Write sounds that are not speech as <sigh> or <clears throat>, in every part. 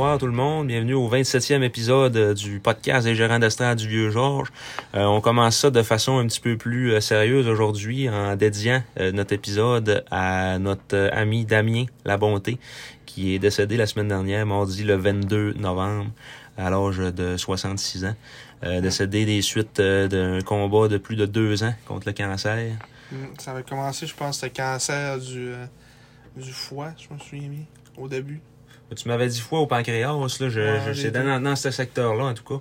Bonsoir tout le monde, bienvenue au 27e épisode euh, du podcast des gérants d'estrade du Vieux Georges. Euh, on commence ça de façon un petit peu plus euh, sérieuse aujourd'hui en dédiant notre épisode à notre ami Damien La Bonté qui est décédé la semaine dernière, mardi le 22 novembre à l'âge de 66 ans. Décédé des suites d'un combat de plus de deux ans contre le cancer. Mm, Ça avait commencé, je pense, le cancer du, du foie, je me souviens bien, au début. Tu m'avais dit fois au pancréas, là, je, Ouais, je, deux. dans, dans ce secteur-là, en tout cas. Ouais.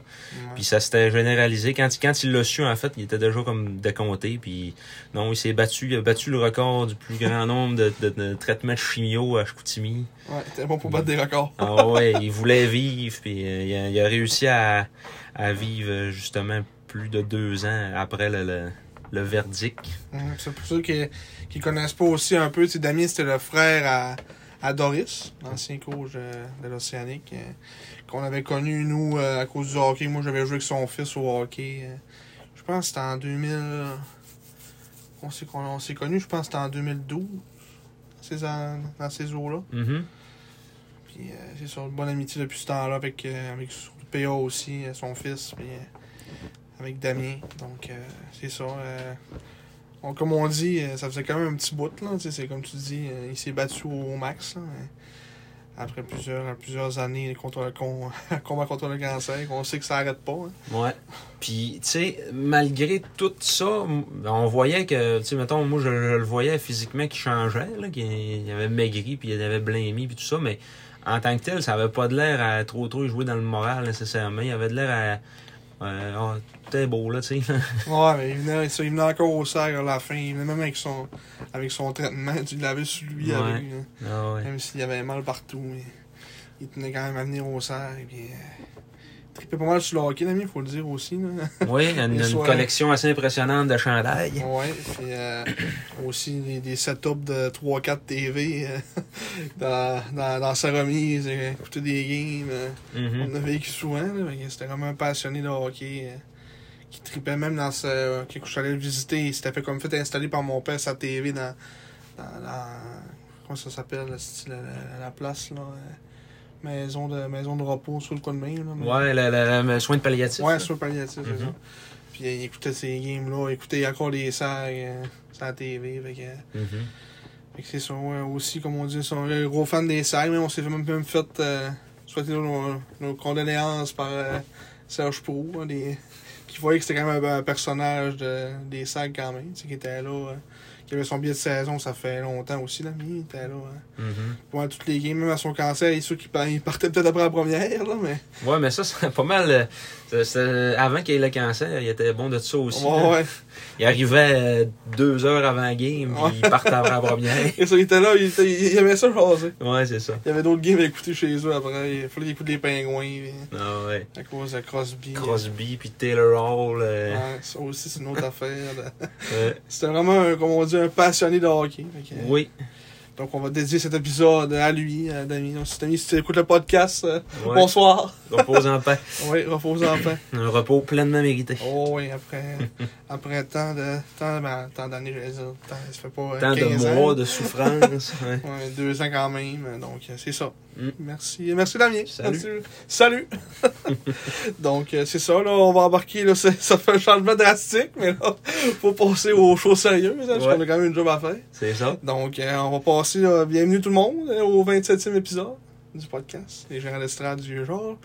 Puis ça s'était généralisé. Quand, il- quand il l'a su, en fait, il était déjà comme décompté. Puis non, il s'est battu. Il a battu le record du plus grand nombre de, de, de traitements de chimio à Chicoutimi. Ouais, t'es bon pour battre des records. Ah ouais, il voulait vivre. Puis euh, il, a, il a réussi à, à vivre justement plus de deux ans après le, le, le verdict. C'est pour ceux qui qui connaissent pas aussi un peu, tu sais, Damien, c'était le frère à, à Doris, l'ancien coach de, de l'Océanique, euh, qu'on avait connu, nous, euh, à cause du hockey. Moi, j'avais joué avec son fils au hockey. euh, je pense que c'était en 2000... On s'est on s'est connus, je pense que c'était en 2012, ces an- dans ces eaux-là. Mhm. Puis euh, c'est ça, une bonne amitié depuis ce temps-là avec, euh, avec PA aussi, euh, son fils, puis euh, avec Damien. Donc euh, c'est ça. Comme on dit, euh, ça faisait quand même un petit bout, là. C'est comme tu dis, euh, il s'est battu au, max. après plusieurs, plusieurs années contre le con- <laughs> combat contre le cancer, on sait que ça arrête pas. hein. Ouais. Puis, tu sais, malgré tout ça, on voyait que, tu sais, mettons, moi, je, le voyais physiquement qu'il changeait, là, qu'il il avait maigri, puis il avait blêmi, puis tout ça, mais en tant que tel, ça avait pas de l'air à trop, trop jouer dans le moral, nécessairement. Il avait de l'air à... Euh, ah, est beau, là, tu sais. <laughs> Ouais, mais il venait, il venait encore au cerf à la fin. Il venait même avec son, avec son traitement. Tu l'avais sur lui Ouais. avec hein. ah ouais. Même s'il avait mal partout, mais il tenait quand même à venir au cerf. Et puis, euh, il trippait pas mal sur le hockey, l'ami, il faut le dire aussi. Là. Oui, une, <laughs> une collection assez impressionnante de chandails. ouais, puis euh, aussi des, des setups de 3-4 TV euh, <laughs> dans, dans, dans sa remise, euh, écouter des games. euh, Mhm. On a vécu souvent, que c'était vraiment un passionné de hockey. euh, qui tripait même dans ce. Quand je suis allé le visiter, il s'était fait comme fait installer par mon père sa TV dans. dans, dans comment ça s'appelle, la, la place, là. Euh, maison, de, maison de repos sur le coin de main, là. mais- Ouais, le, le- le soin de palliatif. Ouais, sur le palliatif, c'est Mhm. ça. Puis euh, il écoutait ces games-là, il écoutait encore les sags euh, sur la TV. Fait que, euh, Mhm. fait que c'est ça, ouais, aussi, comme on dit, c'est un gros fan des sags, mais on s'est même, même fait euh, souhaiter nos, nos condoléances par euh, Serge Pro, hein, des, qui voyait que c'était quand même un, un personnage de, des sags quand même, tu sais, qui était là, euh, qui avait son billet de saison, ça fait longtemps aussi, l'ami, il était là. Hein. Pour toutes les games, même à son cancer, il est sûr qu'il par- il partait peut-être après la première, là, mais. Ouais, mais ça, c'est pas mal. euh, avant qu'il ait le cancer, il était bon de ça aussi. Ouais. Il arrivait euh, deux heures avant la game, puis Ouais. il partait après la première. <laughs> Et ça, il était là, il, était, il aimait ça jaser. Ouais, c'est ça. Il y avait d'autres games à écouter chez eux après. Il fallait écouter les pingouins puis, Ah ouais. à cause de Crosby. Crosby, puis Taylor Hall. euh, Ouais, ça aussi, c'est une autre <laughs> affaire. euh, C'était vraiment, un, comme on dit, un passionné de hockey. Que, oui. Donc, on va dédier cet épisode à lui, à Damien. Donc, si Damien, si tu écoutes le podcast, euh, Ouais. bonsoir. Repose en paix. <laughs> Oui, repose en paix. Un repos pleinement mérité. Oh oui, après, après tant de tant, ben, tant d'années, je dire. Tant, ça fait pas euh, Tant de 15 mois ans. de souffrance. <laughs> ouais. Ouais, deux ans quand même. Donc, euh, c'est ça. Mm. Merci. Merci, Damien. Salut. Merci. Salut. <laughs> Donc, euh, c'est ça. Là, on va embarquer. Là, ça fait un changement drastique, mais là, faut passer aux choses sérieuses. Hein, parce qu'on a quand même une job à faire. C'est ça. Donc, euh, on va passer. là, bienvenue tout le monde euh, au 27e épisode du podcast, Les gérants d'estrade du genre.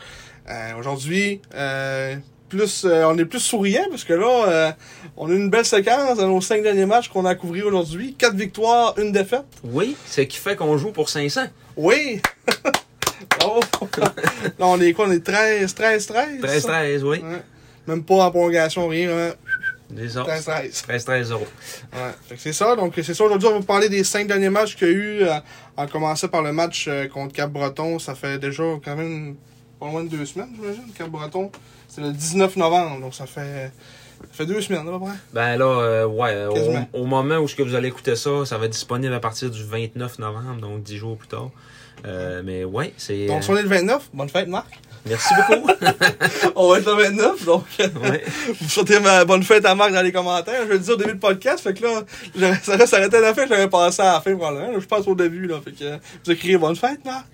Euh, Aujourd'hui, euh, plus, euh, on est plus souriant parce que là, euh, on a une belle séquence dans nos cinq derniers matchs qu'on a couvrir aujourd'hui. Quatre victoires, une défaite. Oui, ce qui fait qu'on joue pour 500. Oui! <laughs> Bravo! <laughs> Là, on est quoi? On est 13, 13, 13? 13-13, oui. Ouais. Même pas en prolongation, rien. Hein? C'est ça. 13, 13. 13-13-0. Ouais. Fait que c'est ça. Donc, c'est ça. Aujourd'hui, on va parler des cinq derniers matchs qu'il y a eu. Euh, en commençant par le match euh, contre Cap-Breton. Ça fait déjà quand même pas loin de deux semaines, j'imagine. Cap-Breton, c'est le 19 novembre. Donc, ça fait, ça fait deux semaines, à peu près. Ben là, euh, ouais, euh, au, au moment où ce que vous allez écouter ça, ça va être disponible à partir du 29 novembre, donc 10 jours plus tard. Euh, mais ouais, c'est... Donc, si on est le 29, bonne fête, Marc. Merci beaucoup. <laughs> on va être le 29, donc ouais. vous souhaitez ma bonne fête à Marc dans les commentaires. Je vais le dire au début du podcast. Fait que là, ça reste arrêté à la fin, j'aurais passé à la fin probablement. Je passe au début, là. Fait que vous écrivez bonne fête, Marc.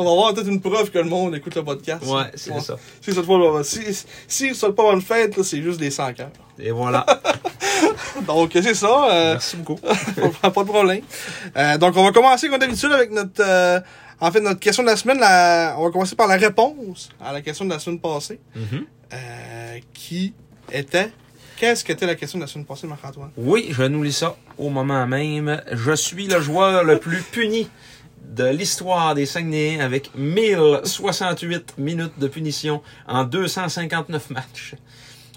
On va avoir peut-être une preuve que le monde écoute le podcast. Ouais, c'est ça. Si ça pas, si, si ça te pas bonne fête, c'est juste des 100 cœurs. Et voilà. <laughs> Donc, c'est ça. Euh, Merci beaucoup. <laughs> pas de problème. Euh, donc, on va commencer comme d'habitude avec notre, euh, en fait, notre question de la semaine. La, on va commencer par la réponse à la question de la semaine passée, euh, qui était, qu'est-ce qu'était la question de la semaine passée, Marc-Antoine? Oui, je nous lis ça au moment même. Je suis le joueur le plus puni de l'histoire des Saguenayens avec 1068 minutes de punition en 259 matchs.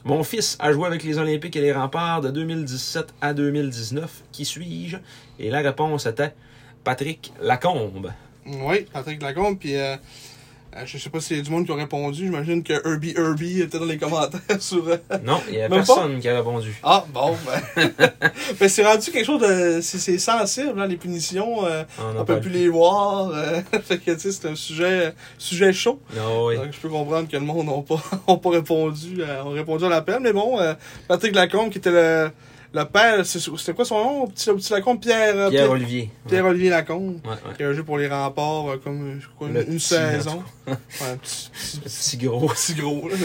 Mon fils a joué avec les Olympiques et les Remparts de 2017 à 2019. Qui suis-je? Et la réponse était Patrick Lacombe. Oui, Patrick Lacombe, puis euh, je sais pas s'il y a du monde qui a répondu. J'imagine que Herbie Herbie était dans les commentaires <laughs> sur... euh, Non, il n'y a Même personne qui a répondu. Ah, bon, ben... <laughs> ben c'est rendu quelque chose de... C'est sensible, hein, les punitions. euh, On n'a peut pas plus le- les voir. euh, <laughs> fait que, tu sais, c'est un sujet, sujet chaud. Non, oui. Donc, je peux comprendre que le monde n'a pas, ont pas répondu, à, ont répondu à l'appel. Mais bon, euh, Patrick Lacombe, qui était le, le père, c'est- c'était quoi son nom? Petit, petit Lacombe, Pierre, euh, Pierre, Pierre-Olivier. Pierre-Olivier Lacombe, Ouais, ouais. qui a joué pour les remparts euh, comme quoi, une, petit, saison. Ouais, un petit, petit, <laughs> Petit gros. <laughs> petit gros. Là.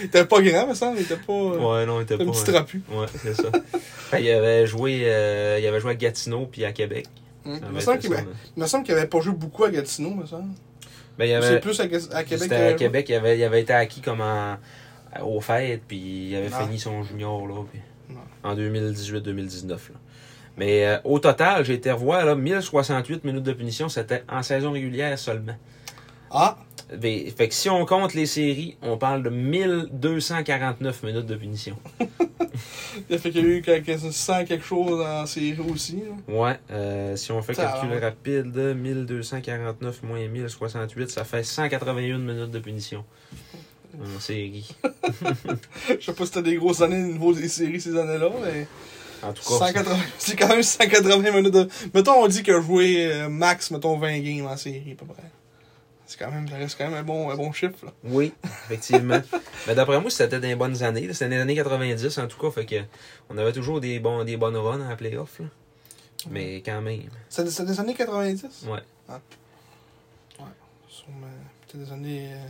Il était- pas grand, mais ça, il était pas. euh, Ouais, non, il était un pas. petit euh, trapu. Ouais, c'est ça. <laughs> Fait, il avait joué, euh, il avait joué à Gatineau puis à Québec. Ça Il me semble qu'il avait- pas joué beaucoup à Gatineau, me semble. Ben, C'est plus à, à Québec. à Québec, il avait, il avait été acquis comme en, au fait, puis il avait Ah. fini son junior là, puis-. En 2018-2019. là. Mais euh, au total, j'ai été revoir là, 1068 minutes de punition, c'était en saison régulière seulement. Ah, Ben, Fait que si on compte les séries, on parle de 1249 minutes de punition. <laughs> fait qu'il y a eu quelques, 100 quelque chose en série aussi. Là. Ouais, euh, si on fait Ça calcul va. rapide, 1249 moins 1068, ça fait 181 minutes de punition. En série. <laughs> Je sais pas si c'était des grosses années au niveau des séries ces années-là, mais En tout cas, 180 c'est quand même 180 minutes de... Mettons, on dit a joué euh, max, mettons, 20 games en série, à peu près. C'est quand même, ça reste quand même un bon, un bon chiffre, là. oui, effectivement. Mais <laughs> d'après moi, c'était des bonnes années. C'était des années 90 en tout cas. Fait que on avait toujours des, bons, des bonnes runs en playoff. là. Mais quand même. C'est des années 90? Ouais. Sûrement, peut-être des années... euh,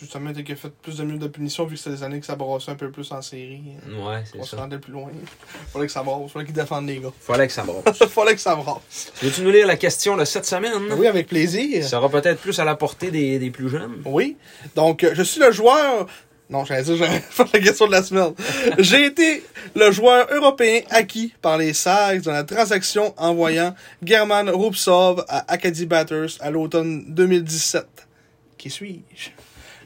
Justement, a fait plus de minutes de punition, vu que c'était des années que ça brassait un peu plus en série. euh, Ouais, On c'est se ça. rendait plus loin. <laughs> Fallait que ça brasse, fallait qu'ils défendent les gars. Fallait que ça brosse. <laughs> fallait que ça brasse. Veux-tu nous lire la question de cette semaine? Oui, avec plaisir. Ça sera peut-être plus à la portée des, des plus jeunes. Oui. Donc, euh, je suis le joueur. Non, j'allais dire, j'allais <laughs> faire la question de la semaine. J'ai été le joueur européen acquis par les Sags dans la transaction envoyant German Rupsov à Acadie Batters à l'automne 2017. Qui suis-je?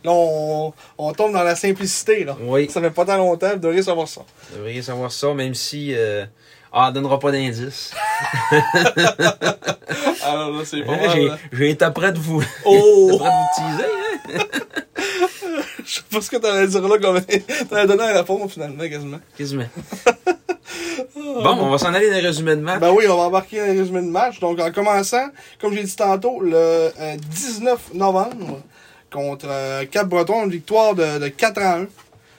Là, on, on tombe dans la simplicité, là. Oui. Ça fait pas tant longtemps, vous devriez savoir ça. Vous devriez savoir ça, même si. Euh... Ah, elle donnera pas d'indice. <laughs> Alors là, c'est pas Hein, mal. J'ai là. j'ai été près de vous. Oh! <laughs> de vous teaser, hein? <laughs> Je sais pas ce que t'allais dire là, comme t'allais donner la réponse finalement, quasiment. Quasiment. Bon, on va s'en aller dans les résumés de match. Ben oui, on va embarquer dans les résumés de match. Donc, en commençant, comme j'ai dit tantôt, le euh, 19 novembre, contre euh, Cap-Breton, une victoire de, de 4 à 1.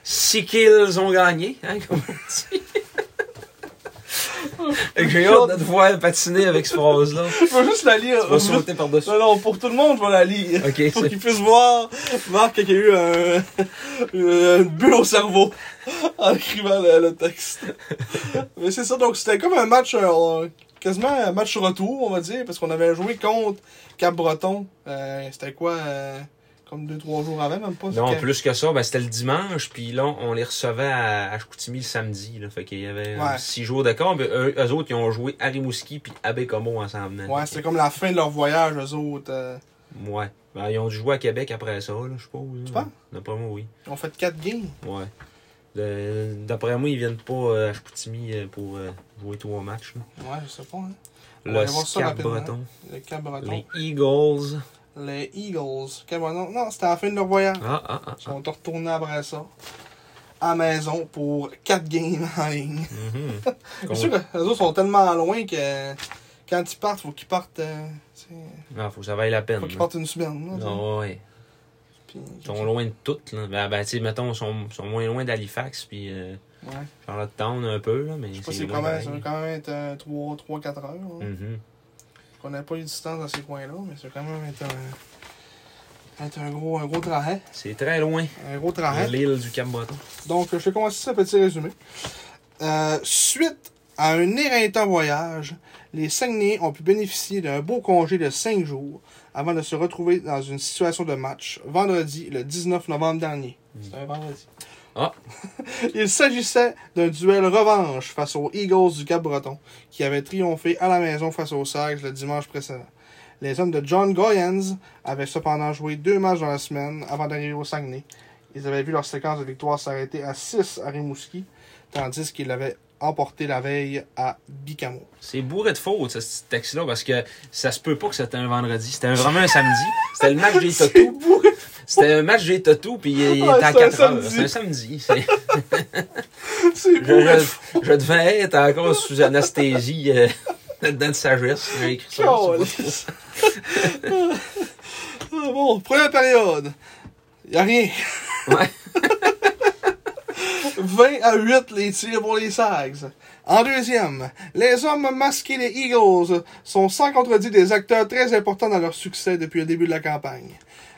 Six kills ont gagné, hein, comme on dit. <laughs> J'ai hâte de te voir patiner avec cette phrase-là. Je vais juste la lire. Tu vas sauter par-dessus. Non, non, pour tout le monde, je vais la lire. Ok, Pour qu'ils puissent voir, voir qu'il y a eu un, une bulle au cerveau en écrivant le, le texte. Mais c'est ça, donc c'était comme un match, euh, quasiment un match retour, on va dire, parce qu'on avait joué contre Cap-Breton. Euh, c'était quoi, euh, comme deux, trois jours avant, même pas? Non, plus que ça, ben, c'était le dimanche, puis là, on les recevait à, à Chicoutimi le samedi. Là, fait qu'il y avait Ouais. six jours d'accord. mais Eux, eux autres, ils ont joué à Rimouski puis à Bécomo ensemble. Ouais, c'était comme la fin de leur voyage, eux autres. euh. Ouais. Ben, ils ont dû jouer à Québec après ça, là, je suppose. Tu là. penses? D'après moi, oui. Ils ont fait 4 games. Ouais. D'après moi, ils viennent pas euh, à Chicoutimi euh, pour jouer trois matchs. là. Ouais, je sais pas. Hein. Le Cap. Breton. Le Cap Breton. Les Eagles. Les Eagles. Non, c'était à la fin de leur voyage. Ah, ah, ah. Ils sont retournés après ça. À la maison pour 4 games en ligne. Mhm. <laughs> C'est sûr que les autres sont tellement loin que quand ils partent, faut qu'ils partent. euh, Ah, faut que ça vaille la peine. faut qu'ils partent une semaine. là. Ah, ouais. Puis- Ils sont loin de toutes. Là. Ben, ben tu sais, mettons, ils sont, sont moins loin d'Halifax, puis euh, Ouais. Charlottetown un peu, là, mais Je sais pas, quand même, ça va quand même être 3-4 heures. hein. Mhm. Je connais pas les distances dans ces coins-là, mais ça va quand même être un, être un, gros, un gros trajet. C'est très loin, Un gros trajet. l'île du Cap-Breton. Donc, je vais commencer ce petit résumé. Euh, suite à un éreintant voyage, les Saguenayens ont pu bénéficier d'un beau congé de 5 jours avant de se retrouver dans une situation de match vendredi, le 19 novembre dernier. C'était un vendredi. Ah. <laughs> Il s'agissait d'un duel revanche face aux Eagles du Cap-Breton, qui avaient triomphé à la maison face aux Sags le dimanche précédent. Les hommes de John Goyens avaient cependant joué deux matchs dans la semaine avant d'arriver au Saguenay. Ils avaient vu leur séquence de victoire s'arrêter à 6 à Rimouski, tandis qu'ils l'avaient emporté la veille à Bicamo. C'est bourré de fautes, ce petit texte-là, parce que ça se peut pas que c'était un vendredi. C'était vraiment un samedi. C'était le match des <laughs> bourré. C'était un match des Totou, puis il Ouais, était à c'est un 4 heures. C'est un samedi. C'est- <laughs> Je, bourré. je, je devais être encore sous anesthésie euh, <laughs> dedans de sagesse. J'ai écrit ça bon, première période. Y a rien. Ouais. <laughs> 20 à 8 les tirs pour les Sags. En deuxième, les hommes masqués des Eagles sont sans contredit des acteurs très importants dans leur succès depuis le début de la campagne.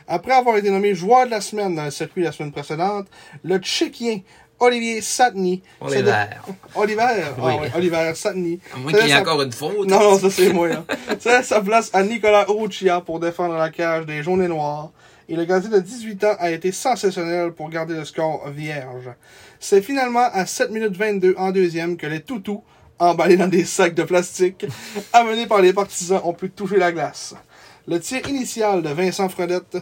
Après avoir été nommé joueur de la semaine dans le circuit la semaine précédente, le Tchéquien Olivier Satny. Verts. Oliver? Ah Oui. Oliver Satny. Y ait sa- encore une faute. non, non, ça c'est moi. Là. C'est sa place à Nicolas Uruchia pour défendre la cage des jaunes et noirs. Et le gardien de 18 ans a été sensationnel pour garder le score vierge. C'est finalement à 7 minutes 22 en deuxième que les toutous, emballés dans des sacs de plastique, amenés par les partisans, ont pu toucher la glace. Le tir initial de Vincent Fredette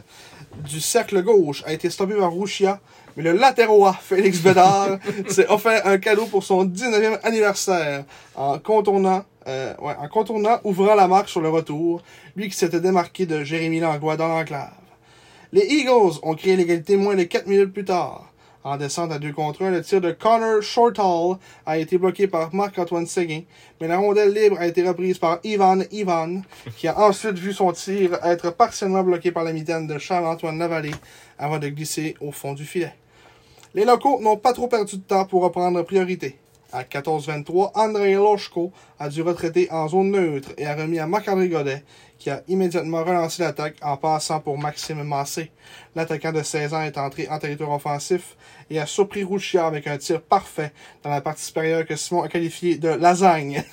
du cercle gauche a été stoppé par Rouchia, mais le latérois <laughs> Félix Bédard <laughs> s'est offert un cadeau pour son 19e anniversaire en contournant, euh, ouais, en contournant, ouvrant la marque sur le retour, lui qui s'était démarqué de Jérémy Langlois dans l'enclave. Les Eagles ont créé l'égalité moins de 4 minutes plus tard. En descente à 2 contre 1, le tir de Connor Shortall a été bloqué par Marc-Antoine Séguin, mais la rondelle libre a été reprise par Ivan Ivan, qui a ensuite vu son tir être partiellement bloqué par la mitaine de Charles-Antoine Lavallée avant de glisser au fond du filet. Les locaux n'ont pas trop perdu de temps pour reprendre priorité. À 14-23, André Loshko a dû retraiter en zone neutre et a remis à Marc-André Godet, qui a immédiatement relancé l'attaque en passant pour Maxime Massé. L'attaquant de 16 ans est entré en territoire offensif et a surpris Rouchia avec un tir parfait dans la partie supérieure que Simon a qualifié de lasagne.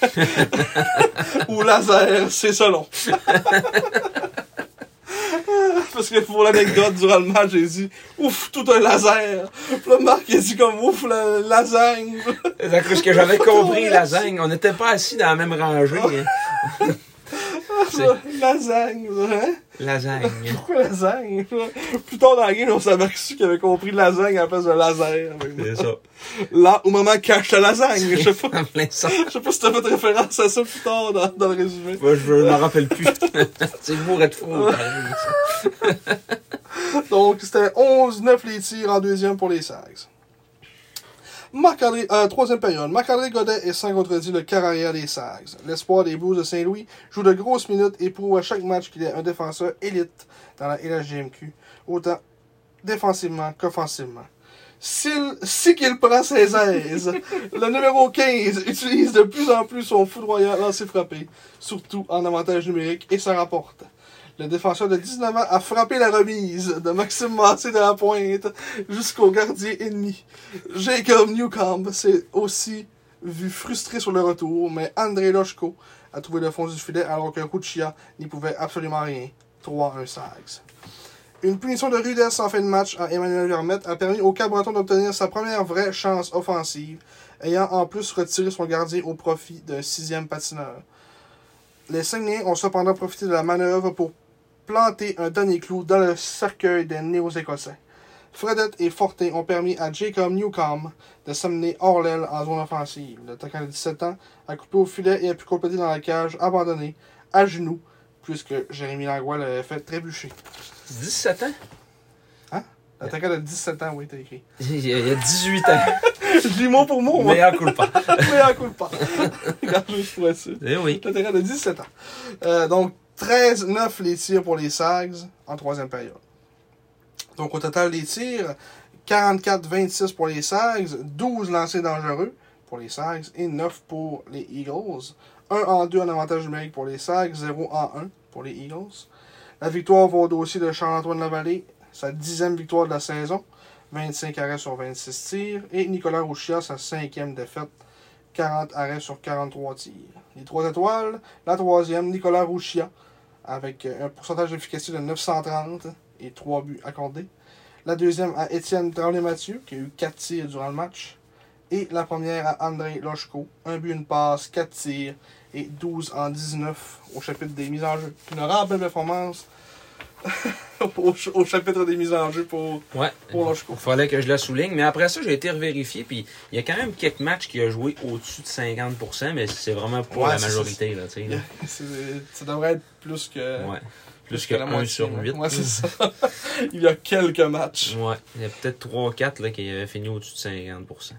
<laughs> Ou laser, c'est selon. <laughs> Parce que pour l'anecdote, durant le match, j'ai dit Ouf, tout un laser. Puis là, Marc, il a dit comme Ouf, la lasagne. C'est à cause que j'avais <laughs> compris lasagne. On n'était pas assis dans la même rangée. hein. <laughs> Lasagne, hein? Lasagne. <laughs> Pourquoi lasagne? Plus tard dans la game, on s'est aperçu qu'il avait compris lasagne à la place de laser. C'est ça. <laughs> Là où maman cache la lasagne. Je sais pas. Ça. Je sais pas si t'as fait référence à ça plus tard dans, dans le résumé. Moi, je me rappelle plus. C'est bourré de fautes. pareil, ça. Donc, c'était 11-9 les tirs en deuxième pour les Sags. Marc-André, euh, troisième période. Marc-André Godet est sans contredit le carrière des Sags. L'espoir des Blues de Saint-Louis joue de grosses minutes et prouve à chaque match qu'il est un défenseur élite dans la LHGMQ, autant défensivement qu'offensivement. S'il, si qu'il prend ses aises, <laughs> le numéro 15 utilise de plus en plus son foudroyant lancer frappé, surtout en avantage numérique, et ça rapporte. Le défenseur de 19 ans a frappé la remise de Maxime Massé de la pointe jusqu'au gardien ennemi. Jacob Newcomb s'est aussi vu frustré sur le retour, mais André Lochko a trouvé le fond du filet alors que Ruchia n'y pouvait absolument rien. 3-1 Sags. Une punition de rudesse en fin de match à Emmanuel Vermette a permis au Cabreton d'obtenir sa première vraie chance offensive, ayant en plus retiré son gardien au profit d'un sixième patineur. Les Saguenayens ont cependant profité de la manœuvre pour planté un dernier clou dans le cercueil des Néo-Écossais. Fredette et Fortin ont permis à Jacob Newcomb de s'amener hors l'aile en zone offensive. L'attaquant de 17 ans a coupé au filet et a pu compléter dans la cage, abandonné, à genoux, puisque Jérémy Langlois l'avait fait trébucher. 17 ans? L'attaquant de 17 ans, oui, t'as écrit. Il y a il y a 18 ans. <laughs> Je dis mot pour mot, moi. Mais en culpa. <laughs> Mais en coup pas. <laughs> Regarde, je être sûr. Eh oui. L'attaquant de 17 ans. Euh, donc, 13-9 les tirs pour les Sags en troisième période. Donc, au total, les tirs, 44-26 pour les Sags, 12 lancés dangereux pour les Sags et 9 pour les Eagles. 1 en 2 en avantage numérique pour les Sags, 0 en 1 pour les Eagles. La victoire va au dossier de Charles-Antoine Lavallée, sa dixième victoire de la saison, 25 arrêts sur 26 tirs. Et Nicolas Rouchia, sa cinquième défaite, 40 arrêts sur 43 tirs. Les trois étoiles, la troisième, Nicolas Rouchia, avec un pourcentage d'efficacité de 930 et 3 buts accordés. La deuxième à Étienne Tremblay-Mathieu, qui a eu 4 tirs durant le match. Et la première à André Lochko, un but, une passe, 4 tirs et 12 en 19 au chapitre des mises en jeu. Une rare belle performance <laughs> au, ch- au chapitre des mises en jeu pour, Ouais. pour. Il fallait que je le souligne. Mais après ça, j'ai été revérifié. Puis il y a quand même quelques matchs qui a joué au-dessus de 50%, mais c'est vraiment pas Ouais, la majorité. Là, là. <laughs> Ça devrait être plus que, Ouais. Plus que la 1 moitié, sur là. 8. Ouais, c'est ça. <laughs> Il y a quelques matchs. Ouais, il y a peut-être 3-4 là, qui avaient fini au-dessus de 50%.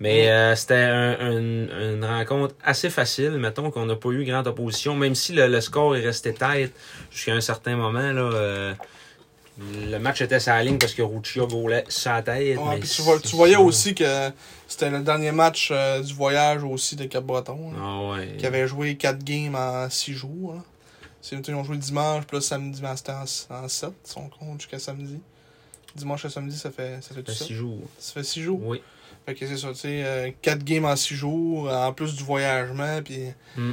Mais euh, c'était un- un- une rencontre assez facile. Mettons qu'on n'a pas eu grande opposition, même si le, le score est resté tête jusqu'à un certain moment. Là, euh, le match était la ligne parce que Ruccia volait sa tête. Ouais, mais puis tu, vois- tu voyais aussi que c'était le dernier match euh, du voyage aussi de Cap-Breton. Ah ouais. Qui avait joué 4 games en 6 jours. là. C'est- Ils ont joué dimanche, là, samedi, ben, c'était en, en 7, son compte, jusqu'à samedi. Dimanche à samedi, ça fait, ça fait tout Ça fait ça. six jours. Ça fait 6 jours. Oui. Fait que c'est ça, tu sais, 4 games en 6 jours, en plus du voyagement, puis Mm.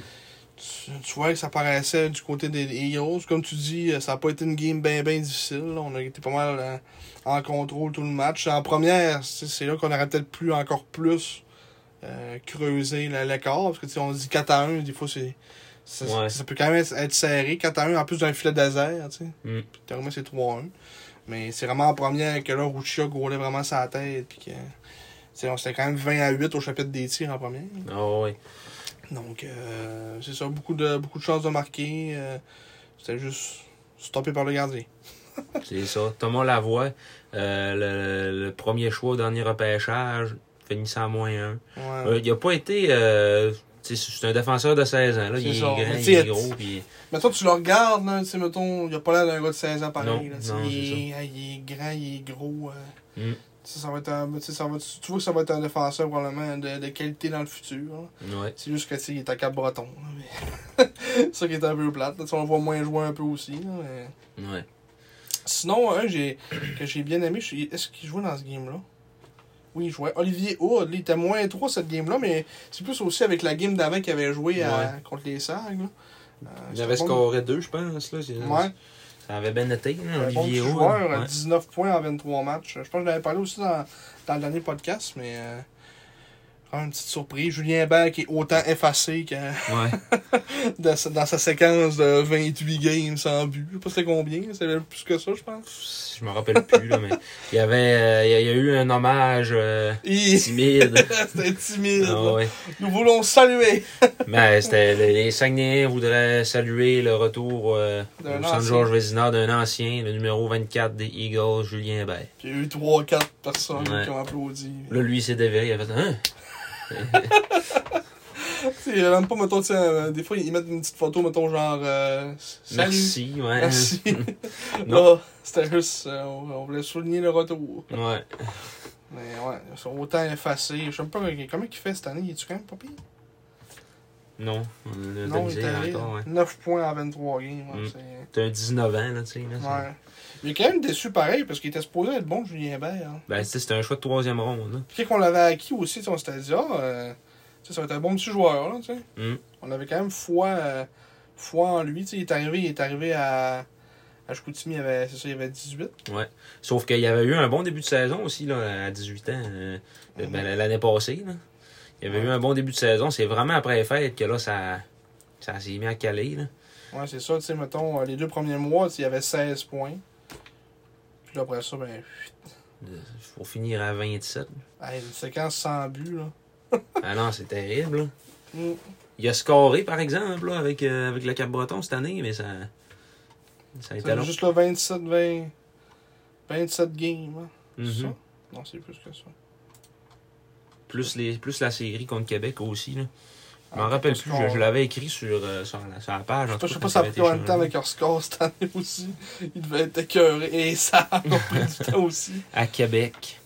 tu, tu vois que ça paraissait du côté des Eagles. Comme tu dis, euh, ça n'a pas été une game bien bien difficile. là. On a été pas mal euh, en contrôle tout le match. En première, c'est là qu'on aurait peut-être pu encore plus euh, creuser l'écart, parce que on dit 4 à 1, des fois c'est... Ça, Ouais. ça peut quand même être, serré, 4 à 1 en plus d'un filet désert, tu sais. Mm. Puis théoriquement, c'est 3 à 1. Mais c'est vraiment en première que là, Ruchia roulait vraiment sa tête, puis que... on- C'était quand même 20 à 8 au chapitre des tirs en première. Ah ouais. Donc, euh, c'est ça, beaucoup de, beaucoup de chances de marquer. euh, C'était juste stoppé par le gardien. <laughs> C'est ça. Thomas Lavoie, euh, le, le premier choix au dernier repêchage, finissant à moins 1. Ouais. Euh, il a pas été. C'est un défenseur de 16 ans. Là. Il est grand, Mais il est gros. Puis... Mais toi, tu le regardes, là, mettons, il a pas l'air d'un gars de 16 ans pareil. Non, là, non, il, est, il est grand, il est gros. euh, Mm. ça va être un, tu sais, ça va, tu vois que ça va être un défenseur probablement de, de qualité dans le futur. Ouais. C'est juste que il est à Cap Breton. là, mais- <laughs> c'est ça qui est un peu plate. on le voit moins jouer un peu aussi. là, mais- Ouais. Sinon, un que j'ai bien aimé, est-ce qu'il jouait dans ce game-là? Oui, jouait. Olivier Hood, il était moins 3 cette game-là, mais c'est plus aussi avec la game d'avant qu'il avait joué à- Ouais. contre les Sags. Euh, Il avait bon. scoré deux, je pense. Là. Ouais. Ça avait bien Un bon Olivier Hood. joueur, euh, Ouais. 19 points en 23 matchs. Je pense que je l'avais parlé aussi dans, dans le dernier podcast, mais euh, une petite surprise. Julien Hébert qui est autant effacé que Ouais. <laughs> dans, sa, dans sa séquence de 28 games sans but. Je sais pas c'était combien, c'était plus que ça, je pense. Je me rappelle plus, là, mais il y avait euh, il y a- eu un hommage euh, timide. <laughs> C'était timide. Ah ouais. Nous voulons saluer. Mais <laughs> c'était les, Saguenayens voudraient saluer le retour euh, au centre. Georges Vézina d'un ancien, le numéro 24 des Eagles, Julien Hébert. Puis il y a eu 3-4 personnes Ouais. qui ont applaudi. Là, lui, il s'est déverré, il a fait Hein? <laughs> Tu sais, même pas, mettons, euh, des fois, ils mettent une petite photo, mettons, genre. euh, Salut. Merci, ouais. Merci. <laughs> Non. Là, c'était juste. euh, on, voulait souligner le retour. Ouais. Mais ouais, ils sont autant effacés. Je sais pas comment il fait cette année. Il est-tu quand même pas pire? Non, a la Non, il est allé. encore, ouais. 9 points en 23 games. Ouais, Mm. T'as un 19 ans, là, tu sais. Là, ouais. Il est quand même déçu pareil parce qu'il était supposé être bon, Julien Hébert. Hein. Ben, c'était un choix de troisième ronde, là. Puis qu'on l'avait acquis aussi, on s'était dit, ah, euh, ça va être un bon petit joueur, là, tu sais. Mm. On avait quand même foi, euh, foi en lui. Il est arrivé, il est arrivé à. À Chicoutimi, il avait, c'est ça, il avait 18. Sauf qu'il y avait eu un bon début de saison aussi, là, à 18 ans, euh, ben, l'année passée, là. Il y avait Ouais. eu un bon début de saison. C'est vraiment après les fêtes que là, ça, ça s'est mis à caler, là. Ouais, c'est ça. Tu sais, mettons, les deux premiers mois, il y avait 16 points. Puis après ça, ben, Pour finir à 27. hey, une séquence sans but, là. <laughs> Ah non, c'est terrible. là. Mm. Il a scoré, par exemple, là, avec, euh, avec le Cap-Breton cette année, mais ça. Ça a été C'est long. juste le 27, 20, 27 games, hein. C'est ça? Non, c'est plus que ça. Plus, les, plus la série contre Québec aussi. Là. Je m'en Ah, rappelle plus, je, je l'avais écrit sur, euh, sur, la, sur la page. en Je sais pas si ça a pris de temps avec leur score cette année aussi. Il devait être écœuré. Et ça a pris du temps aussi. À Québec.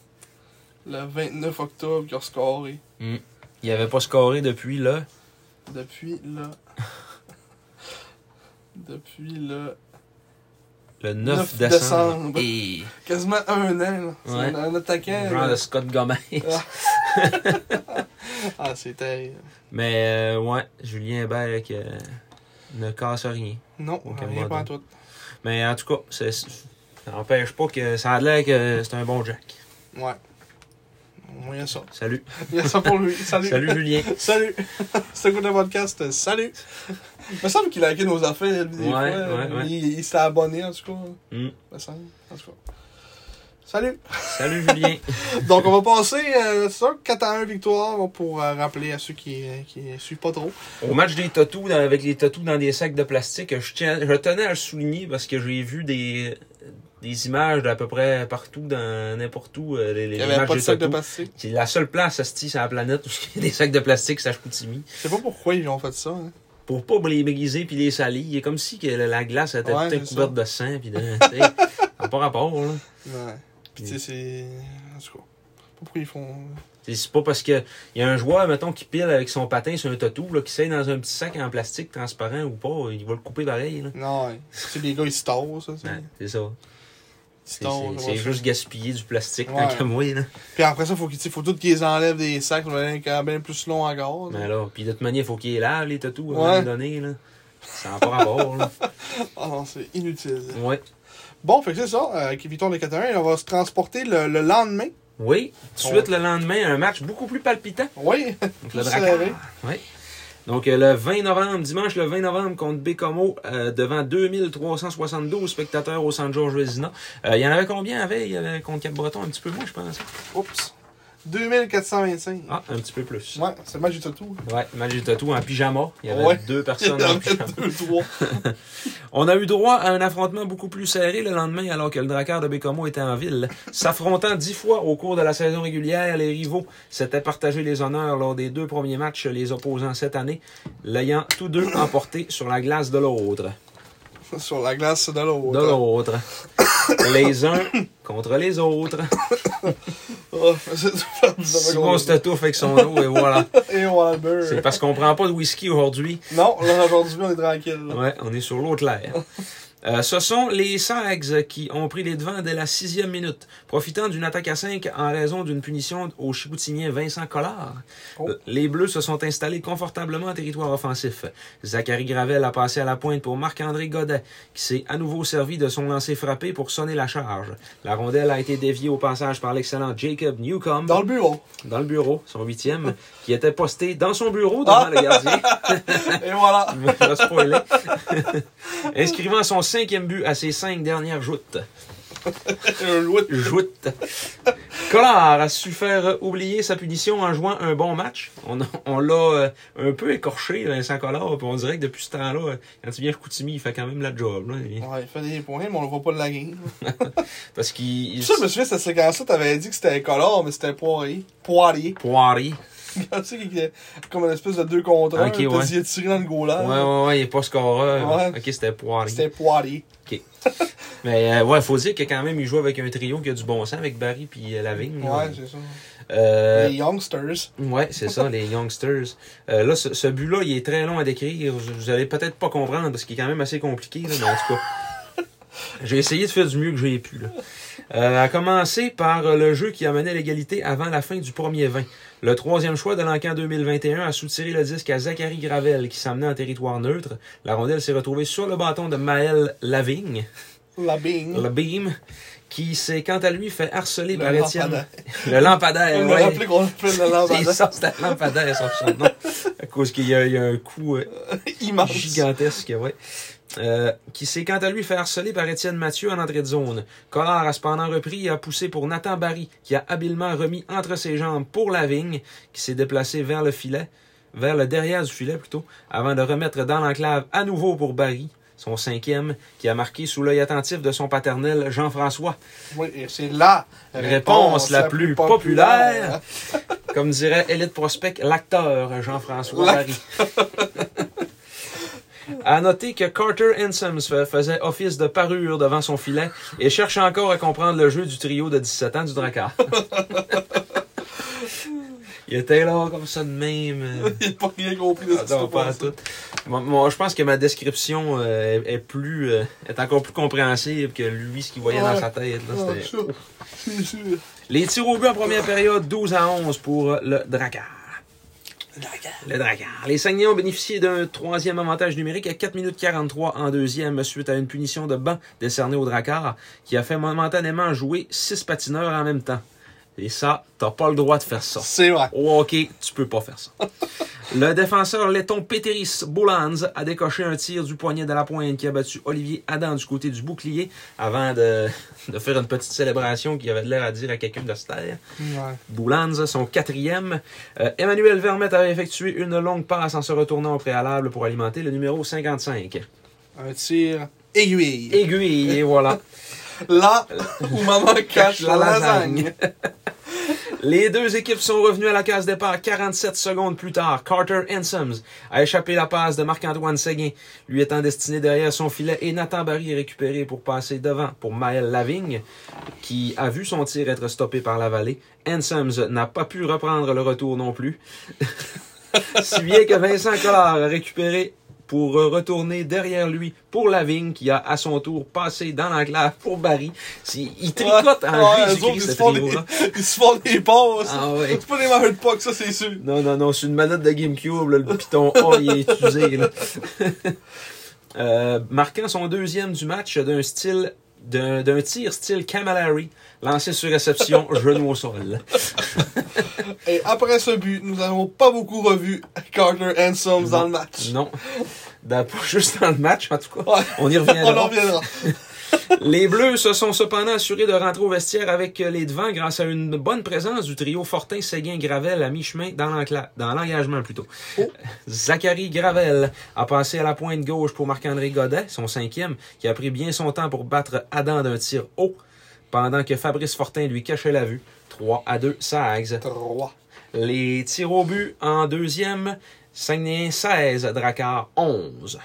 Le 29 octobre, ils ont scoré. Il avait pas scoré depuis là. Depuis là. Depuis là. Le 9, 9 décembre. décembre. Et Quasiment un an. C'est Ouais. un, attaquant. genre de Scott Gomez. Ah, <laughs> c'est terrible. Mais euh, ouais, Julien Hébert qui euh, ne casse rien. Non, rien pas en tout. Mais en tout cas, c'est- ça n'empêche pas que ça a l'air que c'est un bon Jack. Ouais. Au moins, il y a ça. Salut. Il y a ça pour lui. Salut. Salut Julien. <laughs> Salut. C'est quoi le podcast? Salut. Il me semble qu'il a hacké nos affaires. des Ouais, fois. ouais, ouais. Il, il s'est abonné, en tout cas. Mm. Il me semble. En tout cas. Salut. Salut Julien. <laughs> Donc, on va passer, euh, ça, 4 à 1 victoire pour euh, rappeler à ceux qui ne qui suivent pas trop. Au match des tatous, dans- avec les tatous dans des sacs de plastique, je, tiens, je tenais à le souligner parce que j'ai vu des, des images d'à peu près partout, dans n'importe où, euh, les, les Il n'y avait pas de des sac de plastique. C'est la seule place, asti, sur la planète où il y a des sacs de plastique, c'est à Chicoutimi. Je sais pas pourquoi ils ont fait ça. Hein. Pour pas les briser puis les salir. Il est comme si que la glace était Ouais, couverte de sang. Puis de, ça pas rapport, là. Ouais. Puis, tu sais, c'est. En tout cas. Pas pourquoi ils font. C'est- C'est pas parce que il y a un joueur, mettons, qui pile avec son patin sur un tatou, là, qui s'aille dans un petit sac en plastique transparent ou pas, il va le couper pareil, là. Non, ouais. C'est les gars, ils se tassent, ça. c'est- Ouais, c'est ça. C'est juste gaspiller du plastique Ouais. tant moi, là. Puis après ça, faut qu'ils sais, faut tout qu'ils enlèvent des sacs, quand même plus long encore. Mais là, puis de toute manière, il faut qu'il les lave, les tatous, à un moment donné, là. Ça n'a pas rapport, là. <laughs> Ah non, c'est inutile. Ouais. Bon, fait que c'est ça, euh, victoire de 4-1, on va se transporter le, le lendemain. Oui, tout de suite le lendemain, un match beaucoup plus palpitant. Oui, Donc, le Drakkar. Oui. Donc, euh, le 20 novembre, dimanche le 20 novembre, contre Bécomo, euh, devant 2372 spectateurs au San George Vezina. Euh, il y en avait combien avait? Il y avait contre Cap-Breton un petit peu moins, je pense. oups. 2425. Ah, un petit peu plus. Ouais, c'est du tatou. Ouais, tatou en pyjama. Il y avait Ouais. deux <laughs> personnes en pyjama. deux, trois. <laughs> On a eu droit à un affrontement beaucoup plus serré le lendemain alors que le Drakkar de Bécomo était en ville. S'affrontant dix fois au cours de la saison régulière, les rivaux s'étaient partagé les honneurs lors des deux premiers matchs les opposants cette année, l'ayant tous deux <coughs> emporté sur la glace de l'autre. <laughs> Sur la glace de l'autre. De l'autre. <coughs> Les uns contre les autres. <coughs> Oh, <laughs> c'est Simon se touffe avec son eau et voilà. <laughs> Et voilà le beurre. C'est parce qu'on prend pas de whisky aujourd'hui. Non, là, aujourd'hui, on est tranquille. là. Ouais, on est sur l'eau claire. <laughs> Euh, ce sont les Sags qui ont pris les devants dès la sixième minute, profitant d'une attaque à 5 en raison d'une punition au Chiboutinien Vincent Collard. Oh. Euh, Les Bleus se sont installés confortablement en territoire offensif. Zachary Gravel a passé à la pointe pour Marc-André Godet, qui s'est à nouveau servi de son lancer frappé pour sonner la charge. La rondelle a été déviée au passage par l'excellent Jacob Newcomb Dans le bureau. dans le bureau, son huitième, qui était posté dans son bureau devant le gardien. <laughs> Et voilà. <laughs> Je me. <laughs> Inscrivant son cinquième but à ses cinq dernières joutes. <laughs> Joutes. Collard a su faire oublier sa punition en jouant un bon match. On, on l'a euh, un peu écorché, Vincent Collard, puis on dirait que depuis ce temps-là, euh, quand il vient il fait quand même la job. Là. Il- Ouais, il fait des points, mais on le voit pas de la game. <laughs> Parce qu'il... il- Ça, je me souviens, cette séquence-là, t'avais dit que c'était color, mais c'était poirier. Poirier. Poirier. <laughs> tu sais, comme une espèce de deux contre un. Ok, ouais. il a tiré dans le goal Ouais, ouais, ouais, il est pas scoreur. Ouais. Ok, c'était Poirier. C'était poirier. <laughs> Mais euh, ouais, faut dire que quand même, il joue avec un trio qui a du bon sens, avec Barry puis euh, Lavigne. Ouais, c'est ça. Euh, Les Youngsters. Ouais, c'est ça, les youngsters. Euh, là, ce, ce but-là, il est très long à décrire. Vous, vous allez peut-être pas comprendre parce qu'il est quand même assez compliqué, là, mais en tout cas. <laughs> J'ai essayé de faire du mieux que j'ai pu. Là. Euh, à commencer par le jeu qui a mené l'égalité avant la fin du premier 20. Le troisième choix de l'encan 2021 a soutiré le disque à Zachary Gravel qui s'amenait en territoire neutre. La rondelle s'est retrouvée sur le bâton de Maël Lavigne. La. Le beam, qui s'est quant à lui fait harceler Le par Étienne. Le lampadaire. Ouais. rappelez qu'on appelle le C'est <laughs> lampadaire ça, c'était le lampadaire, son nom. À cause qu'il y, a il y a un coup euh, <laughs> gigantesque, ouais. Euh, qui s'est quant à lui fait harceler par Étienne Mathieu en entrée de zone. Collard a cependant repris et a poussé pour Nathan Barry, qui a habilement remis entre ses jambes pour Lavigne, qui s'est déplacé vers le filet, vers le derrière du filet plutôt, avant de remettre dans l'enclave à nouveau pour Barry, son cinquième, qui a marqué sous l'œil attentif de son paternel Jean-François. Oui, c'est la Réponse la plus populaire. Comme dirait Elite Prospect, l'acteur Jean-François Barry. <laughs> À noter que Carter Ensems fa- faisait office de parure devant son filet et cherche encore à comprendre le jeu du trio de 17 ans du Drakkar. Il était là comme ça de même. <laughs> Il n'a pas rien compris de ce ah, non, pas à tout. Moi, moi, je pense que ma description euh, est, est plus, euh, est encore plus compréhensible que lui, ce qu'il voyait dans sa tête. là, Ah, sûr. Les tirs au but en première période, 12 à 11 pour le Drakkar. Le Drakkar. Les Saguenay ont bénéficié d'un troisième avantage numérique à 4 minutes 43 en deuxième suite à une punition de banc décernée au Drakkar qui a fait momentanément jouer six patineurs en même temps. Et ça, t'as pas le droit de faire ça. C'est vrai. Au hockey, tu peux pas faire ça. <laughs> Le défenseur letton Peteris Boulans a décoché un tir du poignet de la pointe qui a battu Olivier Adam du côté du bouclier avant de, de faire une petite célébration qui avait l'air à dire à quelqu'un de se taire. Ouais. Boulans, son quatrième. Euh, Emmanuel Vermette avait effectué une longue passe en se retournant au préalable pour alimenter le numéro 55. Un tir aiguille. Aiguille, et voilà. <laughs> Là où maman cache la lasagne. Les deux équipes sont revenues à la case départ 47 secondes plus tard. Carter Ensems a échappé la passe de Marc-Antoine Séguin, lui étant destiné derrière son filet, et Nathan Barry est récupéré pour passer devant pour Maël Lavigne, qui a vu son tir être stoppé par la vallée. Ensems n'a pas pu reprendre le retour non plus. <laughs> si bien que Vincent Collard a récupéré pour retourner derrière lui pour Lavigne, qui a à son tour passé dans l'enclave pour Barry. Il tricote en Ouais, autres, ils se font des-. <laughs> Ils se font des passes. Ah ouais. C'est pas des marques de puck, ça, c'est sûr. Non, non, non, c'est une manette de GameCube, là, le piton A, il est usé. Là. <laughs> Euh, marquant son deuxième du match d'un style d'un d'un tir style Camilleri, lancé sur réception, <laughs> genou au sol. Et après ce but, nous n'avons pas beaucoup revu Carter Handsome dans le match. Non. Ben, pas juste dans le match, en tout cas. Ouais. On y <laughs> On en reviendra. Les Bleus se sont cependant assurés de rentrer au vestiaire avec les devants grâce à une bonne présence du trio Fortin, Séguin, Gravel à mi-chemin dans l'engagement plutôt. Oh. Zachary Gravel a passé à la pointe gauche pour Marc-André Godet, son cinquième, qui a pris bien son temps pour battre Adam d'un tir haut, pendant que Fabrice Fortin lui cachait la vue. 3 à 2, Sags. 3. Les tirs au but en deuxième, Saguenay 16, Drakkar 11.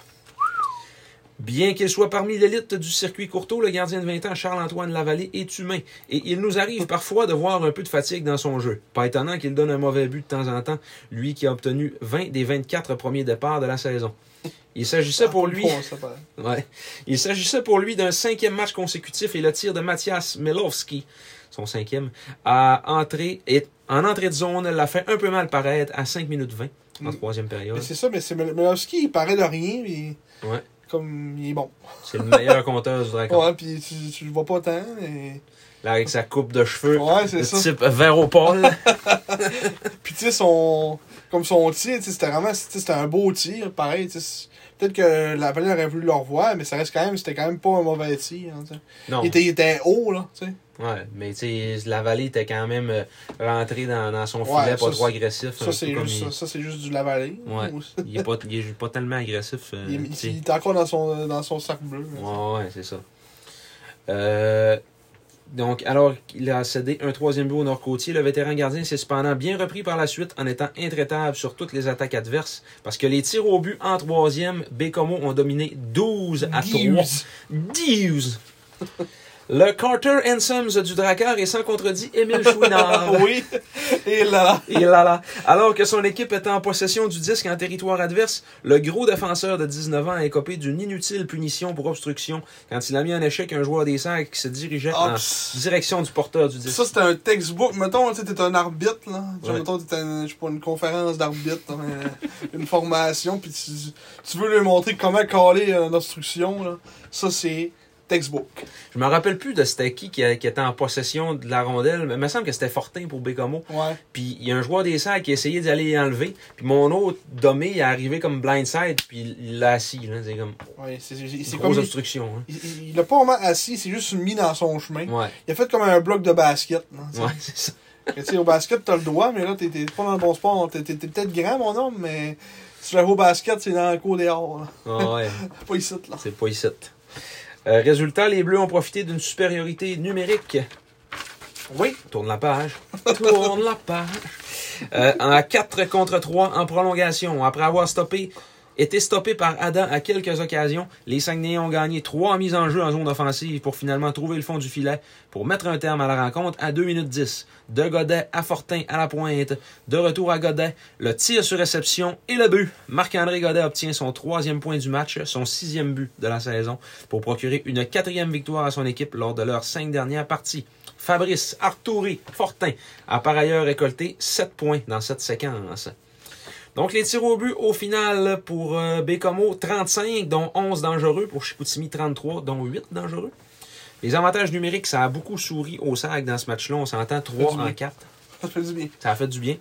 Bien qu'il soit parmi l'élite du circuit courteau, le gardien de 20 ans Charles-Antoine Lavallée est humain et il nous arrive parfois de voir un peu de fatigue dans son jeu. Pas étonnant qu'il donne un mauvais but de temps en temps, lui qui a obtenu 20 des 24 premiers départs de la saison. Il s'agissait pour lui Ouais. Il s'agissait pour lui d'un cinquième match consécutif et le tir de Mathias Milowski, son cinquième, a entré et en entrée de zone l'a fait un peu mal paraître à 5 minutes 20 en Mm. troisième période. Mais c'est ça, mais c'est Melowski, il paraît de rien, puis Ouais. Comme il est bon. C'est le meilleur compteur du Dragon. Ouais, puis tu, tu le vois pas tant. Et... Là, avec sa coupe de cheveux, Ouais, c'est ça. type Véropol. <laughs> Puis tu sais, son. Comme son tir, c'était vraiment. C'était un beau tir, pareil. Peut-être que la palette aurait voulu le revoir, mais ça reste quand même. C'était quand même pas un mauvais tir. hein, non. il, était, il était haut, là, tu sais. Ouais, mais tu sais, la vallée était quand même euh, rentré dans, dans son Ouais, filet, ça, pas trop agressif. Ça, c'est juste, il- ça, ça, c'est juste du lavalé. Ouais. Il est pas, il est pas tellement agressif. euh, Il, sais. il est encore dans son, dans son sac bleu. Ouais, ouais, c'est ça. Euh, donc, alors qu'il a cédé un troisième but au Nord-Côtier, le vétéran gardien s'est cependant bien repris par la suite en étant intraitable sur toutes les attaques adverses parce que les tirs au but en troisième, Bécomo ont dominé 12 à 3. Dix. 12! Le Carter Ensems du Drakkar est sans contredit Émile Chouinard. <laughs> oui. Et là, là. Et là là. Alors que son équipe était en possession du disque en territoire adverse, le gros défenseur de 19 ans a écopé d'une inutile punition pour obstruction quand il a mis en échec un joueur des Sacs qui se dirigeait en direction du porteur du disque. Ça, c'était un textbook. Mettons, tu un arbitre, là. Ouais. Mettons, t'es un- une conférence d'arbitre, mais une formation, puis tu, tu veux lui montrer comment caler une obstruction, là. Ça, c'est textbook. Je me rappelle plus de c'était qui qui, était en possession de la rondelle, mais il me semble que c'était Fortin pour Bécomo. Ouais. Puis il y a un joueur des Sags qui a essayé d'aller y enlever. Puis mon autre Domé il est arrivé comme blindside, puis il l'a assis. là. C'est comme Ouais, c'est comme. Il, hein. il, il a pas vraiment assis, c'est juste mis dans son chemin. Ouais, Il a fait comme un bloc de basket. ouais, c'est ça. <laughs> Que, tu sais, au basket, t'as le doigt, mais là, t'es t'es pas dans le bon sport. T'es t'es- t'es peut-être grand, mon homme, mais si tu joues au basket, c'est dans le cours dehors. Ah ouais, <laughs> Pas ici, là. c'est pas ici. Euh, résultat, les Bleus ont profité d'une supériorité numérique. Oui. Tourne la page. <laughs> Tourne la page. Euh, en 4 contre 3 en prolongation. Après avoir stoppé, été stoppé par Adam à quelques occasions, les Saguenayens ont gagné 3 mises en jeu en zone offensive pour finalement trouver le fond du filet pour mettre un terme à la rencontre à 2 minutes 10. De Godet à Fortin à la pointe. De retour à Godet, le tir sur réception et le but. Marc-André Godet obtient son troisième point du match, son sixième but de la saison, pour procurer une quatrième victoire à son équipe lors de leurs cinq dernières parties. Fabrice Arturi Fortin a par ailleurs récolté 7 points dans cette séquence. Donc les tirs au but au final pour euh, Bécomo 35 dont 11 dangereux pour Chicoutimi 33 dont 8 dangereux. Les avantages numériques ça a beaucoup souri au SAG dans ce match-là, on s'entend 3 du en bien. 4. Ça fait du bien. Ça a fait du bien.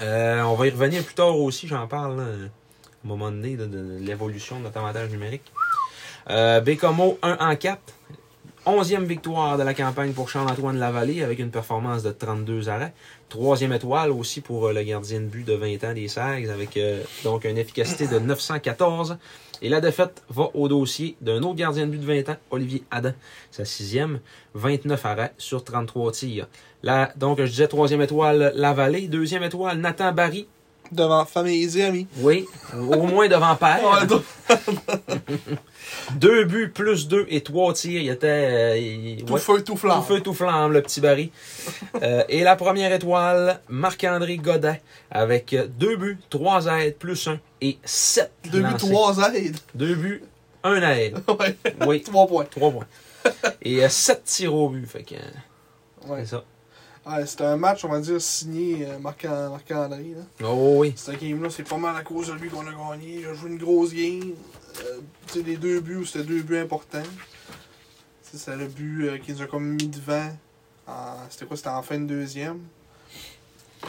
Euh, on va y revenir plus tard aussi, j'en parle là, à un moment donné de l'évolution de notre avantage numérique. Euh, Bécomo 1 en 4. 11e victoire de la campagne pour Charles-Antoine Lavallée avec une performance de 32 arrêts. Troisième étoile aussi pour euh, le gardien de but de 20 ans des Sags avec euh, donc une efficacité de 914. Et la défaite va au dossier d'un autre gardien de but de 20 ans, Olivier Adam, sa sixième, 29 arrêts sur 33 tirs. Là, donc, je disais troisième étoile, La Vallée. Deuxième étoile, Nathan Barry. Devant famille et amis. Oui, au moins devant père. <laughs> <laughs> Deux buts plus deux et trois tirs. Il était euh, il- tout ouais, feu, tout flamme. tout feu, tout flamme, le petit Barry. <laughs> Euh, et la première étoile, Marc-André Godin, avec deux buts, trois aides plus un et sept Deux buts, trois aides. Deux buts, un aide. ouais. Oui, Trois points. trois points. Et euh, sept tirs au but. Fait que, Ouais. c'est ça. Ouais, c'était un match, on va dire, signé euh, Marc- Marc-André. Oh oui. Cette game-là, c'est pas mal à cause de lui qu'on a gagné. Il a joué une grosse game. Euh, tu sais, les deux buts, c'était deux buts importants. C'est le but euh, qui nous a comme mis devant. En- C'était quoi C'était en fin de deuxième. Euh,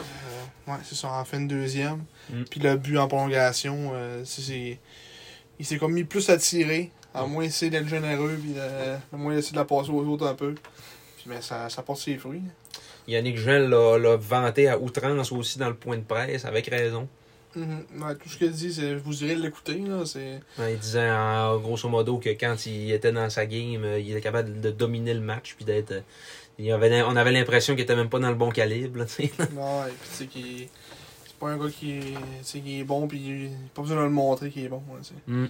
ouais, c'est ça, en fin de deuxième. Mm. Puis le but en prolongation, euh, c'est- il s'est comme mis plus à tirer, à moins essayer d'être généreux, puis à moins essayer de la passer aux autres un peu. Puis mais ça, ça porte ses fruits. Yannick Jean l'a vanté à outrance aussi dans le point de presse, avec raison. Mhm. Ouais, tout ce qu'il dit, c'est vous irez l'écouter. là, c'est Ouais, Il disait en grosso modo que quand il était dans sa game, euh, il était capable de dominer le match puis d'être. euh, avait, on avait l'impression qu'il était même pas dans le bon calibre. là, <laughs> puis sais qu'il c'est pas un gars qui qui est bon, puis il a pas besoin de le montrer qu'il est bon. là. Mm,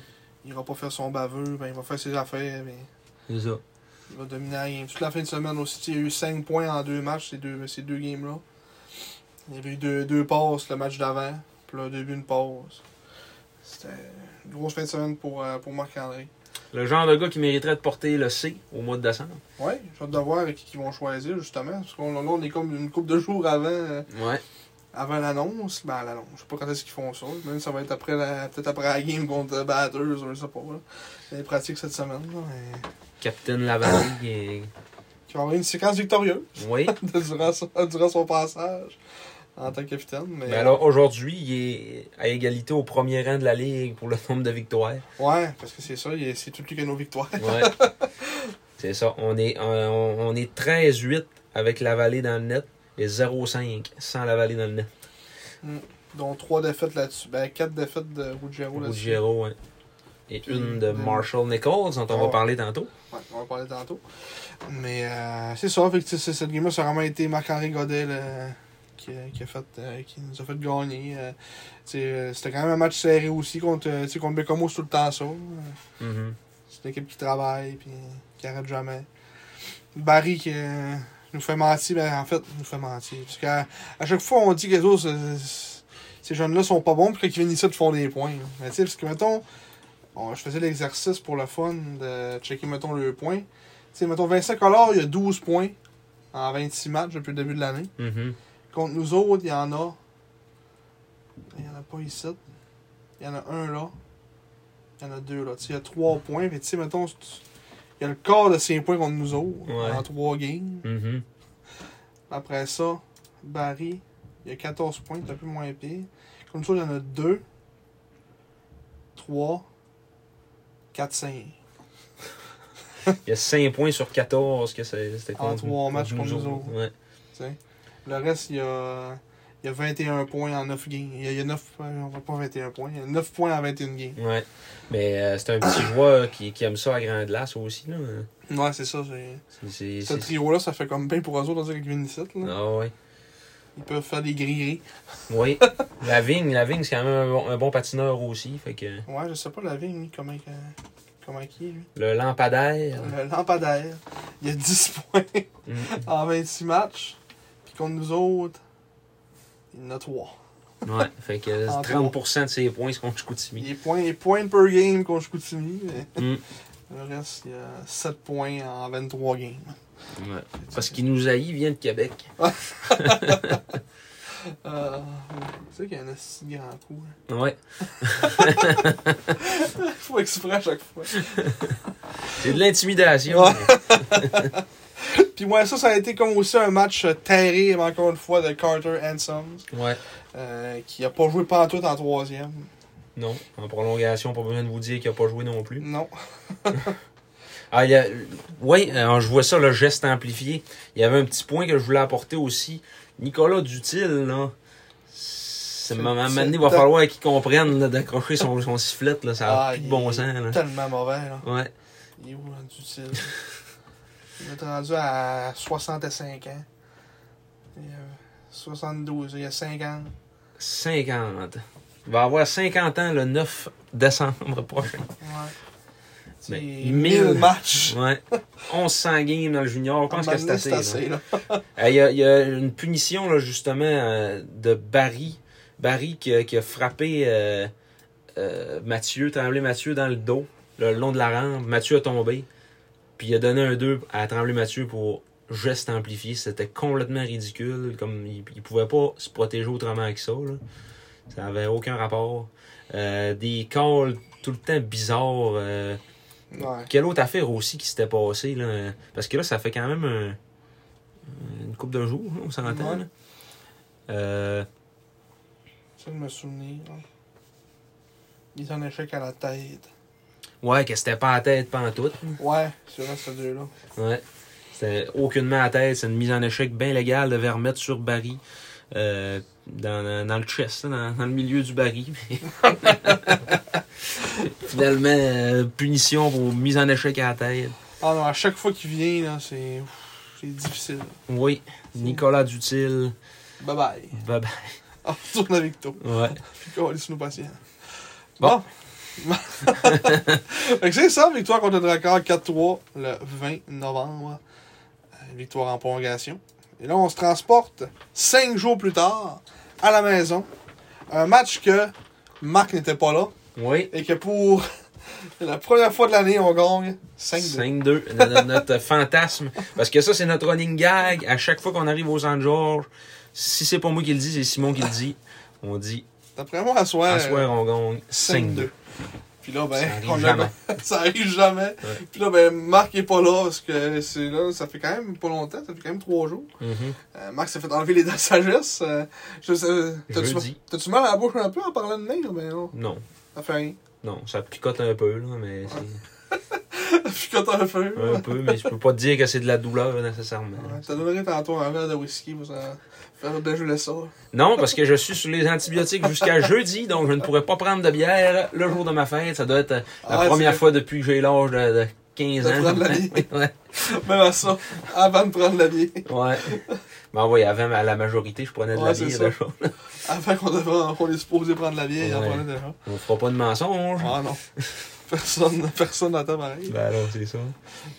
Il va pas faire son baveux, ben, il va faire ses affaires, mais c'est ça. Il va dominer la game. Toute la fin de semaine aussi, il y a eu 5 points en deux matchs, ces deux, ces deux games-là. Il y avait eu deux, deux passes le match d'avant, puis là, deux buts, une passe. C'était une grosse fin de semaine pour, euh, pour Marc-André. Le genre de gars qui mériterait de porter le C au mois de décembre. Ouais, j'ai hâte de voir qui, qui vont choisir, justement, parce qu'on on est comme une couple de jours avant. euh, Ouais. Avant l'annonce, ben l'annonce, je sais pas quand est-ce qu'ils font ça. Même ça va être après la, peut-être après la game contre Batters, je sais pas. Là. Les pratiques cette semaine. Là, mais... Captain Lavallée. qui va avoir une séquence victorieuse Oui. <laughs> durant, son, durant son passage en tant que capitaine. Mais, Mais alors aujourd'hui, il est à égalité au premier rang de la ligue pour le nombre de victoires. Ouais, parce que c'est ça, il est- c'est tout lui qui a nos victoires. Ouais. <laughs> c'est ça. On est, on, on est 13-8 avec la vallée dans le net et 0-5 sans la vallée dans le net. Dont trois défaites là-dessus. Ben, quatre défaites de Ruggiero là-dessus. Ruggiero, ouais. Et Puis une de Marshall Nichols, dont on va Ouais. parler tantôt. Ouais, on va parler tantôt. Mais euh, c'est ça, fait que, cette game-là, ça a vraiment été Marc-Henri Godet là, qui, a- qui, a fait, euh, qui nous a fait gagner. Euh, euh, C'était quand même un match serré aussi contre, euh, contre Bécomo, c'est tout le temps ça. Euh, Mhm. C'est une équipe qui travaille puis qui arrête jamais. Barry qui euh, nous fait mentir, ben en fait, nous fait mentir. Parce qu'à à chaque fois, on dit que les autres, ces jeunes-là sont pas bons, puis quand ils viennent ici, ils font des points. là. Mais tu sais, parce que mettons, on- je faisais l'exercice pour le fun de checker, mettons, le point. Tu sais, mettons, Vincent Collard, il a 12 points en 26 matchs depuis le début de l'année. Mhm. Contre nous autres, il y en a. Il y en a pas ici. Il y en a un là. Il y en a deux là. Tu sais, il y a trois points. Mais tu sais, mettons, il y a le quart de ses points contre nous autres Ouais. en 3 games. Mhm. Après ça, Barry, il y a 14 points, c'est un peu moins pire. Comme ça, il y en a 2, 3, 4, 5. Il y a 5 points sur 14 que c'est- c'était En contre trois matchs contre nous autres. Ouais. Le reste, il y a, il y a 21 points en 9 games. Il y a, il y a 9, on va pas 21 points, il y a 9 points en 21 games. Ouais. Mais euh, c'est un petit <coughs> joueur qui, qui aime ça à grande glace aussi. Là. Ouais, c'est ça. c'est- Ce trio-là, ça fait comme bien pour eux autres, qu'ils viennent ici. Là. Ah ouais. Ils peuvent faire des gris-gris. <laughs> Oui. la vigne, la vigne, c'est quand même un bon, un bon patineur aussi. Fait que Ouais, je sais pas la vigne, lui, comment, euh, comment il est, lui. le lampadaire. Le lampadaire, il y a 10 <laughs> points Mm. en 26 matchs. Puis contre nous autres, il y en a 3. Ouais. Fait que <laughs> En 30% de ses points, c'est contre Chicoutimi. est point, il est point per game contre Chicoutimi. Mais Mm. <laughs> le reste, il y a 7 points en 23 games. Ouais. Parce qu'il nous haït, il vient de Québec. <laughs> Euh, tu sais qu'il y en a 6 grands coups. hein. Ouais. Il faut exprès à chaque fois. C'est de l'intimidation. Ouais. <laughs> Puis moi, ça, ça a été comme aussi un match terrible, encore une fois, de Carter Sons, Ouais. euh, qui a pas joué pantoute en troisième. Non. En prolongation, pas besoin de vous dire qu'il a pas joué non plus. Non. <laughs> Ah, il y a... Oui, euh, je vois ça, le geste amplifié. Il y avait un petit point que je voulais apporter aussi. Nicolas Dutil, là. C'est, moment donné, il va falloir qu'il comprenne d'accrocher son, son sifflet. Là, ça n'a Ah, plus de bon sens. Là. Tellement mauvais, là. Ouais. Il est où, rendu <laughs> Il est rendu à 65 ans. Il a 72, il y a 50. 50. Il va avoir 50 ans le 9 décembre prochain. Ouais. Mais C'est 1000 1000 matchs. Ouais. 1100 games dans le junior. Je pense que c'est assez. là. là? Il y, a, il y a une punition, là, justement, euh, de Barry. Barry qui a, qui a frappé euh, euh, Mathieu, Tremblay Mathieu dans le dos, le long de la rampe. Mathieu a tombé. Puis il a donné un 2 à Tremblay Mathieu pour geste amplifié. C'était complètement ridicule. Comme il, il pouvait pas se protéger autrement que ça. Là. Ça avait aucun rapport. Euh, des calls tout le temps bizarres. euh, Ouais. quelle autre affaire aussi qui s'était passée, là? Parce que là, ça fait quand même un- une couple de jours, on s'entend. Ouais. Euh, Ça me souvenir. là. Il est en échec à la tête. Ouais, que c'était pas à tête, pas en tout. Ouais, c'est vrai, ce deux-là. Ouais. C'était aucunement à tête. C'est une mise en échec bien légale de remettre sur Barry. euh, dans, dans le chest, là, dans, dans le milieu du Barry. <laughs> Finalement, euh, punition pour mise en échec à la tête. Ah non, à chaque fois qu'il vient, c'est. difficile. Oui, Nicolas Dutil. Bye bye. Bye bye. <laughs> On retourne avec toi. Ouais. <laughs> Puis qu'on laisse nous patient. Bon. Bon. C'est ça, victoire contre le Drakkar 4-3 le 20 novembre. Euh, Victoire en prolongation. Et là, on se transporte cinq jours plus tard à la maison. Un match que Marc n'était pas là. Oui. Et que pour <laughs> la première fois de l'année, on gagne 5-2. 5-2, notre, fantasme. Parce que ça, c'est notre running gag. À chaque fois qu'on arrive aux Saint-Georges, si c'est pas moi qui le dis, c'est Simon qui le dit. On dit, D'après moi, à soir, à soir, on gagne 5-2. 5-2. Puis là, ben, Ça arrive <laughs> on jamais. <laughs> ça arrive jamais. Puis là, ben, Marc est pas là parce que c'est là, ça fait quand même pas longtemps, ça fait quand même trois jours. Mhm. Euh, Marc s'est fait enlever les dents de sagesse. Euh, je sais, t'as-tu, mal à la bouche un peu en parlant de nez? Ben non, Non, ça fait rien. non, ça picote un peu, là, mais c'est Puis quand t'as un feu, un peu, mais je peux pas te dire que c'est de la douleur, nécessairement. ouais, ça donnerait tantôt un verre de whisky pour ça, ça. Non, parce que je suis sur les antibiotiques jusqu'à jeudi, donc je ne pourrais pas prendre de bière le jour de ma fête. Ça doit être la Ah, première fois depuis que j'ai l'âge de, de 15 De ans. prendre la bière. <laughs> ouais. Même à ça, avant de prendre la bière. ouais. Ben oui, avant à la majorité, je prenais de Ouais, la bière déjà. Avant qu'on devrait, qu'on est supposé prendre la bière, il en Ouais. prenait déjà. On fera pas de mensonge. Ah non. Personne, <laughs> personne n'entend pareil. Ben alors, c'est ça.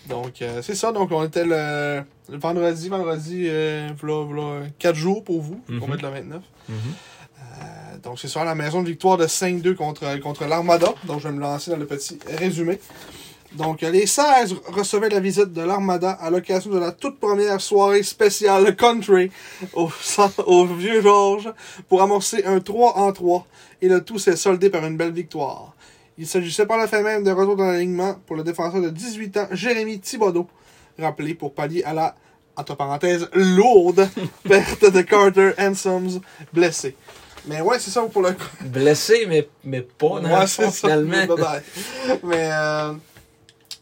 Donc, euh, c'est ça. Donc, on était le, le vendredi, vendredi, euh, v'là, v'là 4 jours pour vous. Mhm. va être le 29. Mhm. Euh, donc, c'est ça, la maison de victoire de 5-2 contre, contre l'Armada. Donc, je vais me lancer dans le petit résumé. Donc, les 16 recevaient la visite de l'Armada à l'occasion de la toute première soirée spéciale country au, au Vieux-Georges pour amorcer un 3 en 3. Et le tout s'est soldé par une belle victoire. Il s'agissait par la fin même de retour dans l'alignement pour le défenseur de 18 ans, Jérémy Thibodeau, rappelé pour pallier à la, entre parenthèses, lourde <laughs> perte de Carter Hansoms, blessé. Mais ouais, c'est ça pour le Blessé, mais, mais pas dans Ouais, le c'est fond, ça. finalement. Bye-bye. Mais, euh,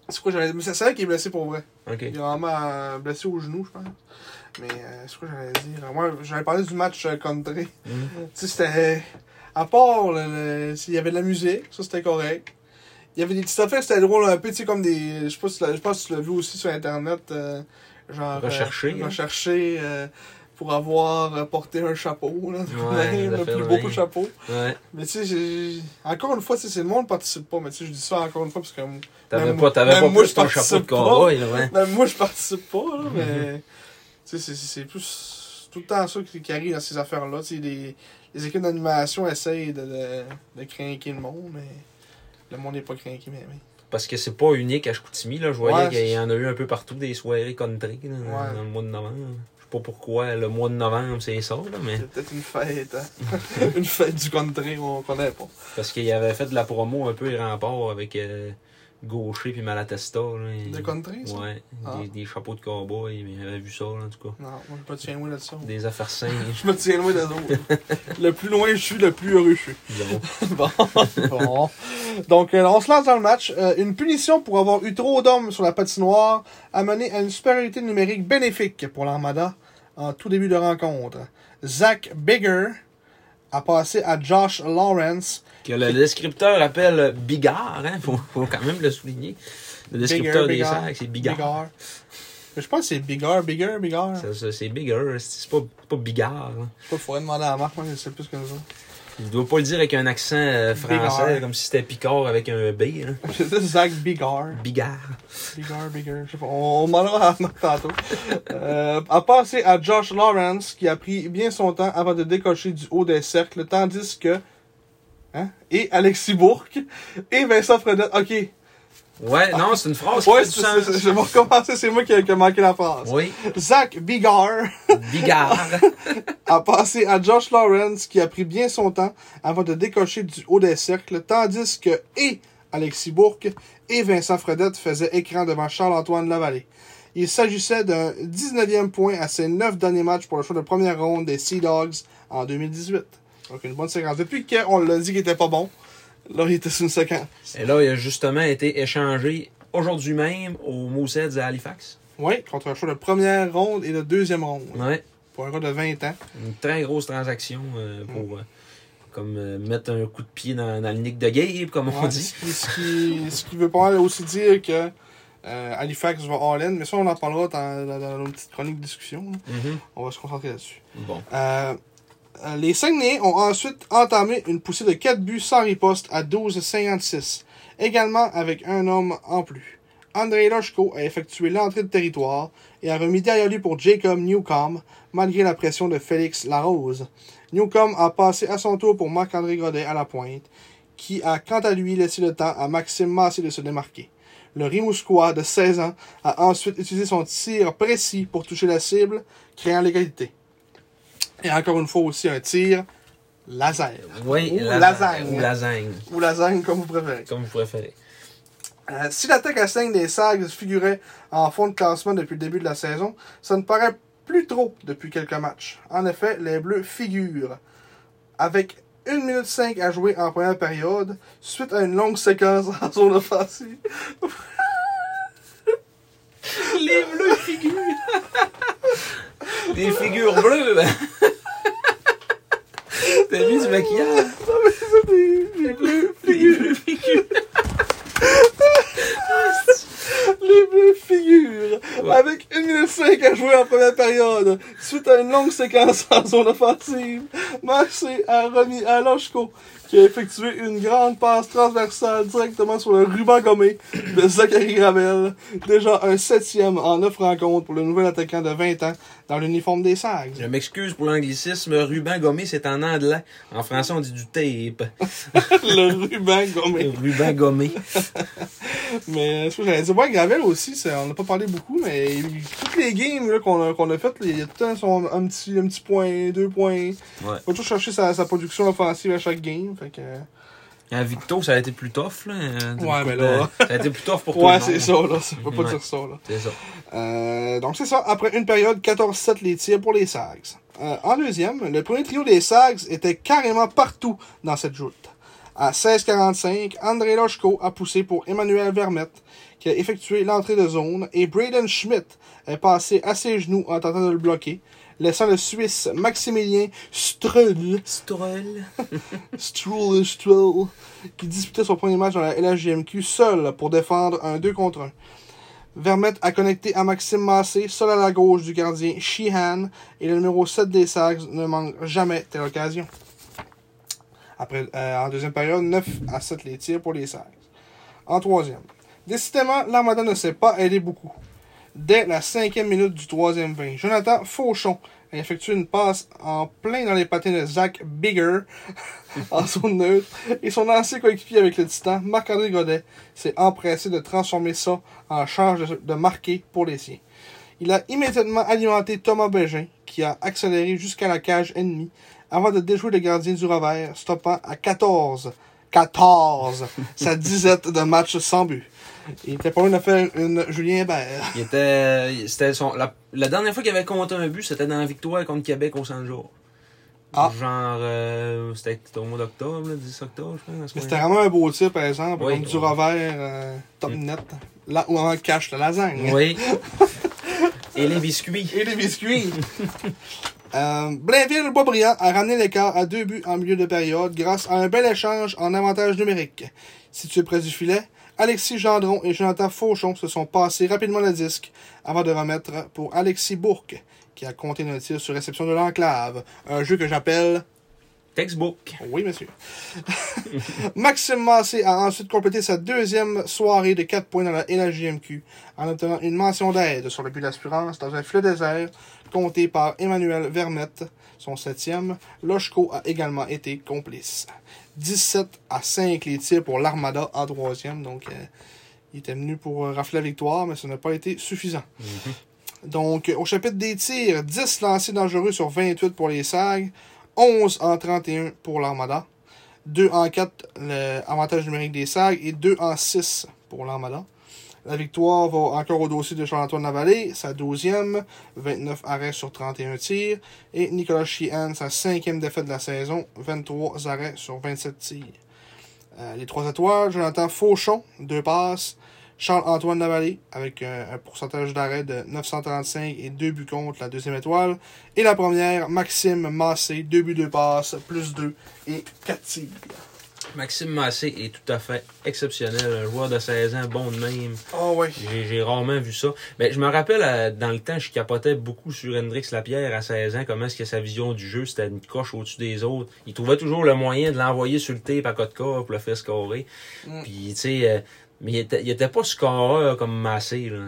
c'est quoi j'allais dire? Mais c'est vrai qu'il est blessé pour vrai. Il est vraiment euh, blessé au genou, je pense. Mais euh, c'est quoi j'allais dire? Moi, j'allais parler du match euh, country. Mhm. Tu sais, c'était. À part, le, le- s'il y avait de la musique, ça c'était correct. Il y avait des petites affaires, c'était drôle un peu, tu sais, comme des. Je sais pas si je pense que tu l'as vu aussi sur internet. euh, genre. Recherché, euh, hein? recherché euh, pour avoir euh, porté un chapeau, là. Ouais, <laughs> le plus beau chapeau. Ouais. Mais tu sais, encore une fois, c'est le monde participe pas, mais tu sais, je dis ça encore une fois parce que T'avais pas, t'avais même pas moi, plus ton chapeau de là, ouais. même moi je participe pas, là, <laughs> mais tu sais, c'est- plus tout le temps ça qui, arrive dans ces affaires-là. Tu sais, les équipes d'animation essayent de, de, de craquer le monde, mais le monde n'est pas craqué, mais. Parce que c'est pas unique à Chicoutimi, là. Je voyais Ouais, qu'il y en a eu un peu partout, des soirées country, là, Ouais. dans le mois de novembre. Je sais pas pourquoi le mois de novembre, c'est ça, là, mais C'est peut-être une fête, hein. <laughs> une fête du country, on connaît pas. parce qu'il avait fait de la promo un peu et rempart avec euh, Gaucher puis Malatesta, là. et- De country, ça? Ouais, Ah. des, des chapeaux de cowboy, mais j'avais vu ça, là, en tout cas. Non, moi je me tiens loin de ça. Des affaires singes. <laughs> Je me tiens loin des autres. le plus loin je suis, le plus heureux je suis. <laughs> Bon. bon. Donc, euh, on se lance dans le match. Euh, une punition pour avoir eu trop d'hommes sur la patinoire a mené à une supériorité numérique bénéfique pour l'Armada en tout début de rencontre. Zach Bigger a passé à Josh Lawrence. Que le descripteur appelle Bigard, hein, faut, faut quand même le souligner. Le descripteur des Bigger, sacs, c'est Bigard. Mais je pense que c'est Bigger, Bigger, Bigger. Ça, ça, C'est Bigger, c'est pas, c'est pas Bigard. là. Je sais pas, il faudrait demander à Marc, moi je sais plus que autres. Il doit pas le dire avec un accent euh, français, Bigard. comme si c'était Picard avec un B. Hein. <laughs> C'était Zach Bigger. Bigard. Bigger, bigger. Je sais pas, on, à Marc tantôt. Euh, a passé à Josh Lawrence, qui a pris bien son temps avant de décocher du haut des cercles, tandis que. Hein? Et Alexis Bourque et Vincent Fredette. Ok. Ouais, non, c'est une phrase Ouais, qui c'est- fait du c'est- sens. je vais recommencer, c'est moi qui ai qui ai manqué la phrase. Oui, Zach Bigard Bigard. <laughs> a passé à Josh Lawrence, qui a pris bien son temps avant de décocher du haut des cercles, tandis que et Alexis Bourque et Vincent Fredette faisaient écran devant Charles-Antoine Lavallée. Il s'agissait d'un 19e point à ses 9 derniers matchs pour le choix de première ronde des Sea Dogs en 2018. Donc une bonne séquence. Depuis qu'on l'a dit qu'il était pas bon, là il était sur une séquence. Et là, il a justement été échangé aujourd'hui même au Mooseheads à Halifax. Oui, contre un choix de première ronde et de deuxième ronde. Ouais. Pour un gars de 20 ans. Une très grosse transaction euh, pour euh, comme euh, mettre un coup de pied dans, dans le nick de Gabe, comme on dit. ce, qui, ce, qui, veut pas aussi dire que euh, Halifax va all-in, mais ça on en parlera dans, dans, dans notre petite chronique de discussion. Mhm. On va se concentrer là-dessus. Bon. Euh, les Saguenayens ont ensuite entamé une poussée de 4 buts sans riposte à 12,56, également avec un homme en plus. André Lochko a effectué l'entrée de territoire et a remis derrière lui pour Jacob Newcomb, malgré la pression de Félix Larose. Newcomb a passé à son tour pour Marc-André Godet à la pointe, qui a quant à lui laissé le temps à Maxime Massé de se démarquer. Le Rimouskois de 16 ans a ensuite utilisé son tir précis pour toucher la cible, créant l'égalité. Et encore une fois aussi un tir laser. Oui, Ou lasagne. Ou lasagne, Ou lasagne, comme vous préférez. comme vous préférez. Euh, si l'attaque à 5 des Sags figurait en fond de classement depuis le début de la saison, ça ne paraît plus trop depuis quelques matchs. En effet, les Bleus figurent avec 1 minute 5 à jouer en première période, suite à une longue séquence en zone offensive. Les bleus figures. <laughs> Des figures bleues. <laughs> T'as mis du maquillage? <laughs> <laughs> Les Bleus figurent. Les figures. Les Bleus figurent Ouais. avec 1 minute 5 à jouer en première période. Suite à une longue séquence en zone offensive, Marseille a remis à Lochko qui a effectué une grande passe transversale directement sur le ruban gommé de Zachary Gravel. Déjà un septième en neuf rencontres pour le nouvel attaquant de 20 ans dans l'uniforme des Je Sags. m'excuse pour l'anglicisme. Ruban gommé, c'est en anglais. En français, on dit du tape. <laughs> le ruban gommé. Ruban gommé. <laughs> Mais ce que j'allais dire, ouais, Gravel aussi, on n'a pas parlé beaucoup, mais toutes les games qu'on a, qu'on a faites, il y a tout le temps son, un, petit, un petit point, deux points. Ouais. Faut toujours chercher sa, sa production offensive à chaque game. Fait que, À Victo, ça a été plus tough, là. euh, Ouais, mais de- là- <laughs> Ça a été plus tough pour <laughs> le Ouais, c'est ça, là. Ça peut pas Ouais. dire ça, là. C'est ça. Euh, donc c'est ça, après une période, 14-7 les tirs pour les Sags. Euh, en deuxième, le premier trio des Sags était carrément partout dans cette joute. À 16-45, André Lochko a poussé pour Emmanuel Vermette, qui a effectué l'entrée de zone, et Braden Schmidt est passé à ses genoux en tentant de le bloquer, laissant le Suisse Maximilien Strudel Stroll. Strull, <laughs> Strull, qui disputait son premier match dans la LHJMQ seul pour défendre un 2 contre 1. Vermette a connecté à Maxime Massé, seul à la gauche du gardien Sheehan, et le numéro 7 des Sags ne manque jamais telle occasion. Après, euh, en deuxième période, 9 à 7 les tirs pour les Sags. En troisième, décidément, l'Armada ne s'est pas aidé beaucoup. Dès la cinquième minute du troisième 20, Jonathan Fauchon a effectué une passe en plein dans les patins de Zach Bigger <laughs> en zone neutre et son ancien coéquipier avec le Titan, Marc-André Godet, s'est empressé de transformer ça en charge de, marquer pour les siens. Il a immédiatement alimenté Thomas Bégin, qui a accéléré jusqu'à la cage ennemie avant de déjouer le gardien du revers, stoppant à 14. 14! sa disette de match sans but. Il était pas loin de faire une Julien Hébert. Il était. C'était son. La, la dernière fois qu'il avait compté un but, c'était dans la victoire contre Québec au Saint-Jour. Ah. Genre. euh, c'était au mois d'octobre, là, 10 octobre, je pense. Mais c'était vraiment un beau tir, par exemple, Oui. comme du revers, euh, top net. Là, ou en cache la lasagne. Oui. <laughs> Et les biscuits. Et les biscuits. <laughs> euh, Blainville-Boisbriand a ramené l'écart à deux buts en milieu de période grâce à un bel échange en avantage numérique. Situé près du filet, Alexis Gendron et Jonathan Fauchon se sont passés rapidement le disque avant de remettre pour Alexis Bourque, qui a compté un tir sur réception de l'enclave. Un jeu que j'appelle Textbook. oui, monsieur. <laughs> Maxime Massé a ensuite complété sa deuxième soirée de 4 points dans la LHJMQ en obtenant une mention d'aide sur le but d'assurance dans un fleuve désert compté par Emmanuel Vermette, son septième. Lochko a également été complice. 17 à 5 les tirs pour l'Armada en troisième, donc euh, il était venu pour euh, rafler la victoire, mais ce n'a pas été suffisant. Donc, au chapitre des tirs, 10 lancés dangereux sur 28 pour les SAG, 11 en 31 pour l'Armada, 2 en 4 l'avantage numérique des SAG et 2 en 6 pour l'Armada. La victoire va encore au dossier de Charles-Antoine Lavallée, sa 12e, 29 arrêts sur 31 tirs, et Nicolas Sheehan, sa 5e défaite de la saison, 23 arrêts sur 27 tirs. Euh, les trois étoiles, Jonathan Fauchon, 2 passes, Charles-Antoine Lavallée, avec euh, un pourcentage d'arrêt de 935 et 2 buts contre la deuxième étoile. Et la première, Maxime Massé, 2 buts, 2 passes, plus 2 et 4 tirs. Maxime Massé est tout à fait exceptionnel. Un joueur de 16 ans, bon de même. Oh ouais. J'ai j'ai rarement vu ça. Mais je me rappelle, euh, dans le temps, je capotais beaucoup sur Hendrix Lapierre à 16 ans, comment est-ce que sa vision du jeu, c'était une coche au-dessus des autres. Il trouvait toujours le moyen de l'envoyer sur le tape à côte corps pour le faire scorer. Mm. Puis, tu sais, euh, mais il était, il était pas scoreur comme Massé. Là.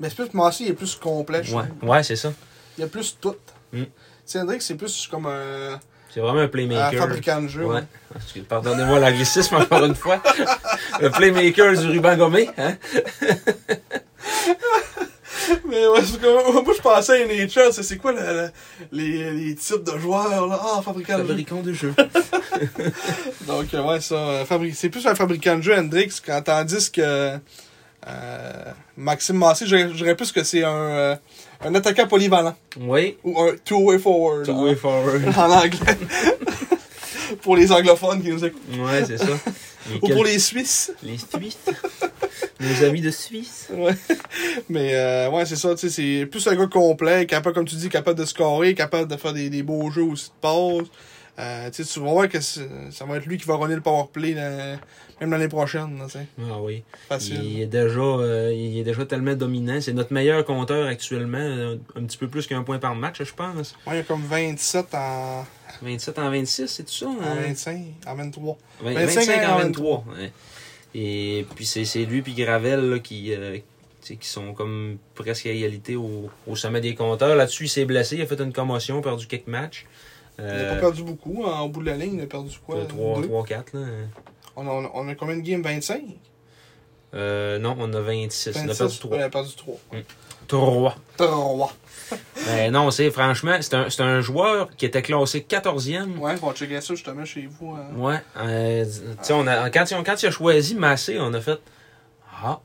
Mais c'est plus Massé, il est plus complet. je Ouais, ouais c'est ça. Il y a plus tout. Mm. Tu sais, Hendrix, c'est plus comme un, C'est vraiment un un playmaker. fabricant de jeu. Ouais. ouais. Excuse- Pardonnez-moi l'anglicisme encore une fois. <laughs> le playmaker du ruban gommé. Hein? <laughs> Mais ouais, c'est comme, moi je pensais à NHL, c'est c'est quoi la- la- les, les types de joueurs là? Ah, fabricant. Fabricant de jeu. <laughs> Donc euh, ouais, ça, euh, fabri- c'est plus un fabricant de jeu Hendrix, quand tandis que euh, Maxime Massé, je dirais- plus que c'est un, euh, un attaquant polyvalent. Oui. Ou un two-way forward. Two way en- forward. <laughs> en anglais. <laughs> pour les anglophones qui nous écoutent. Ouais, c'est ça. Ou quel- pour les Suisses. Les Suisses. Nos amis de Suisse. Ouais. Mais euh, ouais, c'est ça, tu sais, c'est plus un gars complet, capable, comme tu dis, capable de scorer, capable de faire des, des beaux jeux aussi de passe. Euh, tu vas voir que ça va être lui qui va runner le powerplay dans- même l'année prochaine, là. Ah oui. Facile. Il est déjà, euh, il est déjà tellement dominant. C'est notre meilleur compteur actuellement. euh, Un petit peu plus qu'un point par match, je pense. Ouais, il y a comme 27 en, 27 en 26, c'est tout ça? en hein? 25, en 23. Vingt- 25 25 en en 23. ouais. Et puis c'est c'est lui puis Gravel là, qui, euh, qui sont comme presque à égalité au, au sommet des compteurs. Là-dessus, il s'est blessé, il a fait une commotion, perdu quelques matchs. Il n'a Euh, pas perdu beaucoup. hein, au bout de la ligne, il a perdu quoi 3, Deux? 3, 4. Là. On, a, on, a, on a combien de games? 25 Euh, non, on a 26. On a 26, perdu ouais, 3. il a perdu 3. Mm. Trois. Trois. <laughs> Ben non, c'est franchement, c'est un, joueur qui était classé 14e. Ouais, on va checker ça justement chez vous. hein. Ouais. euh, tu sais, on a, quand, il- quand il a choisi Massé, on a fait Ah,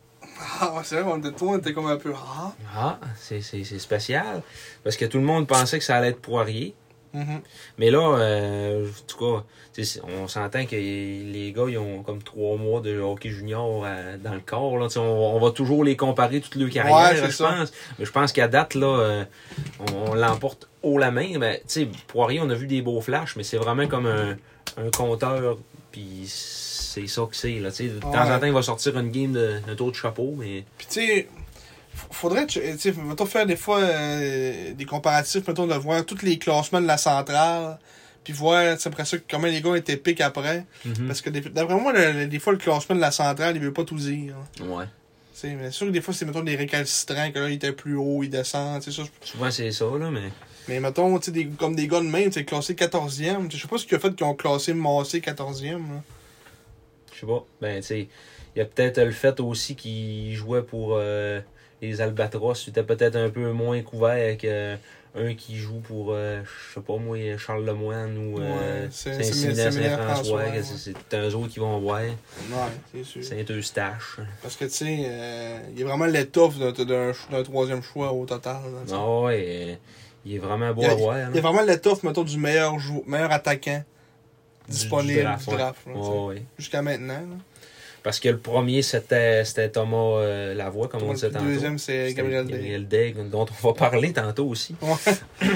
Ah, c'est vrai, on était, on était comme un peu. Ah. ah, c'est spécial. Parce que tout le monde pensait que ça allait être Poirier. Mhm. Mais là, euh, en tout cas, on s'entend que les gars, ils ont comme trois mois de hockey junior euh, dans le corps. Là. On, on va toujours les comparer toute leur carrière, Ouais, je ça. pense. Mais je pense qu'à date, là, euh, on, on l'emporte haut la main. Sais, Poirier, on a vu des beaux flashs, mais c'est vraiment comme un, un compteur. Puis c'est ça que c'est. Là, tu sais. de temps Ouais. en temps, il va sortir une game de, un tour de chapeau, mais Puis tu sais, f- faudrait, tu sais, mettons, faire des fois euh, des comparatifs, mettons, de voir tous les classements de la centrale, puis voir, tu sais, après ça, comment les gars étaient pics après. Mhm. Parce que d'après moi, le- le- des fois, le classement de la centrale, il veut pas tout dire. hein. ouais. Sais, mais sûr que des fois, c'est, mettons, des récalcitrants, que là, il était plus haut, il descend, tu sais, ça. Souvent, c'est ça, là, mais. Mais mettons, tu sais, comme des gars de même, tu sais, classé 14e. tu sais, Je sais pas ce qu'il a fait qu'ils ont classé Massé 14e, là. Je sais pas. Ben, tu sais, il y a peut-être le fait aussi qu'il jouait pour euh, les Albatros. C'était peut-être un peu moins couvert que un qui joue pour, euh, je sais pas moi, Charles Lemoine ou euh, Ouais, Saint-François. C'est- un autres qui vont voir. Ouais. Saint-Eustache. Parce que, tu sais, euh, il est vraiment l'étoffe d'un, troisième choix au total. là. Ah ouais, il est vraiment beau Il y a- à voir. hein. Il est vraiment l'étoffe, mettons, du meilleur, jou- meilleur attaquant Du- disponible du draft, draft. ouais. Jusqu'à maintenant. là. Parce que le premier, c'était c'était Thomas euh, Lavoie, comme on Le disait tantôt. deuxième, c'est Gabriel Day. Gabriel Day, dont on va parler tantôt aussi. Ouais. <coughs>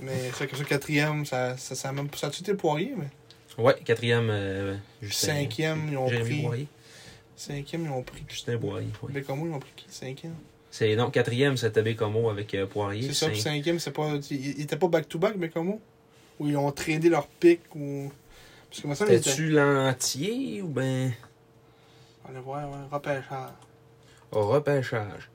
mais c'est que ça, quatrième, ça, ça, ça, a même, ça a-tu été Poirier? Mais? Ouais, quatrième, euh, Justin. cinquième, ils ont Jérémy pris. Boyer. Cinquième, ils ont pris. Justin Boyer, ouais. Bécamo, ils ont pris qui? Cinquième? C'est, non, quatrième, c'était Bécomo avec euh, Poirier. C'est ça, puis Cinq- cinquième, c'est pas. Ils ils étaient pas back-to-back, Bécamo? Ou ils ont tradé leur pick, ou. Parce que moi, ça. T'es-tu l'entier ou ben? Allez voir, ouais, repêchage. au repêchage?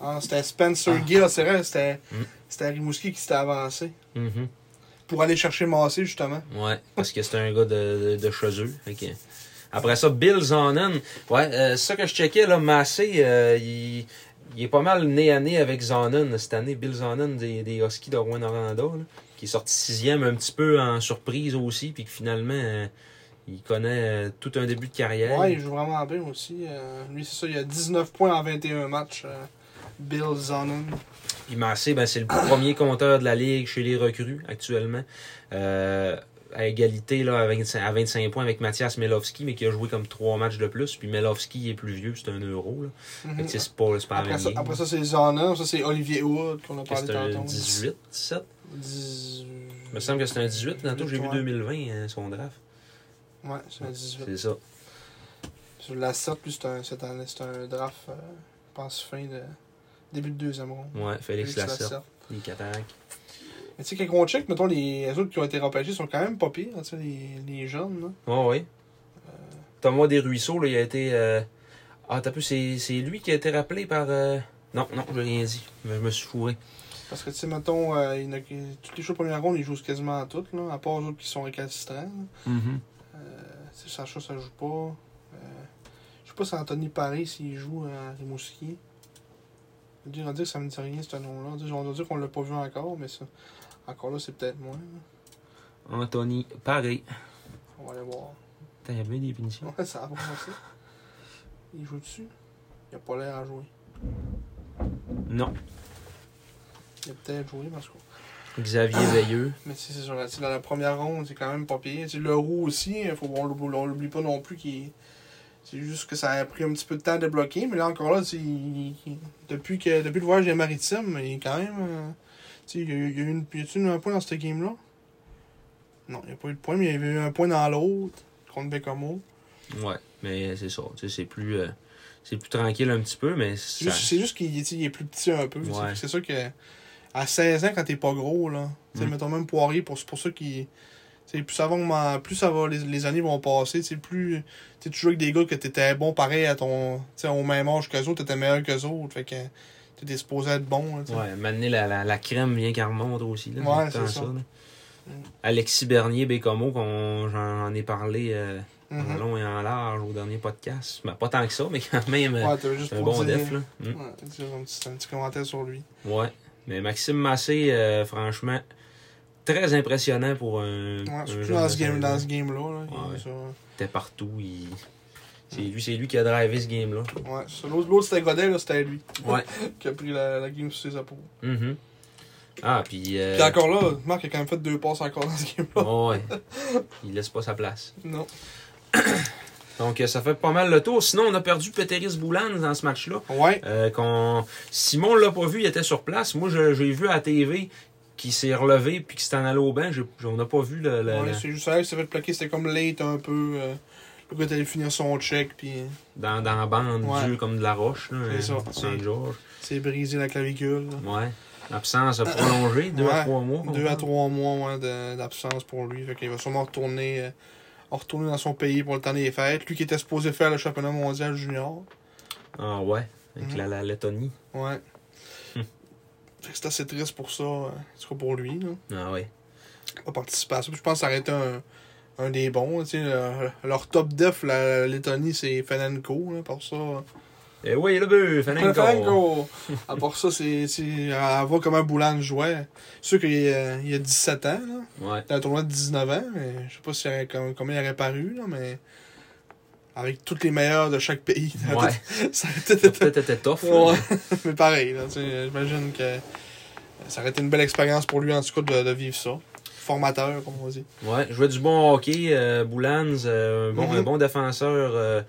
Ah, c'était Spencer Ah. Gill, c'est vrai, c'était. Mm. C'était Rimouski qui s'était avancé. Mhm. Pour aller chercher Massé, justement. Ouais, parce que c'est un gars de, de, de chez eux. Fait que- Après ça, Bill Zonen. Ouais, euh, c'est ça que je checkais, là, Massé, euh, il, il est pas mal nez à nez avec Zonen cette année. Bill Zonen des, des Huskies de Rouen-Noranda, là, qui est sorti sixième un petit peu en surprise aussi, puis que finalement, euh, il connaît euh, tout un début de carrière. Ouais, il joue vraiment bien aussi. Euh, lui, c'est ça, il a 19 points en 21 matchs. euh, Bill Zonen. Puis Massé, ben, c'est le premier compteur de la Ligue chez les recrues actuellement. Euh, à égalité là, à, 25, à 25 points avec Mathias Melowski, mais qui a joué comme trois matchs de plus. Puis Melowski est plus vieux, c'est un euro. Là. Sais, c'est pas, c'est pas Après ça, après ça, c'est Zonen. Ça, c'est Olivier Wood qu'on a parlé tantôt. 18, 17. 10... Il me semble que c'est un 18. Tantôt, j'ai vu Ouais. 2020, hein, son draft. Ouais, c'est un 18. C'est ça. Sur la 7, lui, c'est un, c'est un, c'est un draft, euh, je pense, fin de. Début de deuxième ronde. Ouais, Félix Lasserte, Lasserte. les cataractes. Mais tu sais, quand on check, mettons, les, autres qui ont été repêchés sont quand même pas pires, tu sais, les, les jeunes, là. Ouais, ouais. Thomas Desruisseaux, là, il a été. euh, Ah, t'as peu, c'est c'est lui qui a été rappelé par. euh, Non, non, j'ai rien dit. Je me suis fourré. Parce que, tu sais, mettons, euh, il a toutes les choses première ronde, ils jouent quasiment à toutes, là, à part eux autres qui sont récalcitrants. là. Mhm. Euh, tu sais, Sacha, ça joue pas. Euh, je sais pas si Anthony Paris, s'il joue à Rimouski. On dire que ça me dit rien, ce nom-là. On va dire- qu'on l'a pas vu encore, mais ça, encore là, c'est peut-être moins. là. Anthony Paré. On va aller voir. Putain, il y a bien des punitions? Ouais, ça va commencer. Il joue dessus? Il a pas l'air à jouer. Non. Il a peut-être joué, parce que. Xavier Veilleux. Mais tu sais, c'est dans la première ronde, c'est quand même pas pire. Tu sais, le roux aussi, faut, on l'oublie on l'oublie pas non plus. qu'il c'est juste que ça a pris un petit peu de temps à débloquer. Mais là, encore là, il- depuis, que, depuis le voyage des maritimes, il est quand même. euh, il y a eu il y a eu une, y a-tu eu un point dans cette game-là? Non, il n'y a pas eu de point, mais il y avait eu un point dans l'autre contre Bécamo. Ouais, mais c'est ça. C'est plus. euh, c'est plus tranquille un petit peu, mais C'est juste, c'est juste qu'il est plus petit un peu. Ouais. C'est sûr que à 16 ans, quand t'es pas gros, là, tu Mm. mettons même Poirier, pour, pour ça sais, Plus ça va, plus ça va, les, les années vont passer, tu sais, plus. Tu joues avec des gars que t'étais bon pareil à ton. Au même âge qu'eux autres, t'étais meilleur qu'eux autres. Fait que t'étais supposé être bon, là. Ouais, maintenant, la, la, la crème vient qu'elle remonte aussi. Là, Ouais, c'est ça. là. Mm. Alexis Bernier Bécomo, qu'on, j'en, ai parlé euh, en long et en large au dernier podcast. Ben, pas tant que ça, mais quand même, Ouais, juste un bon dire. def. Là. Mm. Ouais, un petit, un petit commentaire sur lui. Ouais. Mais Maxime Massé, euh, franchement, très impressionnant pour un. Ouais, un surtout dans ce game, 16 dans ans. ce game-là. Là, Ouais. Il était partout. Il... C'est lui, c'est lui qui a drivé ce game-là. Ouais, l'autre, l'autre c'était Godet, là, c'était lui <laughs> Ouais. qui a pris la, la game sur ses épaules. Mhm. Ah, puis. euh, Puis encore là, Marc a quand même fait deux passes encore dans ce game-là. ouais. <laughs> Il laisse pas sa place. Non. <coughs> Donc, euh, ça fait pas mal le tour. Sinon, on a perdu Peteris Boulan dans ce match-là. Ouais. Euh, qu'on... Simon l'a pas vu, il était sur place. Moi, je- j'ai vu à la TV qu'il s'est relevé puis qu'il s'est en allé au banc. J'ai- On n'a pas vu le. le- ouais le- c'est juste ça, il s'est fait plaquer, c'était comme late un peu. euh, le gars finir son check, puis euh, dans, dans la bande Ouais. dure comme de la roche. Là, C'est euh, ça, Saint c'est- George. s'est brisé la clavicule. là. Ouais. L'absence a prolongé, deux à trois mois. Deux à trois mois ouais, de- d'absence pour lui. Fait qu'il va sûrement retourner, retourner dans son pays pour le temps des fêtes. Lui qui était supposé faire le championnat mondial junior. Ah ouais, avec Mhm. la, la Lettonie. Ouais. Que c'est assez triste pour ça, euh, en tout cas pour lui. Là. Ah ouais. Pas participer à ça. Puis Je pense que ça aurait été un, un des bons. leur, top def, la Lettonie, c'est Fenenko. Là, pour ça. Et oui, le bœuf, Fanenko. Fenenko! À part ça, c'est, c'est à voir comment Boulan jouait. C'est sûr qu'il y a, il y a 17 ans. Là. Ouais. C'était un tournoi de 19 ans, mais je sais pas si com- combien il aurait paru, là, mais avec tous les meilleurs de chaque pays. Ouais. <laughs> été- ça aurait été- <laughs> peut-être été tough. là. Ouais, <laughs> mais pareil, là, j'imagine que ça aurait été une belle expérience pour lui, en tout cas, de, de vivre ça. Formateur, comme on dit. Ouais, jouait du bon hockey, euh, Boulans, euh, un, bon, Mhm. un bon défenseur, euh,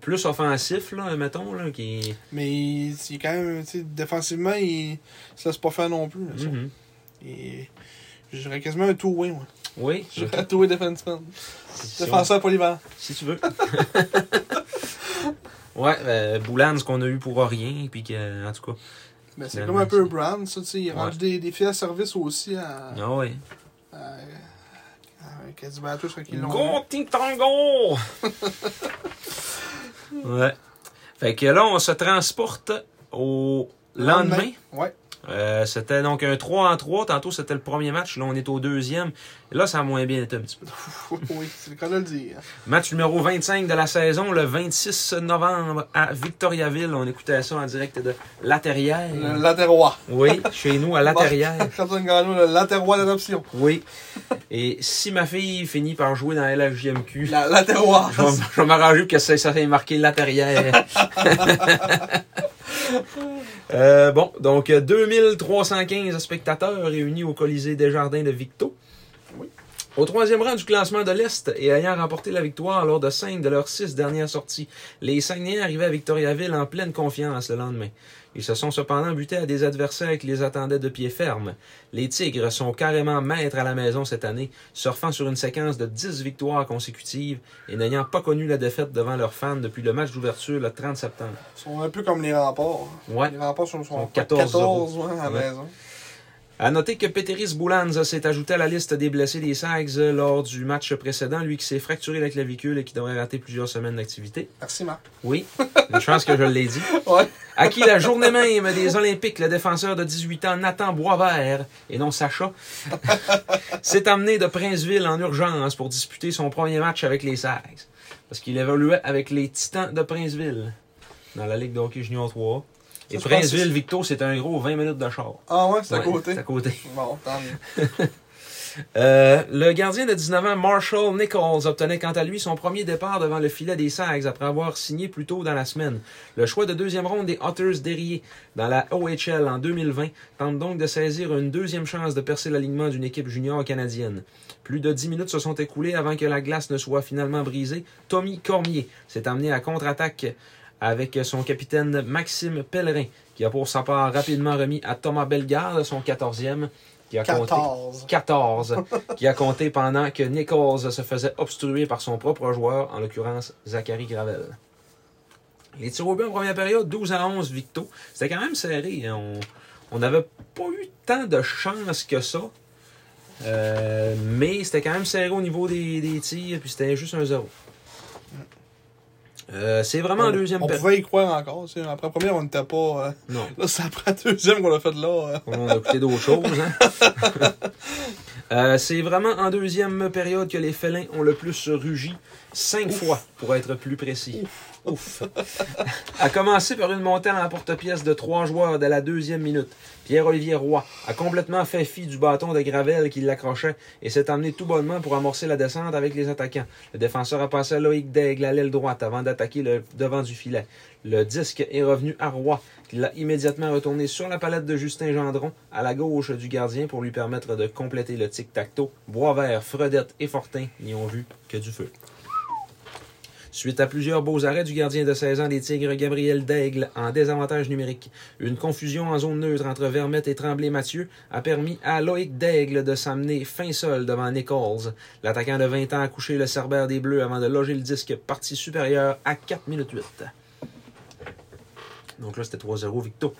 plus offensif, là, mettons, là, qui... Mais il, il est quand même, défensivement, il se laisse pas faire non plus. là. Mhm. Je dirais quasiment un two-way, moi. Oui, <laughs> Je dirais un two-way defenseman. si, on- Défenseur polyvalent. si tu veux. <laughs> ouais, euh, Boulans qu'on a eu pour rien, puis que, en tout cas, Mais c'est comme un peu c'est- Brown, ça, tu sais. Il a Ouais. rendu des, des fiers services aussi à. ah ouais. à, à Caddy Batters, quand ils l'ont. Go, ting tango! <laughs> ouais. Fait que là, on se transporte au lendemain. Ouais. Euh, c'était donc un 3 en 3. Tantôt, c'était le premier match. Là, on est au deuxième. Et là, ça a moins bien été un petit peu. <laughs> oui, c'est le cas de le dire. Match numéro 25 de la saison, le 26 novembre à Victoriaville. On écoutait ça en direct de La Terrière. Le. Oui, chez nous, à La <laughs> Terrière. Le Laterrois d'adoption. Oui. Et si ma fille finit par jouer dans la LHJMQ, La Laterrois. je vais, vais m'arranger que ça, ça ait marqué La Terrière. <laughs> <laughs> Euh, bon, donc euh, 2315 spectateurs réunis au Colisée des Jardins de Victo. Au troisième rang du classement de l'Est et ayant remporté la victoire lors de cinq de leurs six dernières sorties, les Saguenayens arrivaient à Victoriaville en pleine confiance le lendemain. Ils se sont cependant butés à des adversaires qui les attendaient de pied ferme. Les Tigres sont carrément maîtres à la maison cette année, surfant sur une séquence de 10 victoires consécutives et n'ayant pas connu la défaite devant leurs fans depuis le match d'ouverture le 30 septembre. Ils sont un peu comme les remparts. Ouais. Les remparts sont, sont Sont 14 14 ouais, à la Ouais. maison. À noter que Peteris Boulans s'est ajouté à la liste des blessés des Sags euh, lors du match précédent, lui qui s'est fracturé la clavicule et qui devrait rater plusieurs semaines d'activité. Merci, Marc. Oui, je pense que je l'ai dit. <laughs> Ouais. À qui la journée même des Olympiques, le défenseur de 18 ans Nathan Boisvert, et non Sacha, <laughs> s'est amené de Princeville en urgence pour disputer son premier match avec les Sags. Parce qu'il évoluait avec les Titans de Princeville dans la Ligue de hockey junior 3. Et Ça, je pense que Princeville, Victo, c'est un gros 20 minutes de char. Ah ouais, c'est à côté. C'est à côté. <laughs> Bon, tant mieux. <laughs> Euh, le gardien de 19 ans, Marshall Nichols, obtenait quant à lui son premier départ devant le filet des Sags après avoir signé plus tôt dans la semaine. Le choix de deuxième ronde des Otters d'Erié dans la OHL en 2020 tente donc de saisir une deuxième chance de percer l'alignement d'une équipe junior canadienne. Plus de 10 minutes se sont écoulées avant que la glace ne soit finalement brisée. Tommy Cormier s'est amené à contre-attaque avec son capitaine Maxime Pellerin, qui a pour sa part rapidement remis à Thomas Bellegarde son 14e, qui a compté 14. 14, <laughs> qui a compté pendant que Nichols se faisait obstruer par son propre joueur, en l'occurrence Zachary Gravel. Les tirs au but en première période, 12 à 11 Victo. C'était quand même serré. hein. On n'avait pas eu tant de chance que ça. Euh, mais c'était quand même serré au niveau des, des tirs, puis c'était juste un zéro. Euh, c'est vraiment en On- deuxième On période. pouvait y croire encore. tu sais. Après la première, on n'était pas. euh, Non. Là, c'est après la deuxième qu'on l'a fait là. euh. On a écouté d'autres choses. Hein? <laughs> C'est vraiment en deuxième période que les félins ont le plus rugi. Cinq fois, pour être plus précis. Ouf. <laughs> a commencé par une montée en porte-pièce de trois joueurs dès la deuxième minute. Pierre-Olivier Roy a complètement fait fi du bâton de Gravel qui l'accrochait et s'est emmené tout bonnement pour amorcer la descente avec les attaquants. Le défenseur a passé à Loïc Daigle à l'aile droite avant d'attaquer le devant du filet. Le disque est revenu à Roy, qui l'a immédiatement retourné sur la palette de Justin Gendron à la gauche du gardien pour lui permettre de compléter le tic-tac-toe. Boisvert, Fredette et Fortin n'y ont vu que du feu. Suite à plusieurs beaux arrêts du gardien de 16 ans des Tigres, Gabriel Daigle, en désavantage numérique, une confusion en zone neutre entre Vermette et Tremblay-Mathieu a permis à Loïc Daigle de s'amener fin sol devant Nichols. L'attaquant de 20 ans a couché le cerbère des Bleus avant de loger le disque partie supérieure à 4 minutes 8. Donc là, c'était 3-0 Victo.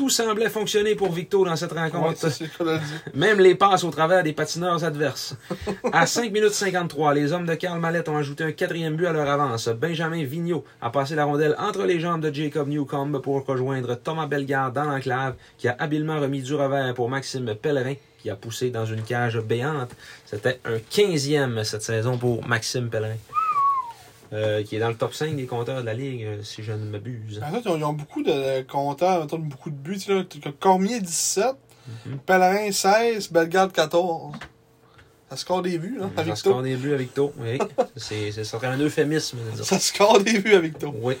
Tout semblait fonctionner pour Victo dans cette rencontre. Ouais. <laughs> Même les passes au travers des patineurs adverses. <laughs> À 5 minutes 53, les hommes de Karl Mallette ont ajouté un quatrième but à leur avance. Benjamin Vigneault a passé la rondelle entre les jambes de Jacob Newcomb pour rejoindre Thomas Bellegarde dans l'enclave, qui a habilement remis du revers pour Maxime Pellerin, qui a poussé dans une cage béante. C'était un 15e cette saison pour Maxime Pellerin. Euh, qui est dans le top 5 des compteurs de la Ligue, euh, si je ne m'abuse. En fait, ils ont, beaucoup de compteurs, beaucoup de buts. Là, Cormier 17, Mhm. Pellerin 16, Bellegarde 14. Ça score des buts, hein, Ça avec score toi. des buts avec toi, oui. <laughs> C'est, un euphémisme. Ça score des buts avec toi. Oui.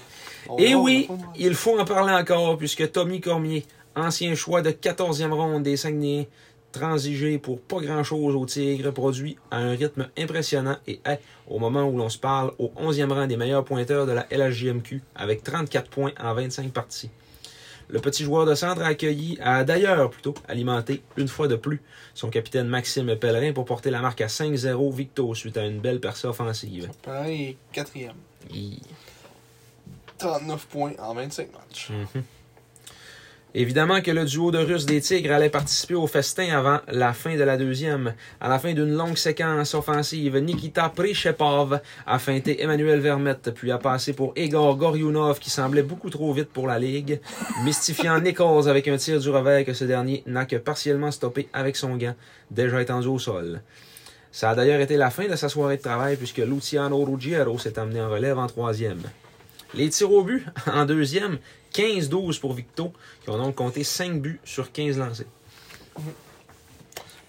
On Et oui, il faut en parler encore, puisque Tommy Cormier, ancien choix de 14e ronde des Saguenayens, transigé pour pas grand-chose au Tigre, produit à un rythme impressionnant et est, au moment où l'on se parle, au 11e rang des meilleurs pointeurs de la LHJMQ, avec 34 points en 25 parties. Le petit joueur de centre a accueilli, a d'ailleurs plutôt alimenté une fois de plus son capitaine Maxime Pellerin pour porter la marque à 5-0 Victo suite à une belle percée offensive. Pellerin est quatrième. Il- 39 points en 25 matchs. Mhm. Évidemment que le duo de Russes des Tigres allait participer au festin avant la fin de la deuxième. À la fin d'une longue séquence offensive, Nikita Prichepov a feinté Emmanuel Vermette, puis a passé pour Egor Goryunov qui semblait beaucoup trop vite pour la Ligue, mystifiant <laughs> Nichols avec un tir du revers que ce dernier n'a que partiellement stoppé avec son gant, déjà étendu au sol. Ça a d'ailleurs été la fin de sa soirée de travail puisque Luciano Ruggiero s'est amené en relève en troisième. Les tirs au but <laughs> en deuxième, 15-12 pour Victo, qui ont donc compté 5 buts sur 15 lancés.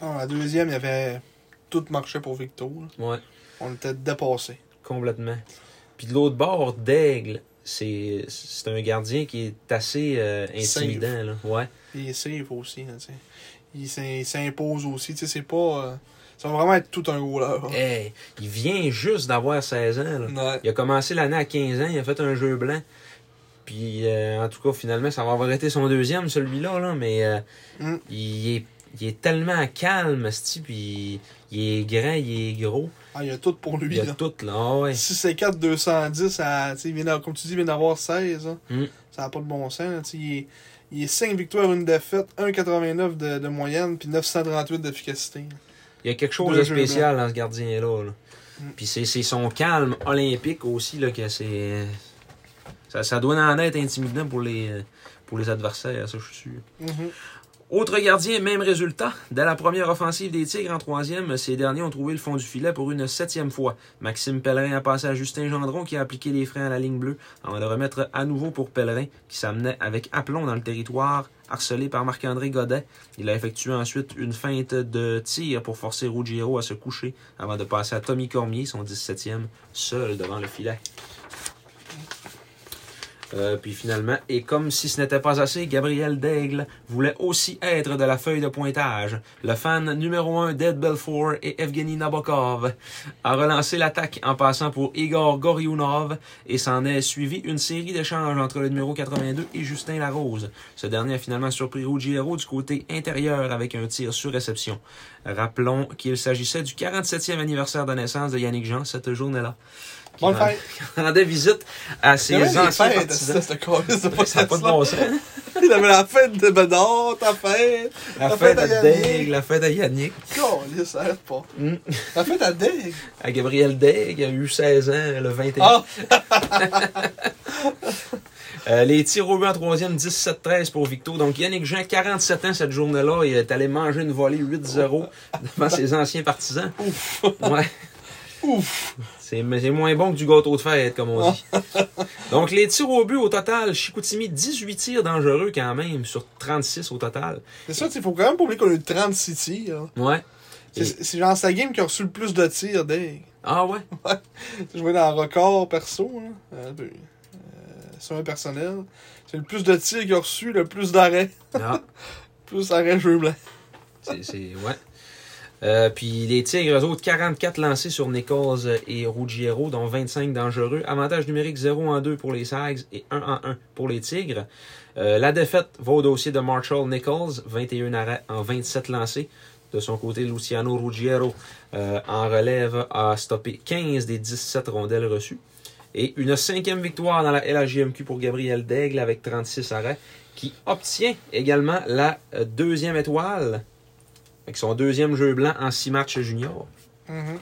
Ah, la deuxième, il y avait tout marché pour Victor. là. Ouais, On était dépassés. complètement. Puis de l'autre bord, Daigle, c'est c'est un gardien qui est assez euh, intimidant. Là. Ouais. Il est safe aussi. là, tu sais. il s'im- il s'impose aussi. tu sais, C'est pas. euh, ça va vraiment être tout un goaler. là. Hey, il vient juste d'avoir 16 ans. là. Ouais. Il a commencé l'année à 15 ans, il a fait un jeu blanc. Puis, euh, en tout cas, finalement, ça va avoir été son deuxième, celui-là, là, mais euh, Mm. il, est, il est tellement calme, ce type, il, il est grand, il est gros, Ah, il y a tout pour lui. il a là. tout, là, Ah ouais. Si c'est 4 210, à, vient d'avoir- comme tu dis, il vient d'avoir 16. hein. Mm. Ça n'a pas de bon sens. Il est, il est 5 victoires, une défaite, 1,89 de, de moyenne, puis 938 d'efficacité. Il y a quelque chose de spécial dans ce gardien-là. là. Mm. Puis c'est c'est son calme olympique aussi, là, que c'est... Ça, ça doit en être intimidant pour les, pour les adversaires, ça, je suis sûr. Mhm. Autre gardien, même résultat. Dès la première offensive des Tigres en troisième, ces derniers ont trouvé le fond du filet pour une septième fois. Maxime Pellerin a passé à Justin Gendron qui a appliqué les freins à la ligne bleue avant de remettre à nouveau pour Pellerin qui s'amenait avec aplomb dans le territoire, harcelé par Marc-André Godet. Il a effectué ensuite une feinte de tir pour forcer Ruggiero à se coucher avant de passer à Tommy Cormier, son 17e, seul devant le filet. Euh, puis finalement, et comme si ce n'était pas assez, Gabriel Daigle voulait aussi être de la feuille de pointage. Le fan numéro 1 d'Ed Belfour et Evgeny Nabokov a relancé l'attaque en passant pour Igor Goryunov et s'en est suivi une série d'échanges entre le numéro 82 et Justin Larose. Ce dernier a finalement surpris Ruggiero du côté intérieur avec un tir sur réception. Rappelons qu'il s'agissait du 47e anniversaire de naissance de Yannick Jean cette journée-là. Bonne fête. rendait visite à ses anciens partisans. Ça n'a pas de bon sens. <laughs> Il avait la fête de Bedard, ta fête. La La fête fête à la fête à Yannick, ça arrête pas. Mm. La fête à Deg. à Gabriel Daigle, il a eu 16 ans le 21. Ah! <laughs> Euh, les tirs au but en troisième, 17-13 pour Victo. Donc Yannick Jean, 47 ans cette journée-là, il est allé manger une volée 8-0 devant ses anciens partisans. Ouf. Ouais. Ouf. C'est moins bon que du gâteau de fête, comme on dit. <laughs> Donc, les tirs au but au total, Chicoutimi, 18 tirs dangereux quand même, sur 36 au total. C'est ça, il faut quand même pas oublier qu'on a eu 36 tirs. Ouais. Et- C'est genre sa game qui a reçu le plus de tirs dès. Ah ouais? <laughs> J'ai joué dans le record perso, là. Euh, euh, sur un personnel. C'est le plus de tirs qu'il a reçu, le plus d'arrêts. Ah, <laughs> Plus d'arrêts jeu blanc. c'est, c'est, ouais. Euh, puis les Tigres, autres, 44 lancés sur Nichols et Ruggiero, dont 25 dangereux. Avantage numérique 0 en 2 pour les Sags et 1 en 1 pour les Tigres. Euh, la défaite va au dossier de Marshall Nichols, 21 arrêts en 27 lancés. De son côté, Luciano Ruggiero euh, en relève a stoppé 15 des 17 rondelles reçues. Et une cinquième victoire dans la LHJMQ pour Gabriel Daigle avec 36 arrêts, qui obtient également la euh, deuxième étoile, avec son deuxième jeu blanc en six matchs juniors. Mhm.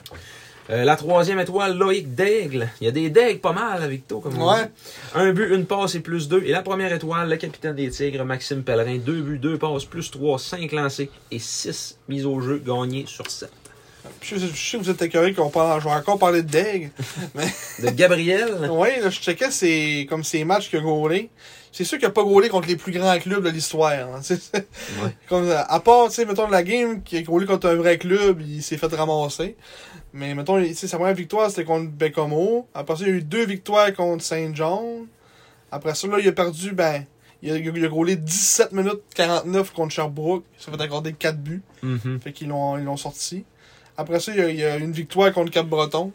Euh, la troisième étoile, Loïc Daigle. Il y a des Daigles pas mal à Victo, comme on Ouais. dit. Un but, une passe et plus deux. Et la première étoile, le capitaine des Tigres, Maxime Pellerin. Deux buts, deux passes, plus trois, cinq lancés et six mises au jeu gagnées sur sept. Je, sais- je sais que vous êtes écœurés qu'on parle, je vais encore parler de Deg. <laughs> De Gabriel. <laughs> Là, je checkais ses, comme ses matchs qu'il a gaulé. C'est sûr qu'il a pas gaulé contre les plus grands clubs de l'histoire. hein. Ouais. <laughs> Comme, à part, tu sais, mettons, la game qui a gaulé contre un vrai club, il s'est fait ramasser. Mais, mettons, tu sais, sa première victoire, c'était contre Bécomo. Après ça, il y a eu deux victoires contre Saint John. Après ça, là, il a perdu, ben, il a, il a gaulé 17 minutes 49 contre Sherbrooke. S'est fait accorder 4 buts. Mhm. Fait qu'ils l'ont, ils l'ont sorti. Après ça, il y, a, il y a une victoire contre Cap-Breton.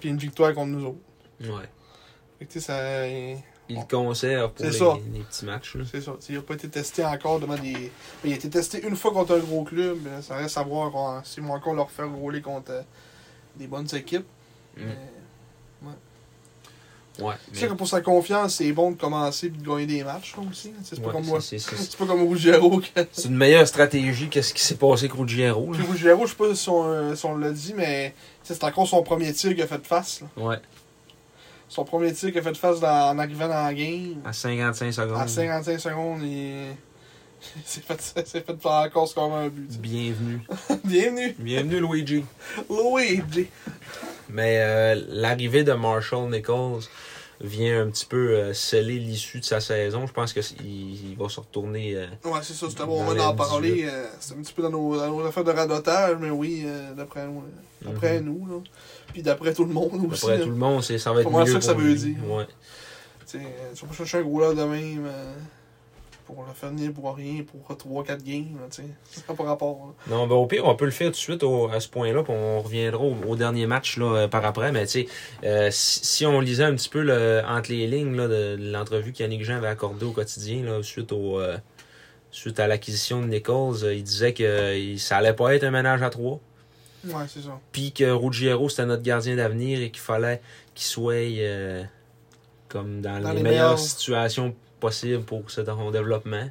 Puis une victoire contre nous autres. Ouais. Fait que, tu sais, ça. Il conserve pour C'est les, les petits matchs. C'est ça. Il n'a pas été testé encore devant des. mais il a été testé une fois contre un gros club. mais Ça reste à voir euh, s'ils vont encore leur faire rouler contre euh, des bonnes équipes. Mm. Mais Ouais. Tu sais que pour sa confiance, c'est bon de commencer et de gagner des matchs là, aussi. C'est pas Ouais, comme <laughs> pas comme Ruggiero. C'est une meilleure stratégie que ce qui s'est passé avec Ruggiero. Ruggiero, je sais pas si on, euh, si on l'a dit, mais c'est encore son premier tir qu'il a fait de face. là. Ouais. Son premier tir qu'il a fait face dans- en arrivant dans la game. À 55 secondes. À 55 secondes, il <laughs> s'est fait, s'est fait faire encore scorer un but. Bienvenue. <laughs> Bienvenue, Bienvenue, Luigi. Luigi. Mais euh, l'arrivée de Marshall Nichols vient un petit peu euh, sceller l'issue de sa saison. Je pense qu'il il va se retourner. euh, Ouais, c'est ça, c'était bon la d'en 18. parler. euh, c'est un petit peu dans nos, dans nos affaires de radotage, mais oui, euh, d'après nous, d'après nous, là. Puis d'après tout le monde aussi. après là. tout le monde, c'est, ça va être mieux ça que ça veut dire. Ouais. Tu sais, euh, tu vas pas chercher un gros là de même euh, pour le faire venir pour rien, pour 3-4 games, là, tu sais. Ça n'a pas rapport. là. Non, ben au pire, on peut le faire tout de suite au- à ce point-là, puis on reviendra au, au dernier match là, euh, par après. Mais tu sais, euh, si, si on lisait un petit peu le- entre les lignes là, de, de l'entrevue qu'Yannick Jean avait accordée au quotidien là, suite au euh, suite à l'acquisition de Nichols, il disait que ça allait pas être un ménage à trois. Ouais, c'est ça. Puis que Ruggiero, c'était notre gardien d'avenir et qu'il fallait qu'il soit euh, comme dans, Dans les, les meilleures meilleurs- situations possibles pour son développement.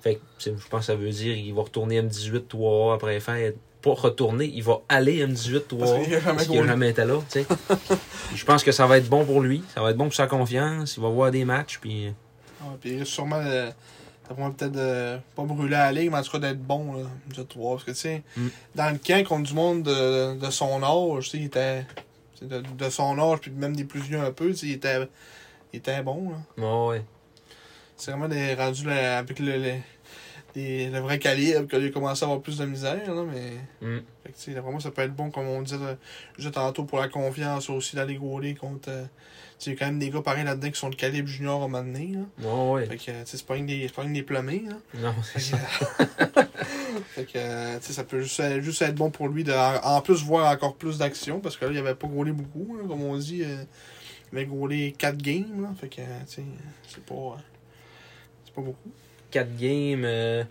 Fait que je pense que ça veut dire qu'il va retourner M18 3 après faire. Pas retourner, il va aller M18 3 Parce qu'il a jamais été là. <laughs> Puis je pense que ça va être bon pour lui, ça va être bon pour sa confiance, il va voir des matchs. Puis Ouais, puis il risque sûrement de. D'après moi, peut-être de pas brûler à la ligue, mais en tout cas d'être bon, là, je trouve. Parce que, tu sais, Mm. dans le camp contre du monde de, de son âge, tu sais, il était. De, de son âge, puis même des plus vieux un peu, tu sais, il était, il était bon, là. ouais, ouais. C'est vraiment des rendus là, avec le, le, les- le vrai calibre qu'il a commencé à avoir plus de misère, là, mais. Mm. Fait que, tu sais, vraiment, ça peut être bon, comme on disait, là, juste tantôt, pour la confiance aussi d'aller gauler contre. euh, il y a quand même des gars pareils là-dedans qui sont de calibre junior à un moment donné, là. Ouais, ouais. Fait que, tu sais, c'est pas que des, pas que des plumbés, là. Non, c'est ça. que, <laughs> fait que, tu sais, ça peut juste, être- juste être bon pour lui de, en plus, voir encore plus d'action, parce que là, il avait pas gaulé beaucoup, là, comme on dit. euh, il avait gaulé 4 games, là. Fait que, tu sais, c'est pas. euh, c'est pas beaucoup. 4 games. euh,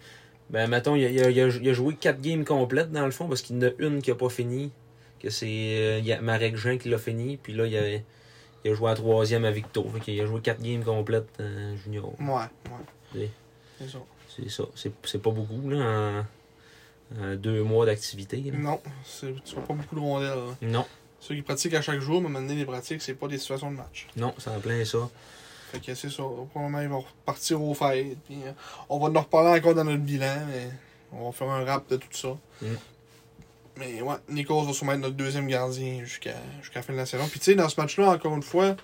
ben, mettons, il a, il a- il a- il a joué 4 games complètes dans le fond parce qu'il y en a une qui a pas fini. Que c'est il y a Marek Jean qui l'a fini. Puis là, il a, il a joué à troisième à Victo. Qu'il a joué 4 games complètes euh, junior. Ouais, ouais. Oui. C'est ça. C'est ça. C'est, pas beaucoup, là, en, en deux mois d'activité. Non, c'est- tu vois pas beaucoup de rondelles. là. Non, Ceux qui pratiquent à chaque jour, mais maintenant, les pratiques, c'est pas des situations de match. non, c'est en plein ça. Fait que c'est ça. Probablement, ils vont repartir aux fêtes. Puis, euh, on va en reparler encore dans notre bilan, mais on va faire un rap de tout ça. Mm. Mais ouais, Nichols va sûrement être notre deuxième gardien jusqu'à la fin de la saison. Puis tu sais, dans ce match-là, encore une fois,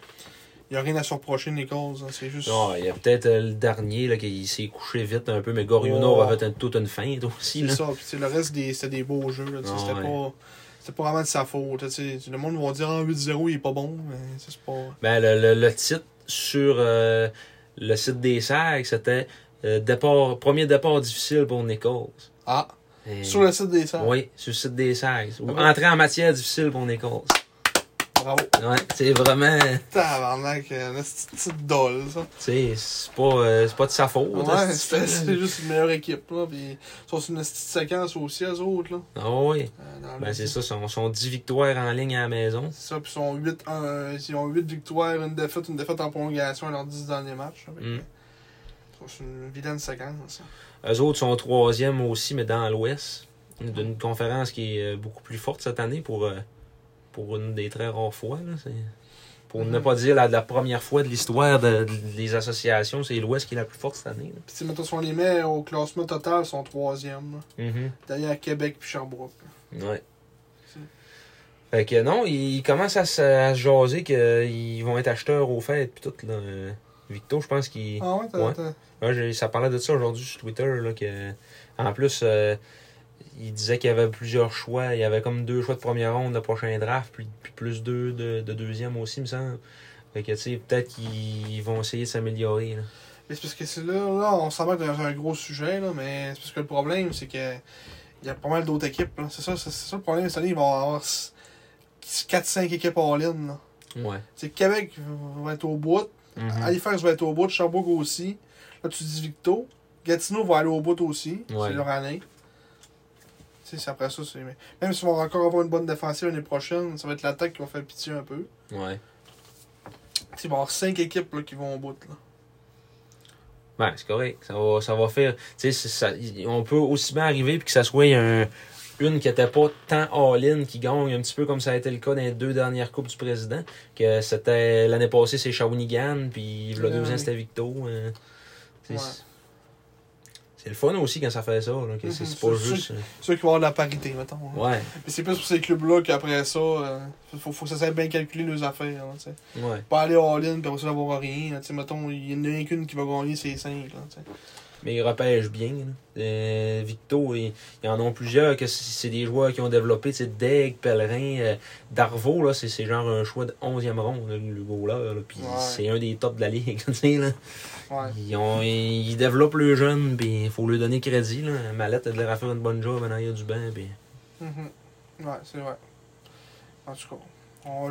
il n'y a rien à se reprocher Nichols. hein. C'est juste. Non, il y a peut-être euh, le dernier là, qui s'est couché vite un peu, mais Goriuno Oh. avait toute une feinte <laughs> aussi. C'est ça. Puis le reste, c'était des beaux jeux. là, c'était ouais. pas. C'était pas vraiment de sa faute. là, tu sais. Le monde va dire ah, 8-0, il est pas bon. Mais c'est pas. Ben, le, le, le titre sur euh, le site des SAG, c'était euh, départ, premier départ difficile pour Nichols. Ah, Et- sur le site des salles. Oui, sur le site des SAG. Ou Ah bon? Entrée en matière difficile pour Nichols. Bravo. Ouais, c'est vraiment. Tabarnak, euh, la petite dolle, ça. Tu sais, c'est pas, euh, c'est pas de sa faute. Ouais, c'est- juste une meilleure équipe, là. Puis, ils sont sur une petite séquence aussi, eux autres, là. Ah oui. euh, Ben, c'est ça, sont, sont 10 victoires en ligne à la maison. C'est ça, puis ils sont 8, euh, ils ont 8 victoires, une défaite, une défaite en prolongation à leurs 10 derniers matchs. Mm. Ils sont sur une vilaine séquence. ça. Eux autres sont troisième aussi, mais dans l'Ouest. D'une conférence qui est euh, beaucoup plus forte cette année pour, euh, pour une des très rares fois. Là. Pour ne Mhm. pas dire la, la première fois de l'histoire de- de- des associations, c'est l'Ouest qui est la plus forte cette année. Puis, mettons, si on les met au classement total, ils sont 3e, là. Mhm. Derrière Québec puis Sherbrooke. là. Ouais. Fait que non, ils commencent à se, à se jaser qu'ils vont être acheteurs aux fêtes pis tout. Là. Euh, Victo, je pense qu'il. Ah ouais, t'as. Ouais. Ouais, ça parlait de ça aujourd'hui sur Twitter. Là, que, en plus, euh, il disait qu'il y avait plusieurs choix. Il y avait comme deux choix de première ronde de prochain draft, puis, puis plus deux de, de deuxième aussi, me semble. Fait que, tu sais, peut-être qu'ils vont essayer de s'améliorer. c'est parce que c'est là, là, on s'en va dans un gros sujet, là, mais c'est parce que le problème, c'est que il y a pas mal d'autres équipes. C'est ça, c'est ça le problème cette année, ils vont avoir 4-5 équipes all-in. là. Ouais. Québec va être au bout, Mhm. Halifax va être au bout, Sherbrooke aussi. Là, tu dis Victo? Gatineau va aller au bout aussi. Ouais. C'est leur année. C'est après ça, c'est. Même s'ils vont encore avoir une bonne défensive l'année prochaine, ça va être l'attaque qui va faire pitié un peu. Ouais. Va y avoir 5 équipes là, qui vont au bout. Là. Ouais, c'est correct. Ça va, ça va faire. Tu sais, c'est ça- on peut aussi bien arriver puis que ça soit un- une qui n'était pas tant all-in qui gagne, un petit peu comme ça a été le cas dans les deux dernières Coupes du Président. Que c'était l'année passée, c'est Shawinigan, puis le Ouais, deuxième, c'était Victo. sais, Ouais. c'est- C'est le fun aussi quand ça fait ça. Là, que c'est Mhm, c'est pas c'est juste. C'est sûr qu'il va y avoir de la parité, mettons. là. euh, Ouais, Mais c'est plus pour ces clubs-là qu'après ça, euh, faut, faut que ça sache bien calculer leurs affaires. Là, ouais. pas aller all-in puis après ça avoir rien. sais, mettons, il y en a qu'une qui va gagner ces 5. Là, tu sais. Mais ils repêchent bien. Euh, Victo, ils, ils en ont plusieurs que c'est c'est des joueurs qui ont développé. sais, Deg, Pellerin, euh, Darvaux, là, c'est c'est genre un choix de 11e ronde, là, là, Puis Ouais. c'est un des tops de la ligue. <laughs> tu sais, là. Ouais. Ils, ont, ils développent le jeune, puis il faut lui donner crédit. Là. Mallette a l'air à faire une bonne job en arrière du banc. Puis... Mhm. Ouais, c'est vrai. En tout cas,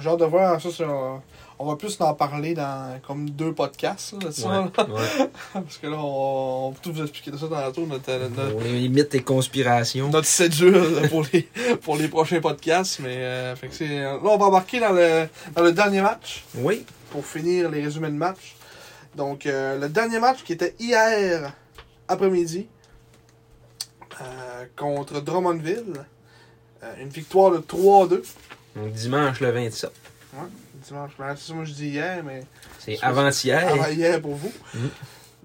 j'ai hâte de voir ça. sur- on va plus en parler dans comme deux podcasts. Là, Ouais, <laughs> ouais. Parce que là, on, on va tout vous expliquer de ça tantôt. Notre, notre, On limite les conspirations. notre cédule pour les, pour les prochains podcasts. Mais euh, fait que c'est, là, on va embarquer dans le, dans le dernier match. Oui. pour finir les résumés de match. Donc, euh, le dernier match qui était hier après-midi euh, contre Drummondville. Euh, une victoire de 3-2. Donc dimanche le 27. Ouais, dimanche. C'est ça, moi je dis hier, mais C'est avant-hier. avant hier pour vous. Mhm.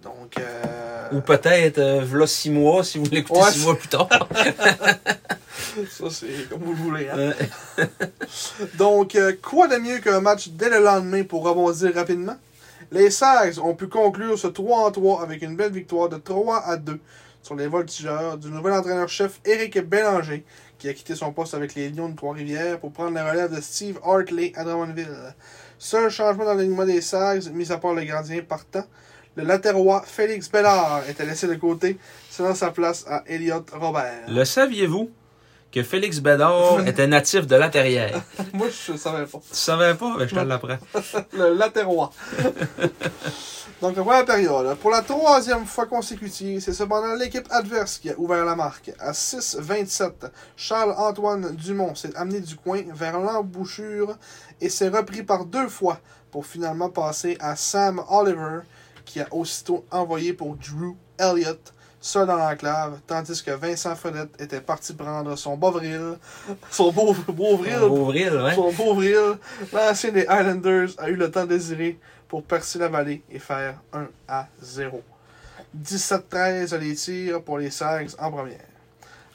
Donc, euh, Ou peut-être, euh, v'là six mois, si vous l'écoutez Ouais, six mois plus tard. <laughs> ça c'est comme vous le voulez. hein. <laughs> Donc, euh, quoi de mieux qu'un match dès le lendemain pour rebondir rapidement? Les Sags ont pu conclure ce 3 en 3 avec une belle victoire de 3 à 2 sur les voltigeurs du nouvel entraîneur-chef Éric Bélanger, qui a quitté son poste avec les Lions de Trois-Rivières pour prendre la relève de Steve Hartley à Drummondville. Seul changement dans l'alignement des Sags, mis à part le gardien partant, le latérois Félix Bellard était laissé de côté, cédant sa place à Elliot Robert. le saviez-vous que Félix Bédard <laughs> était natif de la Terrière? <laughs> Moi, je ne savais pas. Tu savais pas? Ben, je te l'apprends. le latérois. <laughs> Donc, la première période. Pour la troisième fois consécutive, c'est cependant l'équipe adverse qui a ouvert la marque. À 6-27, Charles-Antoine Dumont s'est amené du coin vers l'embouchure et s'est repris par deux fois pour finalement passer à Sam Oliver qui a aussitôt envoyé pour Drew Elliott seul dans l'enclave, tandis que Vincent Fenette était parti prendre son bovril, son beau, beauvril Ouvrir, ouais. son beau vril, l'ancien des Highlanders a eu le temps désiré pour percer la vallée et faire 1 à 0. 17-13 les tirs pour les Sags en première.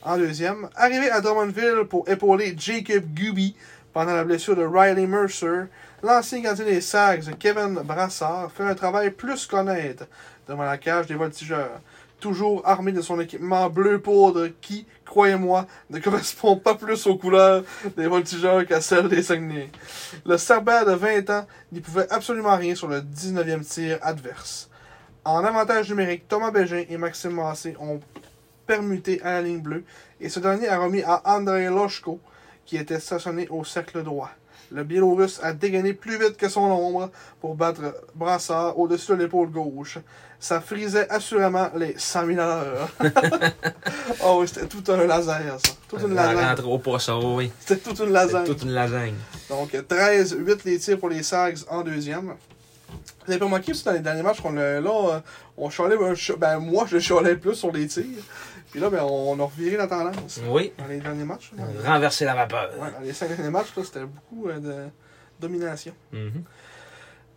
En deuxième, arrivé à Drummondville pour épauler Jacob Guby pendant la blessure de Riley Mercer, l'ancien gardien des Sags, Kevin Brassard, fait un travail plus qu'honnête devant la cage des voltigeurs, toujours armé de son équipement bleu poudre qui, croyez-moi, ne correspond pas plus aux couleurs des voltigeurs qu'à celles des Saguenay. Le Cerbère de 20 ans n'y pouvait absolument rien sur le 19e tir adverse. En avantage numérique, Thomas Bégin et Maxime Massé ont permuté à la ligne bleue et ce dernier a remis à Andrei Loshko, qui était stationné au cercle droit. Le Biélorusse a dégainé plus vite que son ombre pour battre Brassard au-dessus de l'épaule gauche. Ça frisait assurément les 100 000 à l'heure. <laughs> oh oui, c'était tout un laser, ça. Toute une La lasagne. rentre au poisson, oui. C'était toute une C'est lasagne. toute une lasagne. Donc 13, 8 les tirs pour les Sags en deuxième. Vous avez pas remarqué aussi dans les derniers matchs qu'on a là, euh, on chialait, ben moi je chialais plus sur les tirs. Puis là, ben on a reviré la tendance Oui. dans les derniers matchs. là. Renverser la vapeur. Ouais, dans les cinq derniers matchs, c'était beaucoup euh, de domination. Mhm.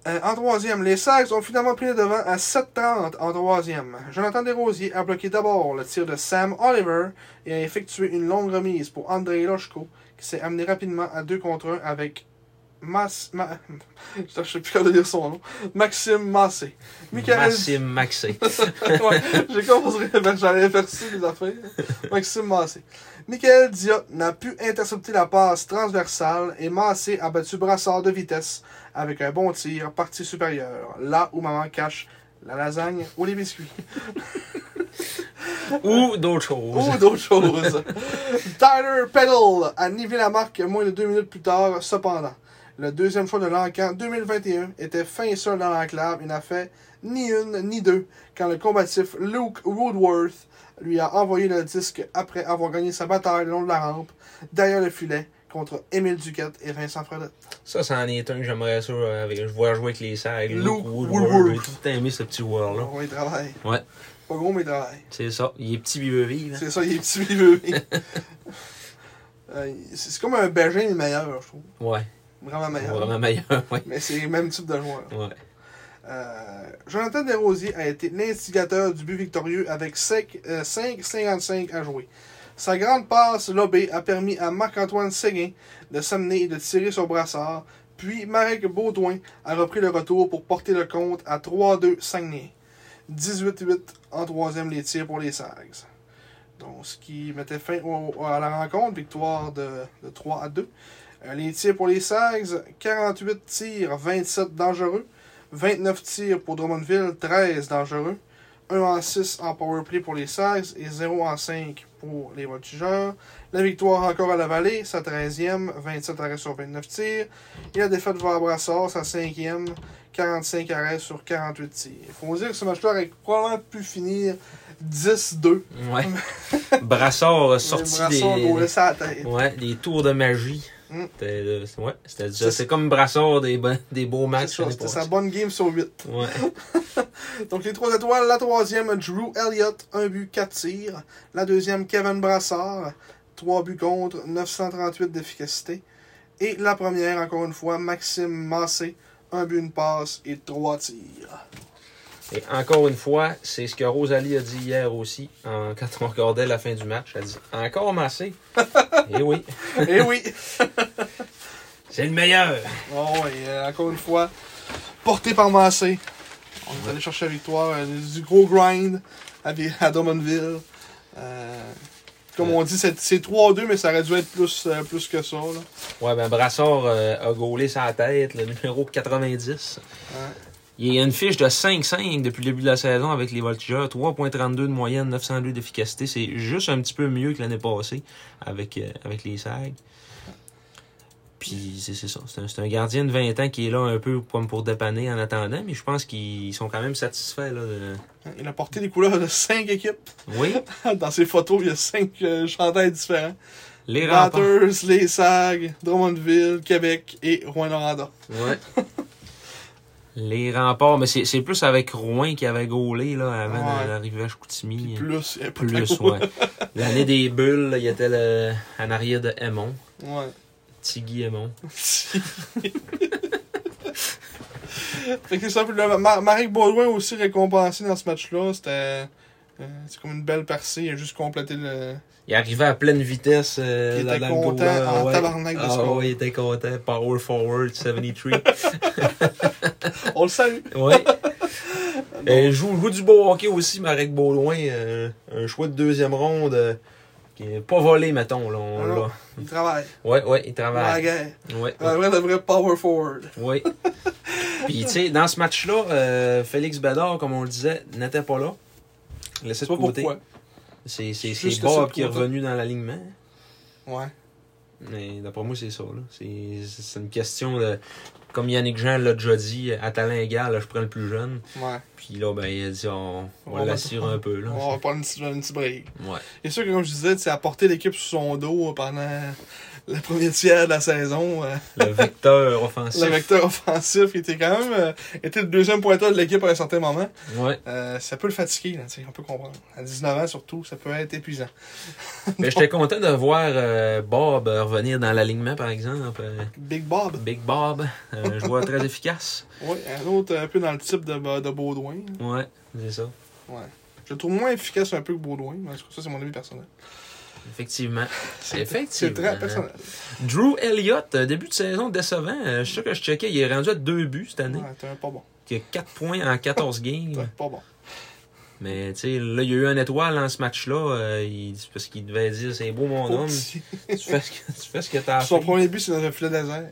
Euh, en troisième, les Sags ont finalement pris le devant à 7-30 en troisième. Jonathan Desrosiers a bloqué d'abord le tir de Sam Oliver et a effectué une longue remise pour Andrei Loshko, qui s'est amené rapidement à 2 contre 1 avec Mas... Ma... <laughs> Je sais plus comment dire son nom. Maxime Massé. Michael... Maxime Maxé. <laughs> ouais, j'ai ben, j'allais inverser les affaires. Maxime Massé. Michael Diot n'a pu intercepter la passe transversale et Massé a battu Brassard de vitesse avec un bon tir partie supérieure, là où maman cache la lasagne ou les biscuits. <laughs> Ou d'autres choses. Ou d'autres choses. Tyler Peddle a nivé la marque moins de deux minutes plus tard, cependant. Le deuxième choix de l'encan 2021 était fin seul dans l'enclave et n'a fait ni une ni deux quand le combatif Luke Woodworth lui a envoyé le disque après avoir gagné sa bataille le long de la rampe, derrière le filet, contre Émile Duquette et Vincent Fredette. Ça, c'en est un que j'aimerais ça. euh, Avec, je vois jouer avec les sacs. Luke Woodward. J'ai tout aimé ce petit world là il travaille. Ouais. Pas gros, mais il travaille. C'est ça. Il est petit, il veut vivre. hein. C'est ça, il est petit viveux. <laughs> Euh, c'est comme un mais meilleur, je trouve. Ouais. Vraiment meilleur. Vraiment meilleur. <laughs> Ouais. Mais c'est le même type de joueur. Ouais. Euh, Jonathan Desrosiers a été l'instigateur du but victorieux avec 5,55 à jouer. Sa grande passe lobée a permis à Marc-Antoine Séguin de s'amener et de tirer sur Brassard. Puis Marek Baudouin a repris le retour pour porter le compte à 3-2 Saguenay. 18-8 en troisième les tirs pour les Sags. Donc, ce qui mettait fin à la rencontre, victoire de, de 3 à 2. Euh, les tirs pour les Sags, 48 tirs, 27 dangereux. 29 tirs pour Drummondville, 13 dangereux. 1 en 6 en powerplay pour les Sags et 0 en 5 pour les Voltigeurs. La victoire encore à la vallée, sa 13e, 27 arrêts sur 29 tirs. Et la défaite vers Brassard, sa 5e, 45 arrêts sur 48 tirs. Il faut dire que ce match-là aurait probablement pu finir 10-2. Ouais. <laughs> Brassard a sorti Brassard des. Ouais, des tours de magie. Mm. C'était, euh, ouais, c'était C'est- c'est comme Brassard des, beaux matchs. C'était sa bonne game sur 8. Ouais. <laughs> Donc les trois étoiles, la troisième, Drew Elliott, un but, 4 tirs. La deuxième, Kevin Brassard, 3 buts contre, 938 d'efficacité. Et la première, encore une fois, Maxime Massé, un but, une passe et 3 tirs. Et encore une fois, c'est ce que Rosalie a dit hier aussi, en- <laughs> quand on regardait la fin du match. Elle a dit Encore massé. Eh oui, <laughs> Et oui, <laughs> c'est le meilleur. oh, et, euh, encore une fois, porté par Massé. On est allé chercher la victoire, euh, du gros grind à, Vi- à Drummondville. Euh, comme on dit, c'est c'est 3-2, mais ça aurait dû être plus, plus que ça. Là. Ouais, ben Brassard a gaulé sa tête, le numéro 90. Ouais. Il y a une fiche de 5-5 depuis le début de la saison avec les Voltigeurs, 3.32 de moyenne, 902 d'efficacité. C'est juste un petit peu mieux que l'année passée avec, euh, avec les SAG. Puis c'est c'est ça. C'est un, un gardien de 20 ans qui est là un peu comme pour dépanner en attendant, mais je pense qu'ils sont quand même satisfaits. Là, de... Il a porté les couleurs de 5 équipes. Oui, <laughs> Dans ses photos, il y a 5 chandails différents. les. Batters, les SAG, Drummondville, Québec et Rouen-Noranda. Ouais. <laughs> Les remparts, mais c'est plus avec Rouen qui avait gaulé là, avant Ouais. d'arriver à Chicoutimi. Plus, Plus, gros. ouais. <laughs> L'année des bulles, là, il y était le, en arrière de Ouais. Tiggy Aymon. <laughs> Fait que c'est ça. Puis là, Ma- Marek Baudouin aussi récompensé dans ce match-là. C'était. Euh, c'est comme une belle percée. Il a juste complété le. Il arrivait à pleine vitesse. Euh, Il était goal, content là, en ouais. tabarnak de Ah score. ouais, il était content. Power forward 73. <laughs> On le salue. <laughs> ouais. Il <laughs> joue, joue du beau hockey aussi, Marek Baudouin. euh, un choix de deuxième ronde euh, qui est pas volé, mettons. Là, on Ah l'a. Il travaille. Ouais, ouais, il La travaille. guerre. Ouais, Un vrai, de vrai power forward. Oui. Puis, tu sais, dans ce match-là, euh, Félix Bédard, comme on le disait, n'était pas là. Laissé de côté. pourquoi. C'est Bob qui est revenu dans l'alignement. Ouais. Mais d'après moi, c'est ça. là. C'est c'est une question de. Comme Yannick Jean l'a déjà dit, à talent égal, là, je prends le plus jeune. Ouais. Puis là, ben, il a dit on, on On un peu. Là. <laughs> On va prendre une petite, break. Ouais. C'est sûr que, comme je disais, c'est apporter l'équipe sous son dos pendant le premier tiers de la saison. euh, Le vecteur <laughs> offensif. le vecteur offensif qui était quand même euh, était le deuxième pointeur de l'équipe à un certain moment. Ouais. Euh, ça peut le fatiguer, là, tu sais, on peut comprendre. À 19 ans surtout, ça peut être épuisant. <laughs> Mais j'étais content de voir Bob revenir dans l'alignement, par exemple. Big Bob, Big Bob, un joueur très <laughs> efficace. oui, un autre un peu dans le type de, de Baudouin. Ouais, c'est ça. Ouais. Je le trouve moins efficace un peu que Baudouin, mais ça c'est mon avis personnel. Effectivement. <laughs> C'est Effectivement. très personnel. Drew Elliott, euh, début de saison décevant. Euh, Je suis sûr que je checkais, il est rendu à deux buts cette année. Ouais, pas bon. Il a 4 points en 14 <laughs> T'es games. pas bon. Mais tu sais, là, il y a eu un étoile dans ce match-là. euh, il- c'est parce qu'il devait dire c'est beau mon homme. <laughs> Tu fais ce que tu fais ce que t'as Son premier but, c'est dans un filet désert.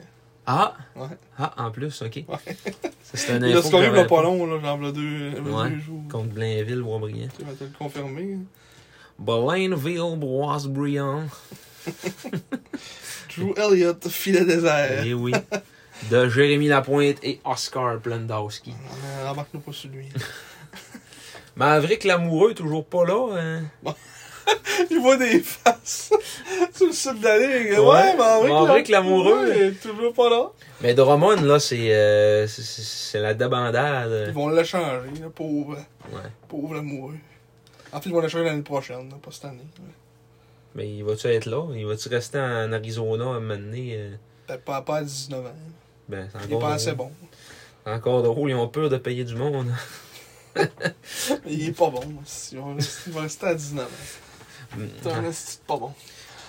Ah! Ouais. Ah, en plus, ok. Ouais. C'est un Il a info scoré il a pas long, là, genre, a deux, Ouais. deux jours. contre Blainville, Boisbriand. Tu vas te le confirmer. Blainville, Boisbriand. <laughs> Drew Elliott, filet désert. Eh oui. De Jérémy Lapointe et Oscar Blendowski. Euh, Embarque-nous pas sur lui. <laughs> Maverick Lamoureux, toujours pas là. hein? <laughs> Il voit des faces sur le site de la ligue. Ouais, Ouais, Maverick, Maverick l'amoureux. Est toujours pas là. Mais Drummond, là, c'est euh, c'est- la Ils débandade. vont le changer, là, pauvre. Ouais. Pauvre l'amoureux. En fait, ils vont le changer l'année prochaine, pas cette année. Mais il va-tu être là? Il va-tu rester en Arizona à un moment donné? euh? Peut-être pas, pas à 19 ans. Ben, c'est Il est pas assez bon. encore drôle. Ils ont peur de payer du monde. <laughs> Il est pas bon. Il va rester, il va rester à 19 ans. C'est un esti pas bon.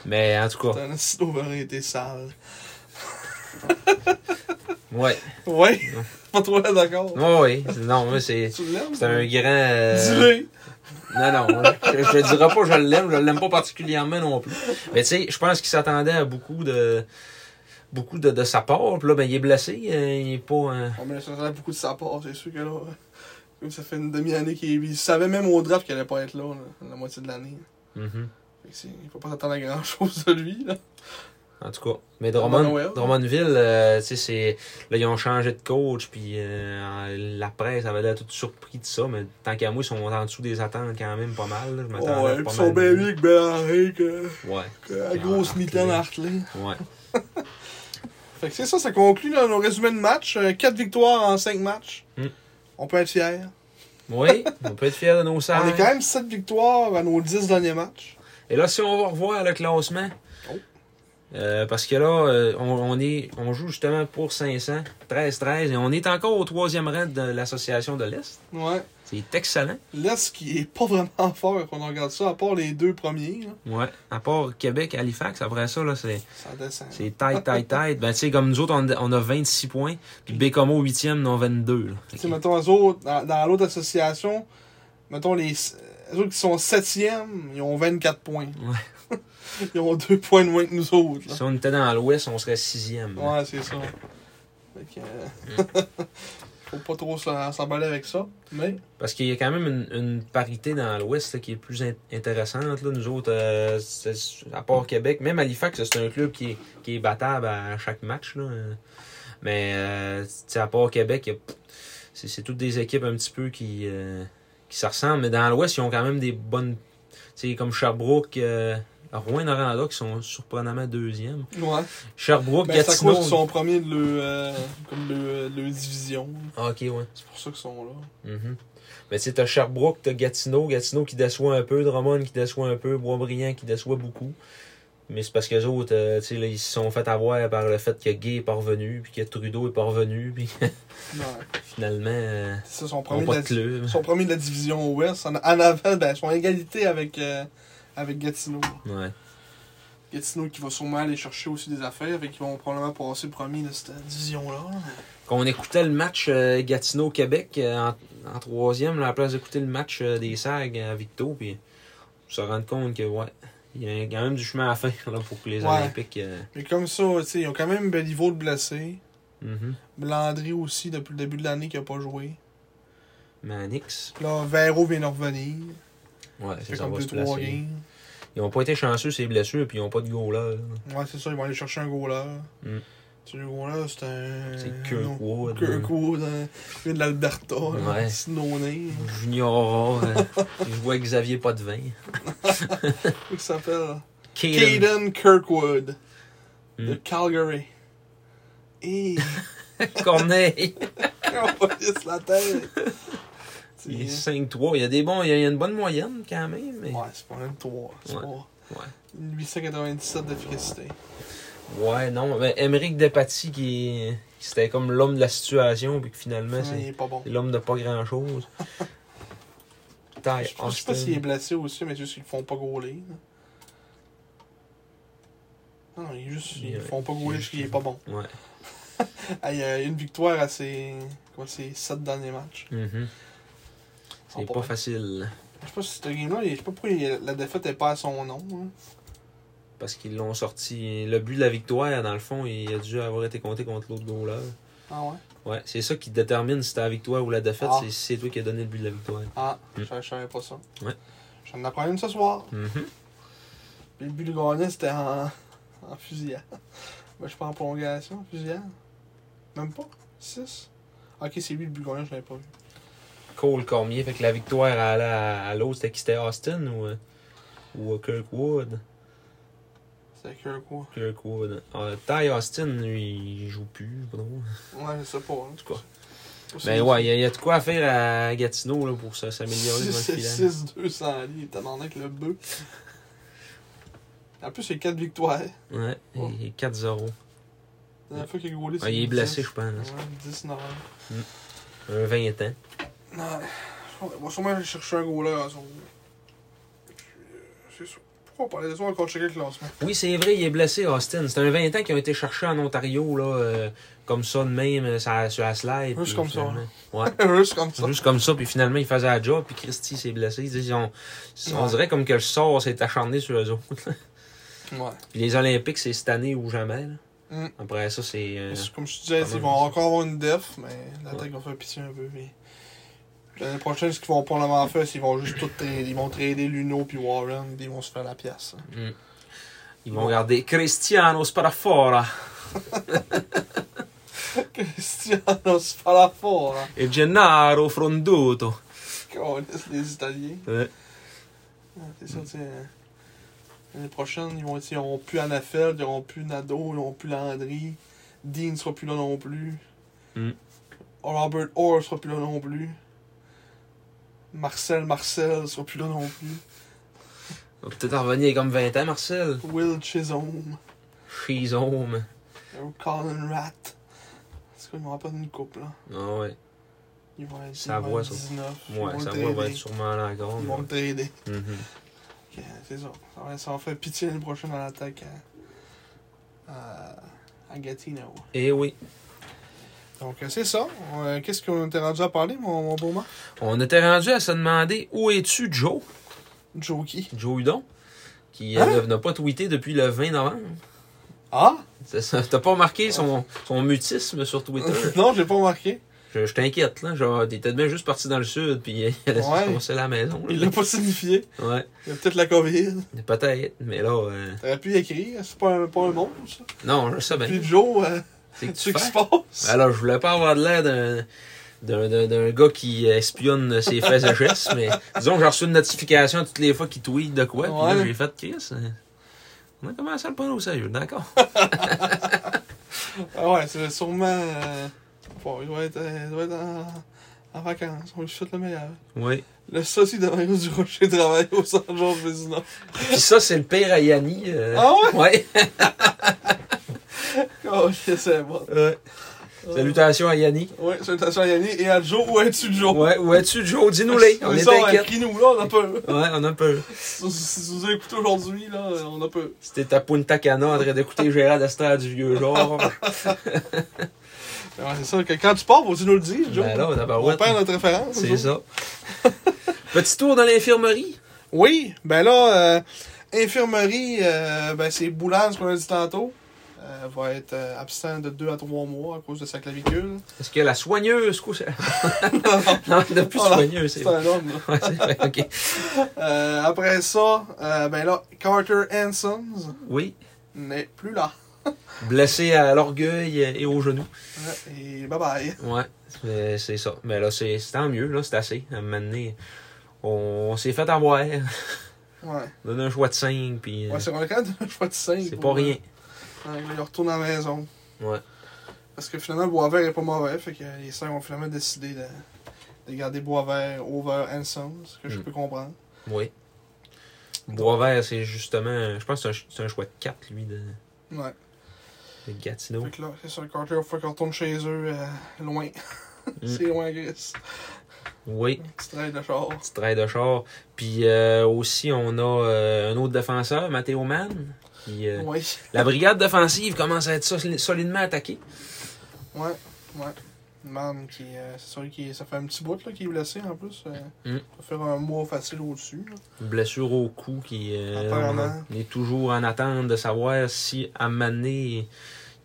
Mais en tout cas, un esti d'overrated sale. <laughs> ouais. Ouais, pas trop là d'accord. Ouais, ouais. Non, moi, c'est c'est un grand. euh, Dis-le. Non, non, je, je dirais pas que je l'aime, je l'aime pas particulièrement non plus. Mais tu sais, je pense qu'il s'attendait à beaucoup de beaucoup de, de sa part. Puis là, ben, il est blessé. euh, il est pas. euh, On ça a beaucoup de sa part, c'est sûr que là. euh, Comme ça fait une demi-année qu'il il savait même au draft qu'il allait pas être là, là, la moitié de l'année. mhm. Fait que Il faut pas s'attendre à grand chose de lui, là. En tout cas. Mais Drummond Drummond, Noël. Drummondville, euh, tu sais, c'est. Là, ils ont changé de coach, puis euh, la presse avait l'air toute surpris de ça, mais tant qu'à moi, ils sont en dessous des attentes quand même pas mal. là. Je ouais, ils sont bien mieux. que que, Ouais, que la Ah, grosse mitaine Hartley. ouais. <laughs> Fait que c'est ça, ça conclut là, nos résumés de match. 4 victoires en 5 matchs. Hmm. On peut être fiers. Oui, on peut être fiers de nos <laughs> On salles. est quand même 7 victoires à nos 10 derniers matchs. Et là, si on va revoir le classement. Euh, parce que là, euh, on, on est, on joue justement pour 500, 13-13, et on est encore au troisième rang de l'association de l'Est. Ouais. C'est excellent. L'Est qui est pas vraiment fort quand on regarde ça, à part les deux premiers. Là. Ouais. À part Québec, Halifax, après ça, là, c'est, Ça descend. c'est tight, tight, tight. Ben, tu sais, comme nous autres, on, on a 26 points, puis Bécomo, 8e, nous, on 22. là. Tu sais, mettons, eux autres, dans, dans l'autre association, mettons, les eux autres qui sont 7e, ils ont 24 points. Ouais. Ils ont 2 points de moins que nous autres. là. Si on était dans l'Ouest, on serait 6e. Ouais, c'est ça. Fait que, euh, <laughs> faut pas trop s'emballer avec ça. Mais, Parce qu'il y a quand même une, une parité dans l'Ouest qui est plus in- intéressante. Là. Nous autres, euh, à part Québec, même Halifax, c'est un club qui est, qui est battable à chaque match. Là. Mais euh, à part Québec, c'est toutes des équipes un petit peu qui, euh, qui se ressemblent. Mais dans l'Ouest, ils ont quand même des bonnes. tu sais, Comme Sherbrooke, euh, Rouen-Noranda qui sont surprenamment deuxième. ouais. Sherbrooke, Ben, c'est à Gatineau. cause qu'ils sont premiers de leur, euh, comme leur division. Ah, ok, ouais. C'est pour ça qu'ils sont là. Mais tu sais, t'as Sherbrooke, t'as Gatineau, Gatineau qui déçoit un peu, Drummond qui déçoit un peu, Boisbriand qui déçoit beaucoup. Mais c'est parce que les autres, euh, tu sais, ils se sont fait avoir par le fait que Gay est pas revenu, puis que Trudeau est pas revenu, puis <laughs> Ouais. finalement, euh, C'est ça, son ils premier, de pas la, de club. son premier de la division Ouest. En, en avant, ben, son égalité avec, euh, avec Gatineau. Ouais. Gatineau qui va sûrement aller chercher aussi des affaires, et qui vont probablement passer le premier de cette division-là. Quand on écoutait le match euh, Gatineau-Québec euh, en, en troisième, là, à la place d'écouter le match euh, des SAG à Victo, puis on se rend compte que, ouais, il y a quand même du chemin à faire là, pour que les Ouais. Olympiques. euh, Mais comme ça, tu sais, ils ont quand même un bel niveau de blessés. mhm. Landry aussi, depuis le début de l'année, qui a pas joué. Manix. Là, Vero vient de revenir. Ouais, Ça c'est fait ça, comme va se 2-3 placer. games. Ils ont pas été chanceux, ces blessures, puis ils ont pas de goaler. là. Ouais, c'est ça, ils vont aller chercher un goaler. Mm. Tu sais, le goaler, c'est un. C'est Kirk non, Wood. Kirk Wood, hein. de l'Alberta. Ouais. C'est non-né. Junior, euh, <laughs> je vois Xavier Potvin. Comment il s'appelle? Caden. Caden Kirkwood. De Mm. Calgary. Et. <laughs> Corneille. <laughs> on va juste la tête. Il est C'est- 5-3. Il y a des bons, il y a une bonne moyenne quand même. Mais... Ouais, c'est pas même 3. C'est Ouais. pas. Ouais. 897 d'efficacité. Ouais, non. Ben, Émeric Despatie qui, qui c'était comme l'homme de la situation, puis que finalement, c'est bon. l'homme de pas grand chose. <laughs> Je sais pas- je sais pas s'il est blessé aussi, mais juste qu'ils le font pas gauler. Non, non, il est juste, ils font pas gauler parce qu'il est pas bon. Ouais. Il y a une victoire à ses, comment, ses 7 derniers matchs. Mhm. Ils sont C'est pas facile. Je sais pas si cette game-là, je sais pas pourquoi la défaite est pas à son nom. hein. Parce qu'ils l'ont sorti. Le but de la victoire, dans le fond, il a dû avoir été compté contre l'autre goaler. Ah ouais? Ouais, c'est ça qui détermine si c'est la victoire ou la défaite, Ah. c'est si c'est toi qui as donné le but de la victoire. Ah, Mm. je savais pas ça. Ouais. J'en apprends une ce soir. Puis le but de gagner, c'était en, en fusillade. <laughs> Ben, je suis pas en prolongation, en fusillade. Même pas? 6? Ok, c'est lui le but de gagner, je l'avais pas vu. Cole Cormier, fait que la victoire à, à l'autre, c'était qui? C'était Austin ou, euh, ou euh, Kirkwood C'était Kirkwood. Kirkwood. Euh, Ty Austin, lui, il joue plus, pas. Ouais, je sais pas. En tout cas. Ben ouais, il y, a- il y a de quoi à faire à Gatineau là, pour ça- s'améliorer dans le C'est filet. 6-200 livres, il était dans avec le bœuf. En plus, il y a 4 victoires. Ouais, Oh. et 4-0. La fois qu'il gaulé, Ouais, il est blessé, je pense. Ouais, 10 9 Un 20 ans. Non, on va sûrement aller chercher un goaler à son. C'est ça. Pourquoi on parlait de ça encore checker le classement? Oui, c'est vrai, il est blessé, Austin. C'est un 20 ans qui a été cherché en Ontario, là, euh, comme ça de même, euh, sur la- slide. Juste puis comme ça, finalement- Ouais. <laughs> Juste comme ça. Juste comme ça, puis finalement, il faisait la job, puis Christy s'est blessé. Ils ont, on Ouais. dirait comme que le sort s'est acharné sur eux autres. là. Ouais. Puis les Olympiques, c'est cette année ou jamais. là. Mm. Après ça, c'est. euh, Comme je te disais, ils vont ça. encore avoir une def, mais l'attaque va faire pitié un peu. Mais... L'année prochaine, ce qu'ils vont probablement faire, c'est qu'ils vont juste tout trader. Ils vont trader Luno puis Warren, puis ils vont se faire la pièce. mm. Ils vont regarder Cristiano Sparafora <laughs> Cristiano Spalafora. et Gennaro Fronduto. Câlisse, les Italiens. Ouais. Ouais, C'est ça, tu euh, L'année prochaine, ils vont ils n'auront plus Anafeld, ils n'auront plus Nadeau, ils n'auront plus Landry. Dean ne sera plus là non plus. Mm. Robert Orr sera plus là non plus. Marcel Marcel sera plus là non plus. On va peut-être en revenir comme 20 ans, Marcel. Will Chisholm. Home. euh, Colin Rat. Est-ce qu'ils m'ont pas une coupe là? Ah ouais. Ils vont être, être ça. 19. Ils Ouais, ça le va, être sûrement là encore. Ils vont le trader. Mhm. Ok, c'est ça. Ça va, ça va faire pitié l'année prochaine à l'attaque à, à, à Gatineau. Eh oui. Donc, euh, c'est ça. Euh, Qu'est-ce qu'on était rendu à parler, mon, mon beau Marc? On était rendu à se demander où es-tu, Joe? Jokey. Joe Hudon? Qui Hein? euh, n'a pas tweeté depuis le 20 novembre. Ah? T'as pas remarqué son, son mutisme sur Twitter? <laughs> non, j'ai pas remarqué. je je t'inquiète, là. Genre, t'étais bien juste parti dans le sud, puis il a laissé Ouais. la maison. là. Il l'a pas signifié. Ouais. Il y a peut-être la COVID. Peut-être, mais là, euh, T'aurais pu y écrire. C'est pas un, pas un mot, ça. non, je sais bien. Puis Joe, euh, C'est que tu fais? se? Alors, je voulais pas avoir de l'air d'un, d'un, gars qui espionne ses faits et gestes, mais disons que j'ai reçu une notification toutes les fois qu'il tweet de quoi, puis là, j'ai fait Chris. euh, On a commencé à le prendre au sérieux, d'accord? Ah ouais, c'est sûrement. euh, bon, il doit être, euh, il doit être en, En vacances, on lui souhaite le meilleur. Oui. Le sauci de Mario du Rocher travaille au Centre Georges Vézina. Puis ça, c'est le pire à Yanni. euh, Ah ouais? Ouais. <laughs> Oh, c'est bon. Ouais. Salutations à Yanni. Ouais, salutations à Yannick et à Joe. Où es-tu, Joe? Ouais, où es-tu, Joe? Dis-nous-les. <laughs> On est inquiets. écris-nous, là, on a peur. <laughs> Ouais, on a peur. Si si vous avez écouté aujourd'hui, là, on a peur. C'était à Punta Cana en train d'écouter Gérard Estrade du vieux genre. Ouais, c'est ça, que quand tu pars, faut-tu nous le dire, Joe? Ben là, on tabarouette. perd notre référence. C'est ça. Petit tour dans l'infirmerie. Oui, ben là, euh, infirmerie, euh, ben c'est Boulans, ce qu'on a dit tantôt. Euh, va être euh, absent de 2 à 3 mois à cause de sa clavicule. Est-ce que la soigneuse... c'est- <laughs> non, il n'a plus Oh soigneuse. C'est un homme. Ouais, vrai. Euh, après ça, euh, ben là, Carter Hansons Oui. n'est plus là. <laughs> Blessé à l'orgueil et aux genoux. Ouais, et bye bye. Ouais, c'est- ça. Mais là, c'est tant mieux, là, c'est assez. À un moment donné, on, on s'est fait avoir. Ouais. On donne un choix de 5, puis Ouais, c'est qu'on a quand même un choix de 5. c'est pas rien. Là, il retourne à la maison. Ouais. Parce que finalement, Boisvert est pas mauvais. Fait que les Saints ont finalement décidé de, de garder Boisvert over Hansons, ce que je Mm. peux comprendre. Oui. Boisvert, c'est justement. Je pense que c'est un, choix de 4, lui, de, Ouais. de Gatineau. Fait que là, c'est ça, Carter, il faut qu'on retourne chez eux euh, loin. Mm. <laughs> c'est loin, Gris. Oui, Petit train de char. petit train de char. Puis euh, aussi, on a euh, un autre défenseur, Matteo Mann. Qui, euh, Oui. La brigade défensive commence à être soli- solidement attaquée. Ouais, ouais. Man, qui, euh, c'est sûr qu'il ça fait un petit bout là, qu'il est blessé en plus. Euh, Mm. Ça fait un mois facile au-dessus. blessure au cou qui euh, Apparemment. on est toujours en attente de savoir si à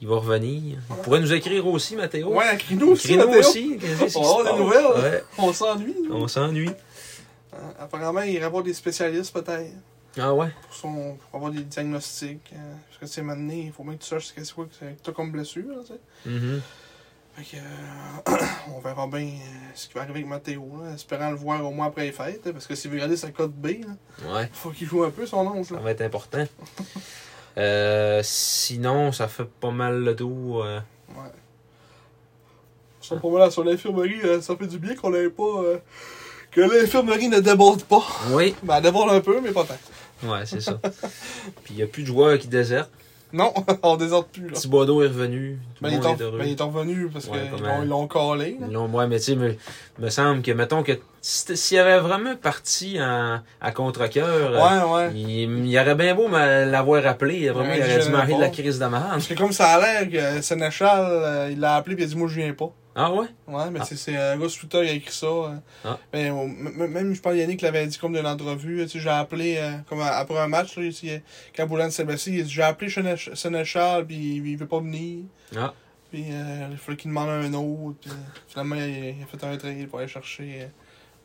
il va revenir. Il pourrait nous écrire aussi, Mathéo. Ouais, écris-nous aussi, Écris-nous aussi. qui On des nouvelles. Ouais, On s'ennuie. nous. on s'ennuie. Apparemment, il voir des spécialistes peut-être. Ah ouais? Pour, son, pour avoir des diagnostics. euh, parce que tu sais, maintenant, il faut bien que tu saches ce que c'est quoi que c'est- t'as comme blessure. là, tu sais. Mhm. Fait que, euh, <clears throat> on verra bien euh, ce qui va arriver avec Mathéo, là, espérant le voir au moins après les fêtes, hein, parce que s'il veut garder sa cote B, il Ouais, <laughs> faut qu'il joue un peu son once. ça Là. va être important. <laughs> Euh, sinon, ça fait pas mal le euh. Ouais. Ça, pour moi, là, sur l'infirmerie, ça fait du bien qu'on n'ait pas. Que l'infirmerie ne déborde pas. Oui, <laughs> Ben, elle déborde un peu, mais pas tant. ouais, c'est ça. <laughs> Puis il n'y a plus de joueurs qui désertent. Non, <laughs> on désorde plus, là. Thibodeau est revenu. Tout Ben, le il, est monde en- est heureux. ben, il est revenu parce Ouais, qu'ils l'ont- ils l'ont collé. Ils l'ont- ouais, mais tu sais, me, me semble que, mettons que s'il avait vraiment parti en, à contre-cœur, euh, Ouais, ouais. il, il aurait bien beau l'avoir appelé. Vraiment, il aurait dû marrer de la crise de. Parce que comme ça a l'air que Sénéchal, euh, il l'a appelé et il a dit Moi, je viens pas. Ah ouais? Ouais, mais Ah. c'est- un gars sur Twitter qui a écrit ça. euh. Ah. Ben, au- m- m- même, je pense, Yannick l'avait dit comme d'une entrevue. Tu sais, j'ai appelé, euh, comme à- après un match, là, euh, quand Boulan blessé, il a dit J'ai appelé Sénéch- Sénéchal, puis il, il veut pas venir. Ah, Puis euh, il fallait qu'il demande un autre. Puis, euh, finalement, il, il a fait un trade pour aller chercher euh,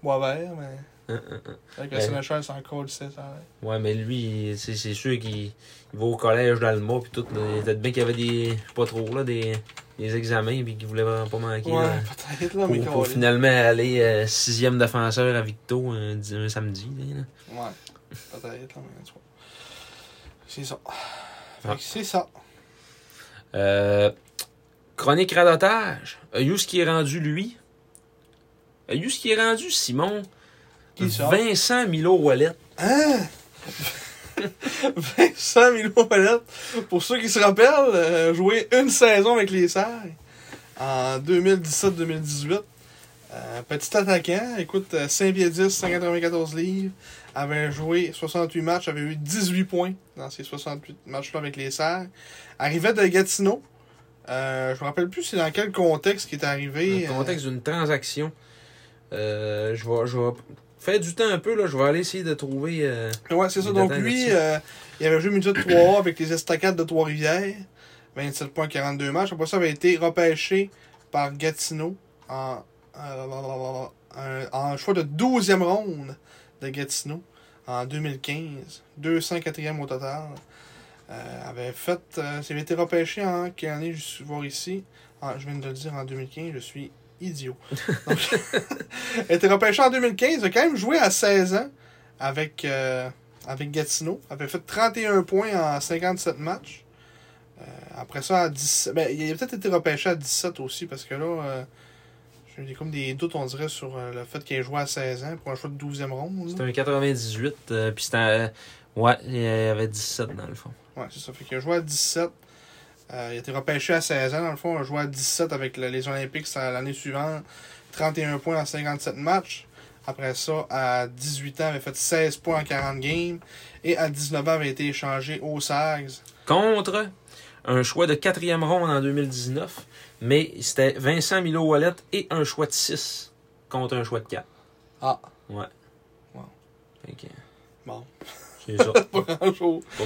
Boisvert. Mais hein, hein, hein. avec Ben. le Sénéchal, c'est encore a l'air. Ouais, mais lui, c'est sûr qu'il il va au collège d'Alma, puis tout. Peut-être bien qu'il y avait des, je sais pas trop, là, des, des examens, puis qu'il voulait vraiment pas manquer. Ouais, peut-être, là, mais pour, finalement aller euh, sixième défenseur à Victo un, di- un samedi. là. Ouais, peut-être, là, mais. C'est ça. Fait Ah. que c'est ça. Euh, chronique radotage. Ayus qui est rendu, lui? Ayus qui est rendu, Simon? Qui? Vincent Milo Wallet. Hein? Vincent Milo Palette, pour ceux qui se rappellent, euh, joué une saison avec les Serres en 2017-2018. Euh, petit attaquant, écoute, euh, 5 pieds 10, 194 livres, avait joué 68 matchs, avait eu 18 points dans ces 68 matchs-là avec les Serres. Arrivait de Gatineau. Euh, je me rappelle plus c'est dans quel contexte qui est arrivé. Dans le contexte d'une transaction. Euh, je vais, je vais faire du temps un peu, là. Je vais aller essayer de trouver. euh, Euh, Ouais, c'est ça. Donc lui, euh, il avait joué milieu de 3A avec les Estacades de Trois-Rivières. 27 points, 42 matchs. Après ça, il avait été repêché par Gatineau en, euh, un- en choix de 12e ronde de Gatineau en 2015. 204e au total. Euh, avait fait, euh, il avait été repêché en quelle année, je suis voir ici. En- je viens de le dire en 2015, je suis idiot. Donc, <laughs> il a été repêché en 2015, il a quand même joué à 16 ans avec, euh, avec Gatineau. Il avait fait 31 points en 57 matchs. Euh, après ça, à 17. Ben, il a peut-être été repêché à 17 aussi, parce que là, euh, J'ai eu des- comme des doutes, on dirait, sur euh, le fait qu'il ait joué à 16 ans pour un choix de 12e ronde. C'était un 98, euh, puis c'était... ouais, il y avait 17 dans le fond. Ouais, c'est ça. Fait qu'il a joué à 17. Euh, il a été repêché à 16 ans, dans le fond. A joué à 17 avec le- les Olympiques l'année suivante. 31 points en 57 matchs. Après ça, à 18 ans, il avait fait 16 points en 40 games. Et à 19 ans, il avait été échangé aux Sags. Contre un choix de quatrième ronde en 2019, mais c'était Vincent Milo Wallet et un choix de 6 contre un choix de 4. Ah. Ouais. Wow. Que, Bon. C'est ça. <laughs> Pas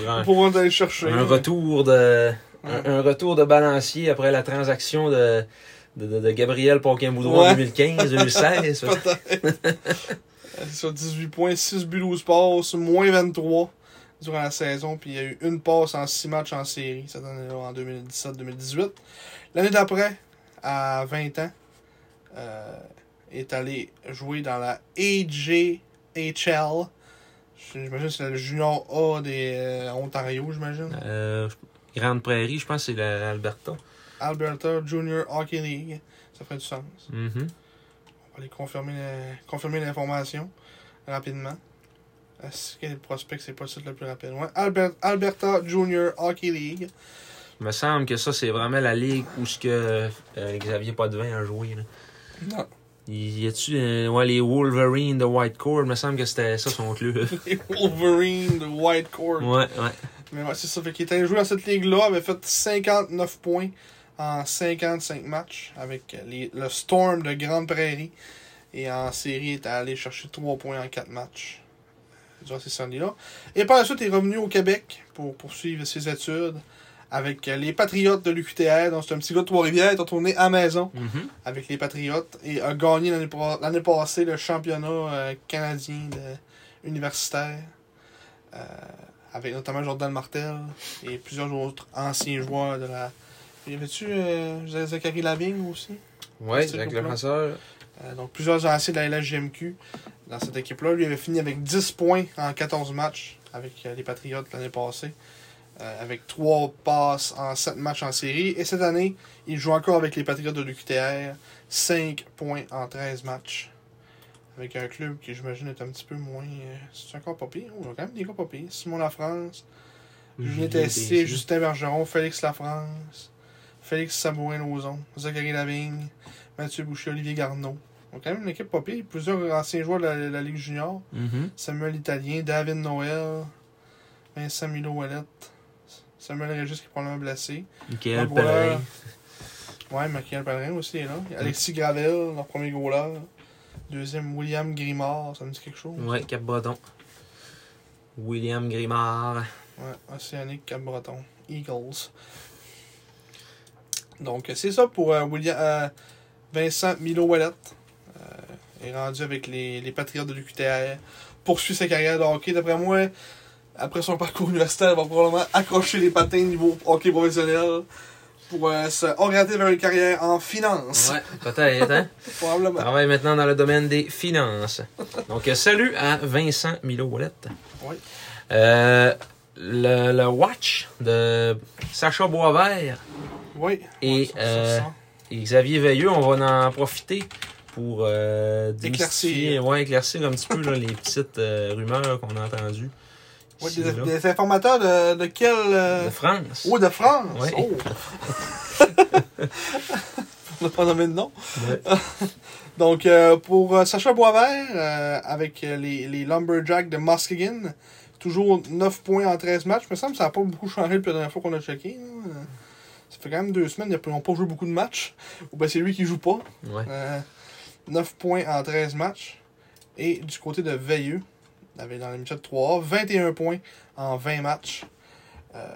grand- Pour aller le chercher. un retour de. Un, un retour de balancier après la transaction de de, de, de Gabriel Paquin-Boudreau Ouais. en 2015-2016. <laughs> Peut-être. C'est ça, 18 points, 6 buts, 12 passes, moins 23 durant la saison. Puis il y a eu une passe en 6 matchs en série cette année-là, en 2017-2018. L'année d'après, à 20 ans, euh, est allé jouer dans la AJHL. J'imagine que c'est le junior A des euh, Ontario, j'imagine. Euh, Grande Prairie, je pense que c'est la- l'Alberta. Alberta Junior Hockey League. Ça fait du sens. Mhm. On va aller confirmer, l'information rapidement. Est-ce que le prospect, c'est pas le site le plus rapide? Ouais. Albert- Alberta Junior Hockey League. Il me semble que ça, c'est vraiment la ligue où ce que euh, Xavier Potvin a joué. Là. Non. Y a-tu euh, ouais, les Wolverines de Whitecourt? Il me semble que c'était ça son club. <laughs> Les Wolverines de Whitecourt. ouais, ouais. Mais ouais, c'est ça. Fait qu'il était joué dans cette ligue-là, avait fait 59 points en 55 matchs avec les, le Storm de Grande Prairie. Et en série, il était allé chercher 3 points en 4 matchs durant ces années-là. Et par la suite, il est revenu au Québec pour poursuivre ses études avec les Patriotes de l'UQTR. Donc, c'est un petit gars de Trois-Rivières. Il est retourné à maison Mhm. avec les Patriotes et a gagné l'année passée le championnat euh, canadien de- universitaire euh, avec notamment Jordan Martel et plusieurs autres anciens joueurs de la. Y avait-tu euh, Zachary Lavigne aussi? C'est avec le passeur. Euh, Donc plusieurs anciens de la LHGMQ dans cette équipe-là. Lui avait fini avec 10 points en 14 matchs avec euh, les Patriotes l'année passée. euh, avec 3 passes en 7 matchs en série. Et cette année, il joue encore avec les Patriotes de l'UQTR. 5 points en 13 matchs. Avec un club qui, j'imagine, est un petit peu moins. euh, C'est encore pas pire. Y a quand même des gars pas pires. Simon Lafrance, Julien Tessier, Justin Bergeron, Félix Lafrance, Félix Sabouin-Lozon, Zachary Lavigne, Mathieu Boucher, Olivier Garneau. Donc, quand même une équipe pas pire. Plusieurs anciens joueurs de la, de la Ligue junior. Mhm. Samuel Italien, David Noël, Vincent Milo Wallet, Samuel Régis qui est probablement blessé. Michael. Pellerin. Ouais, Michael Pellerin aussi est là. Alexis Gravel, leur premier goaler. Deuxième, William Grimard, ça me dit quelque chose? Ouais, Cap-Breton. William Grimard. Ouais, Océanique Cap-Breton. Eagles. Donc, c'est ça pour euh, William, euh, Vincent Milo Wallet. Euh, est rendu avec les, les Patriotes de l'UQTR. Poursuit sa carrière de hockey. D'après moi, après son parcours universitaire, il va probablement accrocher les patins niveau hockey professionnel pour euh, se orienter vers une carrière en finance. Ouais, peut-être, hein? <laughs> Probablement. travaille maintenant dans le domaine des finances. Donc, salut à Vincent Milo Wallet. Oui. Euh, le, le Watch de Sacha Boisvert Oui. Et, euh, et Xavier Veilleux, on va en profiter pour euh, Éclaircir. ouais, éclaircir un petit peu là, les petites rumeurs qu'on a entendues. Ouais, des, informateurs de, de quel. euh, De France. Oh, de France! Ouais. Oh! <laughs> On n'a pas nommé de nom. Ouais. <laughs> Donc, euh, pour euh, Sacha Boisvert, euh, avec les, les Lumberjacks de Muskegon, toujours 9 points en 13 matchs. Il me semble que ça n'a pas beaucoup changé depuis la dernière fois qu'on a checké. là. Ça fait quand même deux semaines, ils n'ont pas joué beaucoup de matchs. Ou bien c'est lui qui joue pas. Ouais. Euh, 9 points en 13 matchs. Et du côté de Veilleux, avec dans la de 3 21 points en 20 matchs. Euh,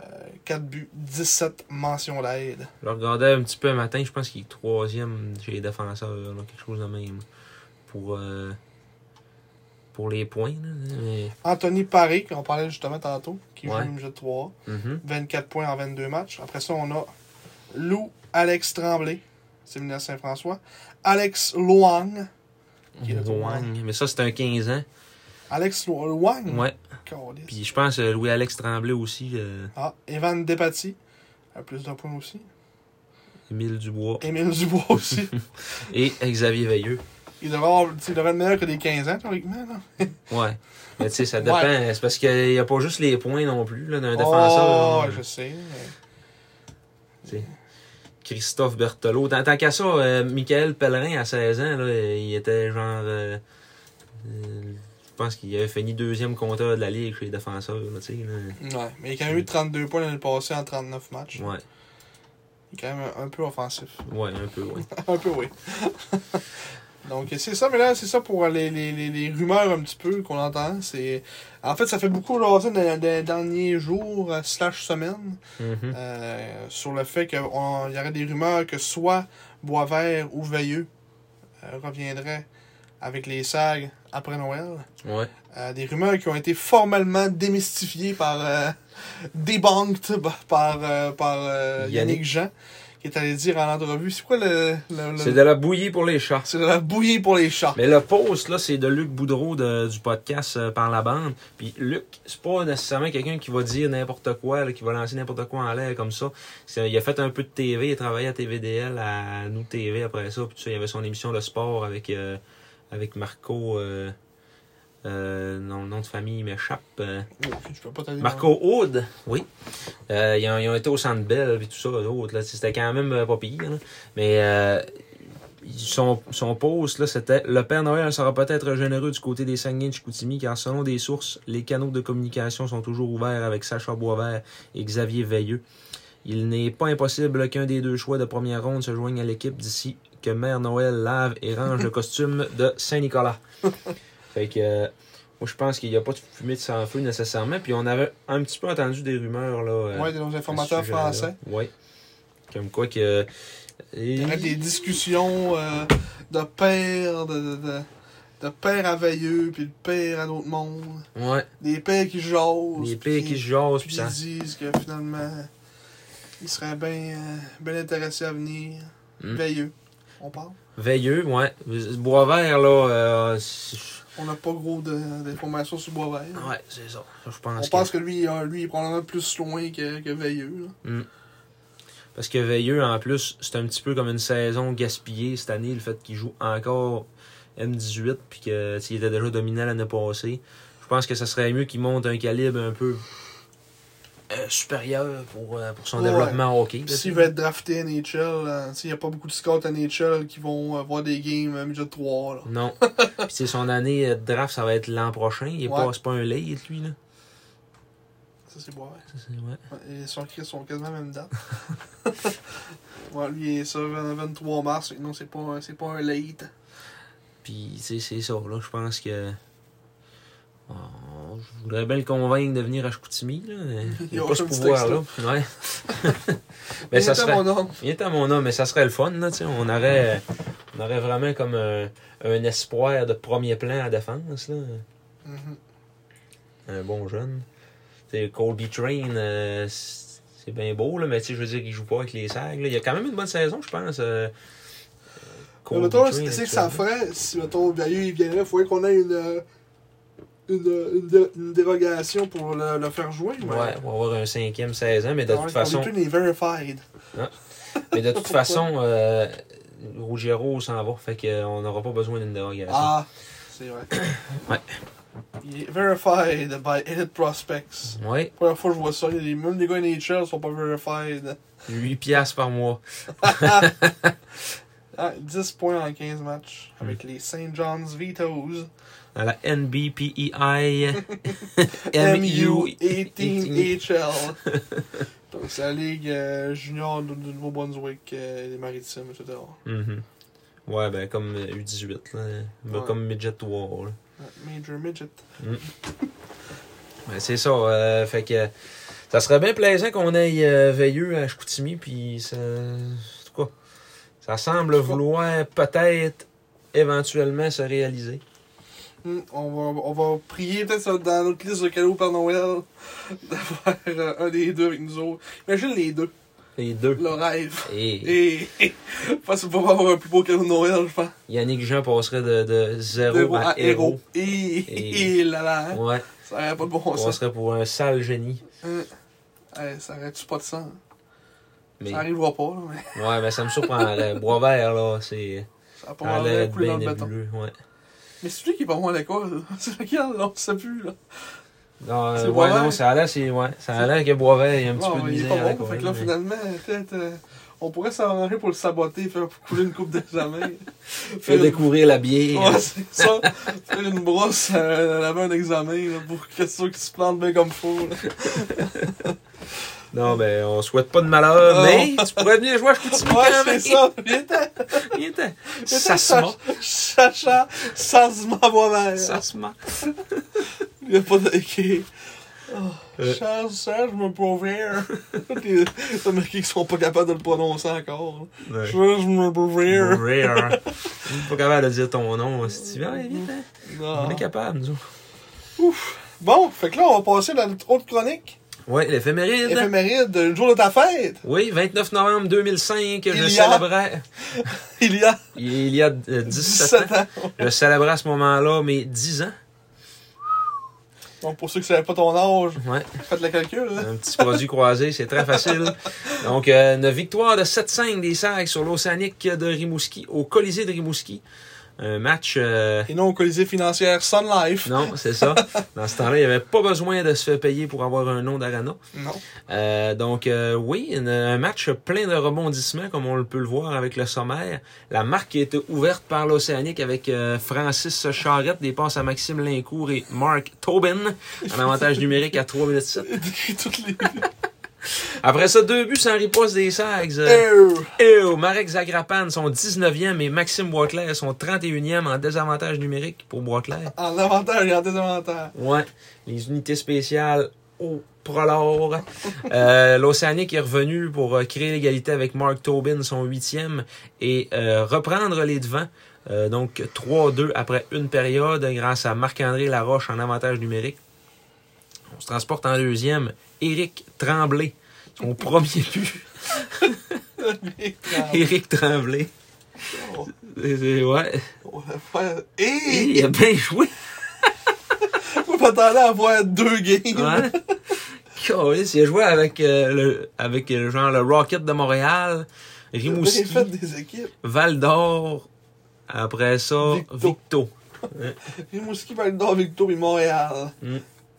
4 buts, 17 mentions d'aide. Je le regardais un petit peu un matin, je pense qu'il est troisième chez les défenseurs, là, quelque chose de même. Pour, euh, pour les points. Là, mais- Anthony Paré, qu'on parlait justement tantôt, qui Ouais. joue une de 3 Mhm. 24 points en 22 matchs. Après ça, on a Lou Alex Tremblay, séminaire Saint-François. Alex Loang. Qui est le. Mais ça, c'est un 15 ans. Alex Lo- Loang? Ouais. Puis je pense euh, Louis-Alex Tremblay aussi. euh, Ah, Evan Despatie, à plus d'un point aussi. Émile Dubois Émile Dubois <laughs> aussi. et Xavier Veilleux. il, devrait avoir, tu sais, il devrait être meilleur que des 15 ans, théoriquement. Là. <laughs> Ouais. Mais tu sais, ça dépend. Ouais. C'est parce qu'il n'y a pas juste les points non plus d'un Oh, défenseur. je sais. mais- Christophe Berthelot. Tant, tant qu'à ça, euh, Michael Pellerin, à 16 ans, là, il était genre. euh, euh, pense qu'il avait fini deuxième compteur de la Ligue chez les défenseurs. Là, là. Ouais, mais il a quand même eu 32 points l'année passée en 39 matchs. Ouais, Il est quand même un, un peu offensif. ouais, un peu, ouais. <laughs> un peu, oui. <laughs> Donc, c'est ça, mais là, c'est ça pour les, les, les, les rumeurs un petit peu qu'on entend. C'est En fait, ça fait beaucoup jaser dans les derniers jours, euh, slash semaines, Mhm. euh, sur le fait qu'il y aurait des rumeurs que soit Boisvert ou Veilleux euh, reviendraient avec les SAG après Noël. Ouais. Euh, des rumeurs qui ont été formellement démystifiées par euh, <laughs> debunked par, euh, par euh, Yannick. Yannick. Jean qui est allé dire en entrevue c'est quoi le, le, le- C'est de la bouillie pour les chats. c'est de la bouillie pour les chats Mais le post, là, c'est de Luc Boudreau de- du podcast euh, Par la bande. Puis Luc, c'est pas nécessairement quelqu'un qui va dire n'importe quoi, là, qui va lancer n'importe quoi en l'air comme ça. Il a fait un peu de TV, il a travaillé à TVDL, à Nous TV après ça. Puis tout ça, il y avait son émission de sport avec, euh, avec Marco. Euh, euh, non, le nom de famille m'échappe. euh, Oh, Marco Aude, oui. Ils, ont, ils ont été au Centre Bell et tout ça, autres, là. C'était quand même pas pire. là. Mais son, son post, là, c'était Le Père Noël sera peut-être généreux du côté des Saguenay de Chicoutimi, car selon des sources, les canaux de communication sont toujours ouverts avec Sacha Boisvert et Xavier Veilleux. Il n'est pas impossible qu'un des deux choix de première ronde se joigne à l'équipe d'ici que Mère Noël lave et range le <laughs> costume de Saint-Nicolas. Fait que euh, moi je pense qu'il n'y a pas de fumée de sans feu nécessairement. Puis on avait un petit peu entendu des rumeurs là. euh, ouais de nos à ce informateurs français Ouais. Comme quoi que. il y aurait des discussions euh, de père de, de, de, de père à Veilleux puis de père à d'autres mondes Ouais. des pères qui jasent Les pires qui se jasent, puis ça. ils disent que finalement ils seraient bien euh, bien intéressés à venir Hmm. Veilleux on parle Veilleux, ouais. Boisvert, là. euh, On n'a pas gros d'informations sur Boisvert. ouais, c'est ça. Je On pense que. pense que lui, euh, lui, il est probablement plus loin que, que Veilleux. là. Parce que Veilleux, en plus, c'est un petit peu comme une saison gaspillée cette année, le fait qu'il joue encore M18, puis que tu sais, il était déjà dominant l'année passée. Je pense que ça serait mieux qu'il monte un calibre un peu euh, supérieur pour, euh, pour son Ouais. développement hockey. Puis tu S'il veut être drafté à NHL, euh, il n'y a pas beaucoup de scouts à NHL qui vont euh, voir des games midget 3. Là. Non. <laughs> Puis son année de draft, ça va être l'an prochain. Il est Ouais. pas, pas un late, lui, là. Ça, c'est c'est- ouais. Ouais, et son Chris sont quasiment la même date. <laughs> ouais, lui, il est ça le 23 mars. Non, c'est pas, c'est pas un late. Puis, tu sais, c'est ça, là. Je pense que. Oh, je voudrais bien le convaincre de venir à Chicoutimi, là. <laughs> Il n'a a pas ce pouvoir-là. Ouais. <laughs> mais ça Il était serait. mon homme. Il était mon homme, mais ça serait le fun, là. On aurait, on aurait vraiment comme un, un espoir de premier plan à défense, là. Mhm. Un bon jeune. Colby Train, euh, c'est bien beau, là, mais je veux dire, il joue pas avec les sags, là. Il a quand même une bonne saison, je pense. euh, Colby mettons, c'est que ça ferait si, mettons, il viendrait, il faudrait qu'on ait une, euh, une, une, dé- une dérogation pour le, le faire jouer. mais- Ouais, on va avoir un cinquième 16 ans, mais de Ouais, toute façon, est verified. mais de toute <laughs> façon, euh, Ruggiero s'en va, fait qu'on n'aura pas besoin d'une dérogation. Ah, c'est vrai. <coughs> Ouais. Il est verified by Elite Prospects. Ouais, Première fois que je vois ça, il y a des- même les gars NHL sont pas verified. 8 piastres par mois. <laughs> <laughs> Ah, 10 points en 15 matchs Hmm. avec les St. John's Vitoes. Dans la NBPEI MU18HL. Donc, c'est la ligue euh, junior du, Nouveau-Brunswick, euh, les maritimes, etc. Mhm. Ouais, ben comme euh, U18, là. Ben, Ouais. comme Midget 3, là. Major Midget. <laughs> Ben, c'est ça, euh, fait que ça serait bien plaisant qu'on aille euh, veilleux à Chicoutimi, puis ça... En tout cas, ça semble vouloir peut-être éventuellement se réaliser. Hmm, on, va, on va prier peut-être dans notre liste de cadeaux Père Noël <laughs> d'avoir euh, un des deux avec nous autres. Imagine les deux, Les deux. le rêve. Et Et <laughs> parce qu'on avoir un plus beau cadeau de Noël, je pense. Yannick Jean passerait de, de zéro Zéro à, héros. Et, Et- <laughs> et là là, hein. Ouais, ça aurait pas de bon on sens. serait pour un sale génie. Hein. Hey, ça aurait-tu pas de sens? Mais, Ça arrivera pas, là, mais ouais, mais ça me surprendrait. Boisvert, là, c'est. ça a pas l'air de bien le nébuleux, ouais. Mais c'est lui qui est pas à l'école. <laughs> C'est lequel, là? On sait plus, là. Non, C'est euh, ouais, non, ça a l'air, c'est, ouais, ça a l'air que Boisvert, il y a un petit Non, peu de il est misère pas bon. Fait que là, mais- finalement, peut-être, euh, on pourrait s'arranger pour le saboter, faire couler une coupe d'examen. <laughs> Faire découvrir la bière. Ouais, c'est ça. Faire une brosse, euh, laver un examen, là, pour que ceux qui se plantent bien comme faut, là. <laughs> Non, ben, on souhaite pas de malheur, Non. mais tu pourrais venir jouer à Chicoutimi Ouais, c'est ça. Viens-t'en. Ça se ment. Chacha, ça se ment moi-même. Ça se ment. Il n'y a pas de. ok. Oh, Euh. Charles, Serge, me provère. Les les mecs qui sont pas capables de le prononcer encore. Ouais. Serge, me provère. Rare. On est pas capable de dire ton nom, si tu veux. On est capable, nous. autres. Bon, fait que là, on va passer à notre autre chronique. Ouais, l'éphéméride. Éphéméride, le jour de ta fête. Oui, 29 novembre 2005, je Il a- célébrais. <laughs> Il y a Il y a euh, 17 17 ans. ans. Je célébrais à ce moment-là mes 10 ans. Donc, pour ceux qui ne savaient pas ton âge, Ouais. faites le calcul. Là. Un petit produit croisé, c'est très facile. <laughs> Donc, euh, une victoire de 7-5 des Sags sur l'Océanique de Rimouski, au Colisée de Rimouski. Un match... euh, Et non au Colisée financière Sun Life. non, c'est ça. <laughs> Dans ce temps-là, il n'y avait pas besoin de se faire payer pour avoir un nom d'arena. Non. Euh, donc, euh, oui, une- un match plein de rebondissements, comme on peut le voir avec le sommaire. La marque a été ouverte par l'Océanique avec euh, Francis Charrette, des passes à Maxime Lincourt et Mark Tobin, en avantage numérique à 3 minutes 7. <laughs> Décrit toutes les. <laughs> Après ça, deux buts sans riposte des Sags. Ew, Marek Zagrapan, son 19e, et Maxime Boisclair, son 31e en désavantage numérique pour Boisclair. en avantage et en désavantage. Ouais, les unités spéciales au Prolor. Euh, <laughs> L'Océanique est revenu pour euh, créer l'égalité avec Mark Tobin, son huitième, et euh, reprendre les devants. Euh, donc 3-2 après une période grâce à Marc-André Laroche en avantage numérique. Se transporte en deuxième. Éric Tremblay, son premier but. <laughs> Éric Tremblay. Oh, Ouais. Il a bien joué. <laughs> on m'attendais à voir deux games. Ouais. Il a joué avec, euh, le, avec euh, genre le Rocket de Montréal, Rimouski, fait des équipes. Val d'Or, après ça, Victo. Victo. <laughs> Rimouski, Val d'Or, Victor et Montréal.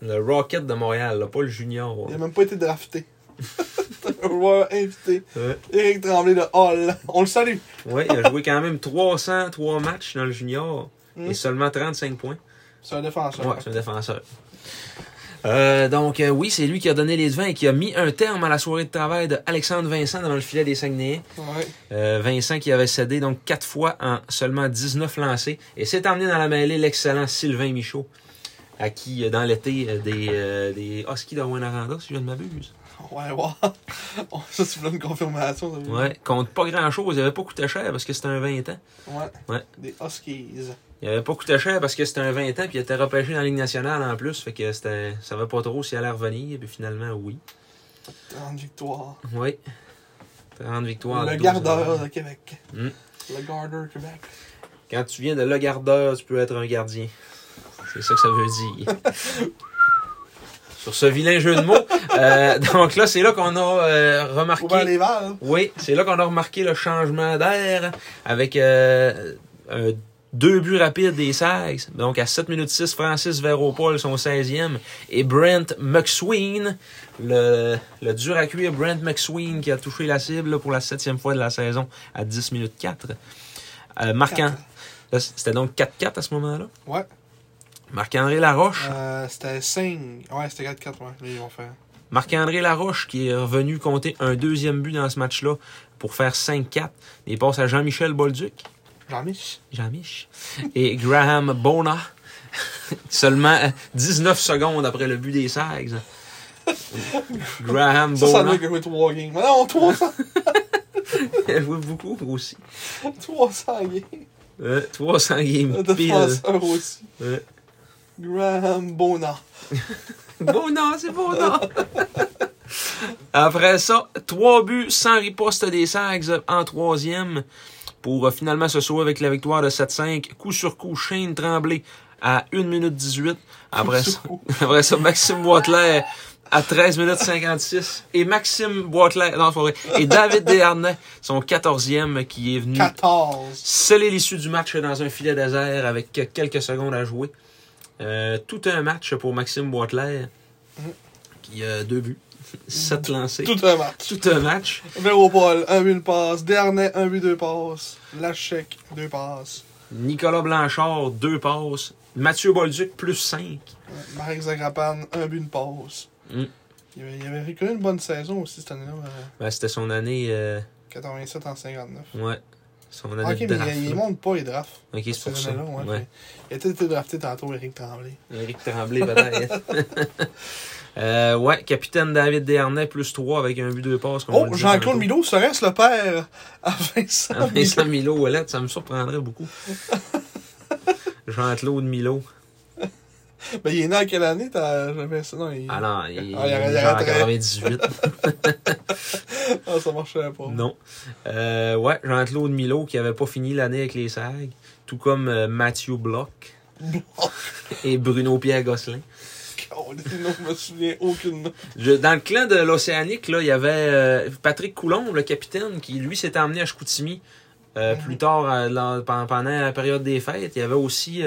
Le Rocket de Montréal, là, pas le junior. Il a même pas été drafté. <laughs> un joueur invité. Ouais. Éric Tremblay de Hall. On le salue. Ouais, il a joué quand même 303 matchs dans le junior Mm. et seulement 35 points. C'est un défenseur. Ouais, c'est un défenseur. Euh, donc euh, oui, c'est lui qui a donné les devants et qui a mis un terme à la soirée de travail de Alexandre Vincent dans le filet des Saguenayens. Ouais. Euh, Vincent qui avait cédé donc quatre fois en seulement 19 lancés. Et s'est emmené dans la mêlée l'excellent Sylvain Michaud, à qui, euh, dans l'été, euh, des, euh, des Huskies de Aranda, si je ne m'abuse. Ouais, ouais. <laughs> Oh, Ça, c'est une confirmation. ça. Ouais, compte pas grand-chose. Il avait pas coûté cher parce que c'était un 20 ans. Ouais. Ouais. Des Huskies. Il avait pas coûté cher parce que c'était un 20 ans, puis il était repêché dans la Ligue nationale en plus. Fait que c'était, ça savait pas trop s'il allait revenir, puis finalement, oui. 30 victoires. Oui. 30 victoires. le 12 gardeur de Québec. Mm. Le gardeur Québec. Quand tu viens de le gardeur, tu peux être un gardien. C'est ça que ça veut dire. <laughs> Sur ce vilain jeu de mots. euh, donc là, c'est là qu'on a euh, remarqué. Les valves. Oui, c'est là qu'on a remarqué le changement d'air avec euh, un- deux buts rapides des Sags. Donc à 7 minutes 6, Francis Véropol, son 16e, et Brent McSween, le, le dur à cuire Brent McSween qui a touché la cible là, pour la septième fois de la saison à 10 minutes 4. Euh, marquant. C'était donc 4-4 à ce moment-là? Ouais. Marc-André Laroche. Euh, c'était 5. Ouais, c'était 4-4, ouais. Là, ils vont faire. Marc-André Laroche qui est revenu compter un deuxième but dans ce match-là pour faire 5-4. Des passes à Jean-Michel Bolduc. Jean-Mich. Jean-Mich. Et Graham Bona. <laughs> Seulement euh, 19 secondes après le but des Sags. <laughs> Graham Ça, ça Bona. veut dire qu'il a joué 3 games. Mais non, 300, Il a joué beaucoup aussi. 300 games. Euh, 300 games Un pile. aussi. Euh, Graham Bona. <laughs> Bona, c'est Bona. <laughs> Après ça, trois buts sans riposte des Sags en troisième pour euh, finalement se sauver avec la victoire de 7-5. Coup sur coup, Shane Tremblay à 1 minute 18. Après ça, <laughs> après ça Maxime Boitler à 13 minutes 56. Et Maxime Boitler, non, vrai. Et David Desharnais, son 14e, qui est venu 14. sceller l'issue du match dans un filet désert avec quelques secondes à jouer. Euh, tout un match pour Maxime Boitler, qui a deux buts, <laughs> sept lancés. Tout un match. Tout un match. Véropol, un but, une passe. Dernay, un but, deux passes. Lachec, deux passes. Nicolas Blanchard, deux passes. Mathieu Bolduc, plus 5. Ouais, Marek Zagrapan, un but, une passe. Mm. Il avait, il avait une bonne saison aussi cette année-là. euh, Ben, c'était son année. euh, 87 en 59. ouais. Son année de mais draft. il, il là. monte pas les drafts. Ok, c'est pour ça. année-là, ouais. Ouais. Il a peut-être été drafté tantôt, Eric Tremblay. Éric Tremblay, peut-être. <laughs> euh, ouais, capitaine David Desharnais, plus 3 avec un but de passe. Oh, Jean-Claude. Milo serait-ce le père à Vincent Milo? Vincent Milo, Ouellette, ça me surprendrait beaucoup. <laughs> Jean-Claude Milo. Ben, il est né en quelle année? T'as jamais ça? Non, il... Ah non, il, Ah, il il est en arrêterait. 98. <laughs> Ah, ça marcherait pas. non. Euh, ouais, Jean-Claude Milo qui avait pas fini l'année avec les SAG. Tout comme euh, Mathieu Bloch et Bruno Pierre Gosselin. Non, je me souviens aucune. Je- dans le clan de l'Océanique, là, il y avait euh, Patrick Coulomb, le capitaine, qui lui s'était emmené à Chicoutimi euh, plus tard euh, pendant, la période des fêtes. Il y avait aussi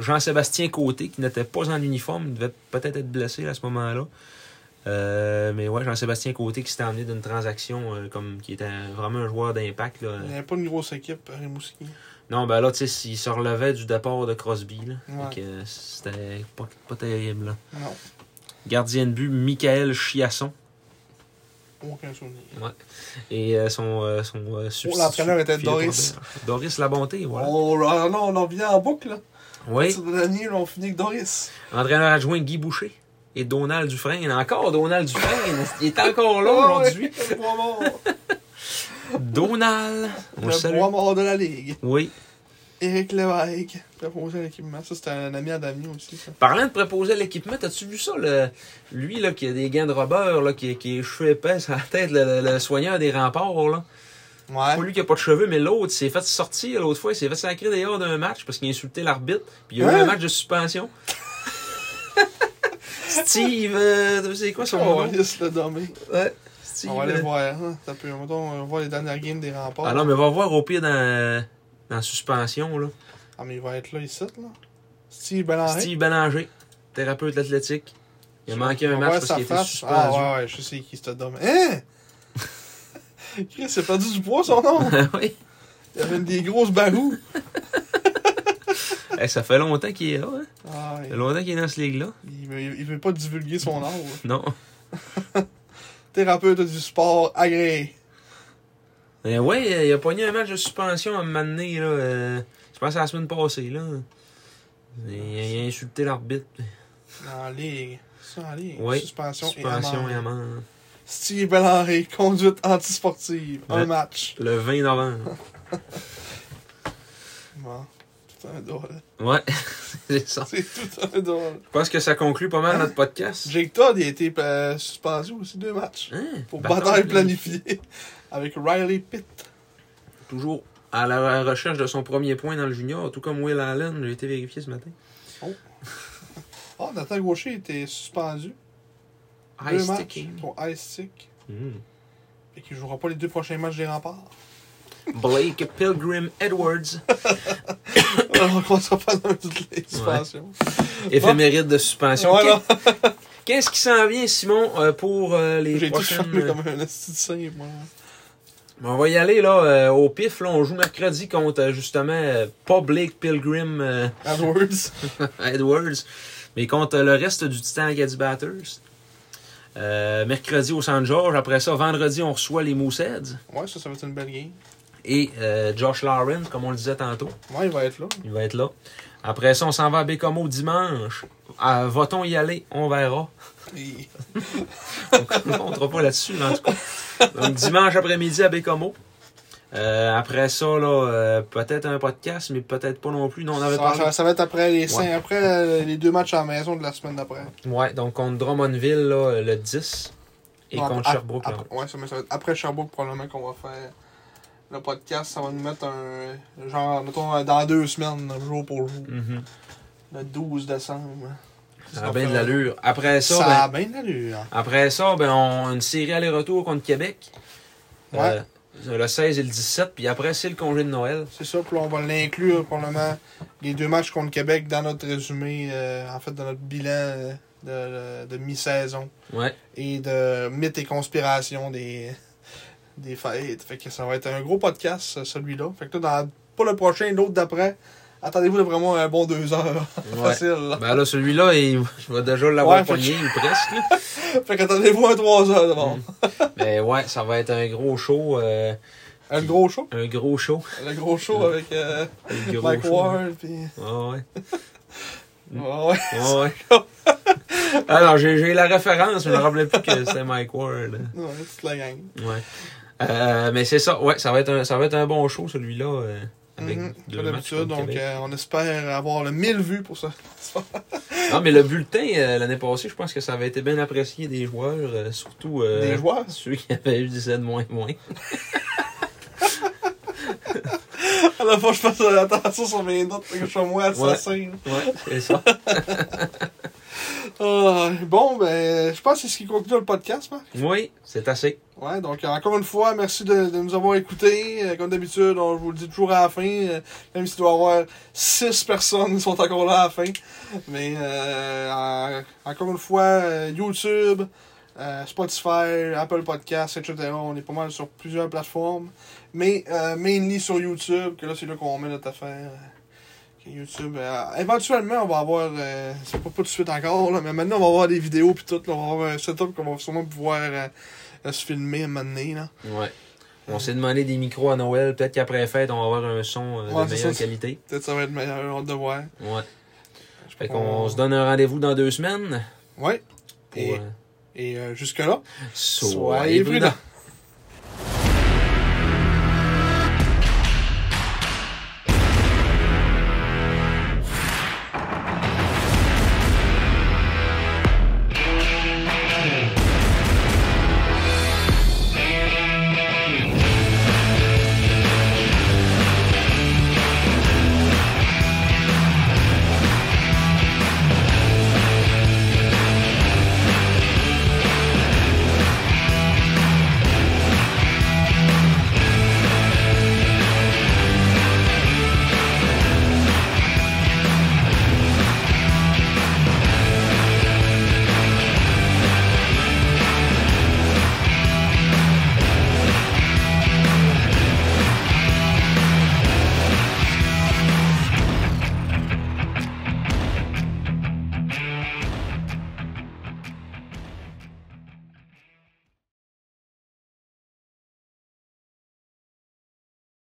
Jean-Sébastien Côté qui n'était pas en uniforme, il devait peut-être être blessé à ce moment-là. Euh, mais ouais, Jean-Sébastien Côté qui s'était emmené d'une transaction euh, comme qui était vraiment un joueur d'impact. Il n'y avait pas une grosse équipe à Rimouski. Non, ben là, tu sais, il se relevait du départ de Crosby. Là. Ouais. Euh, c'était pas, pas terrible. Là. Non, Gardien de but, Michael Chiasson. aucun souvenir. Et euh, son, son substitut, Oh, l'entraîneur était Doris. Doris Labonté, voilà. Oh, là, non, on en revient en boucle, là. Oui, avec Doris. entraîneur adjoint Guy Boucher. Et Donald Dufresne. Encore Donald Dufresne. <laughs> Il est encore là aujourd'hui. <laughs> Donald. On le salue. mort de la Ligue. Oui. Éric Lévesque. Préposé à l'équipement. Ça, c'était un ami à Damien aussi, ça. Parlant de préposer à l'équipement, t'as-tu vu ça, le, lui, là, qui a des gants de robeur, là, qui, qui les cheveux épais sur la tête, le, le- le soigneur des remparts, là? Pas Ouais. lui qui a pas de cheveux, mais l'autre, s'est fait sortir l'autre fois, il s'est fait sacrer dehors d'un match parce qu'il a insulté l'arbitre, puis il y a eu Hein? un match de suspension. <laughs> Steve, euh, c'est quoi son On nom? va se le. Ouais. Steve. On va aller euh, voir. Hein. Ça peut, mettons, on va voir les dernières games des remparts. Ah non, mais va voir au pire dans, dans la suspension, là. Ah, mais il va être là, ici, là. Steve Bélanger. Steve Bélanger, thérapeute athlétique. Il a manqué un On match parce qu'il était face. suspendu. Ah, ouais, ouais, je sais qui c'est. Hein? Chris, il a perdu du poids, son nom. <laughs> oui. Il avait des grosses barous. <laughs> Eh, ça fait longtemps qu'il est là, hein? Ah, Ça fait longtemps qu'il est dans ce ligue-là. il, veut, il veut pas divulguer son âge. <laughs> Non. Thérapeute du sport agréé. Mais ouais, il a pogné un match de suspension à un moment donné, là. euh, je pense à la semaine passée, là. Il a, il a insulté l'arbitre. En ligue. Ça, en ligue. Oui. Suspension, Suspension et et amende. Steve Bélanger, conduite antisportive. Un match. Le 20 novembre. <laughs> Bon. Tout un drôle. Ouais, <laughs> c'est ça. C'est tout un drôle. Je pense que ça conclut pas mal notre podcast. Jake Todd, il a été euh, suspendu aussi deux matchs. Hein? Pour Bataille bataille planifiée. <laughs> Avec Riley Pitt. Toujours à la recherche de son premier point dans le junior, tout comme Will Allen, j'ai été vérifié ce matin. Ah, Nathan Gaucher était suspendu. Deux matchs sticking. pour Ice Stick. Mm. Et qu'il jouera pas les deux prochains matchs des remparts. Blake Pilgrim Edwards, <laughs> on commencera pas dans toutes les suspensions. éphéméride de suspension. Voilà. Qu'est-ce qui s'en vient, Simon, euh, pour euh, les J'ai tout fermé comme un simple, moi. On va y aller là euh, au pif. Là, on joue mercredi contre euh, justement euh, pas Blake Pilgrim euh, AdWords. <laughs> Edwards, mais contre le reste du Titan Acadie Batters. Euh, mercredi au San George. Après ça, vendredi, on reçoit les Mooseheads. Ouais, ça, ça va être une belle game. Et euh, Josh Lawrence, comme on le disait tantôt. Ouais, il va être là. Il va être là. Après ça, on s'en va à Bécomo dimanche. Va-t-on y aller? On verra. <laughs> On ne comptera pas là-dessus, mais en tout cas. Donc, dimanche après-midi à Bécomo. Euh, après ça, là, euh, peut-être un podcast, mais peut-être pas non plus. Non, on avait ça, parlé. ça- ça va être après les, cinq- Ouais. après euh, les deux matchs à la maison de la semaine d'après. Ouais, donc contre Drummondville, là, le 10. Et Non, contre Sherbrooke, là. après- ouais, ça, mais ça va être après Sherbrooke, probablement qu'on va faire le podcast. Ça va nous mettre un. Genre, mettons, dans deux semaines, jour pour jour. Mhm. Le 12 décembre. Ça a bien de l'allure. Après ça, Ça, ben, a bien de l'allure. après ça, ben, on une série aller-retour contre Québec. Ouais. Euh, le 16 et le 17, puis après, c'est le congé de Noël. C'est ça, puis là, on va l'inclure probablement les deux matchs contre Québec dans notre résumé, euh, en fait, dans notre bilan euh, de, mi-saison Ouais. et de mythes et conspirations des, des fêtes. Fait que ça va être un gros podcast, euh, celui-là. Fait que là, dans, pas le prochain, l'autre d'après, attendez-vous moi un bon deux heures. Ouais. <laughs> Facile. là. Ben là, celui-là, il, il va déjà l'avoir Ouais, ou presque. <laughs> Fait qu'attendez-vous un trois heures d'abord. Mais ouais, ça va être un gros show. euh, Un gros show? un gros show. Le gros show avec euh, Un gros Mike show. Ward. Puis... Ah <laughs> ouais. Ouais, ouais. Ah ouais. Alors, j'ai la référence, mais je me rappelais plus que c'était Mike Ward. Ouais, toute la gang. Ouais. Euh, mais c'est ça, ouais, ça va être un, ça va être un bon show, celui-là. Deux matchs contre donc euh, on espère avoir le 1000 vues pour ça. <laughs> Non, mais le bulletin, euh, l'année passée, je pense que ça avait été bien apprécié des joueurs, euh, surtout euh, Des joueurs? <laughs> ceux qui avaient eu 17 moins moins. À la fois, je fasse attention sur mes notes, que je suis moins assassin. Ouais, c'est ça. <laughs> Ah, bon, ben, je pense que c'est ce qui conclut le podcast, Marc. Oui, c'est assez. Ouais, donc euh, encore une fois, merci de, nous avoir écoutés. Euh, comme d'habitude, je vous le dit toujours à la fin, euh, même s'il doit y avoir six <laughs> personnes qui sont encore là à la fin. Mais euh, en- encore une fois, YouTube, Spotify, Apple Podcasts, etc. On est pas mal sur plusieurs plateformes. Mais mainly sur YouTube, que là c'est là qu'on met notre affaire. YouTube. éventuellement, on va avoir. c'est pas, tout de suite encore, mais maintenant on va avoir des vidéos puis tout. On va avoir un setup qu'on va sûrement pouvoir euh, euh, se filmer à un moment donné, là. Ouais. On s'est demandé des micros à Noël. Peut-être qu'après fête, on va avoir un son euh, Ouais, de meilleure ça. qualité. Peut-être ça va être meilleur, hâte de voir. Ouais. Fait qu'on se donne un rendez-vous dans deux semaines. Ouais. Pour, Et, euh, et euh, jusque-là, soyez prudents.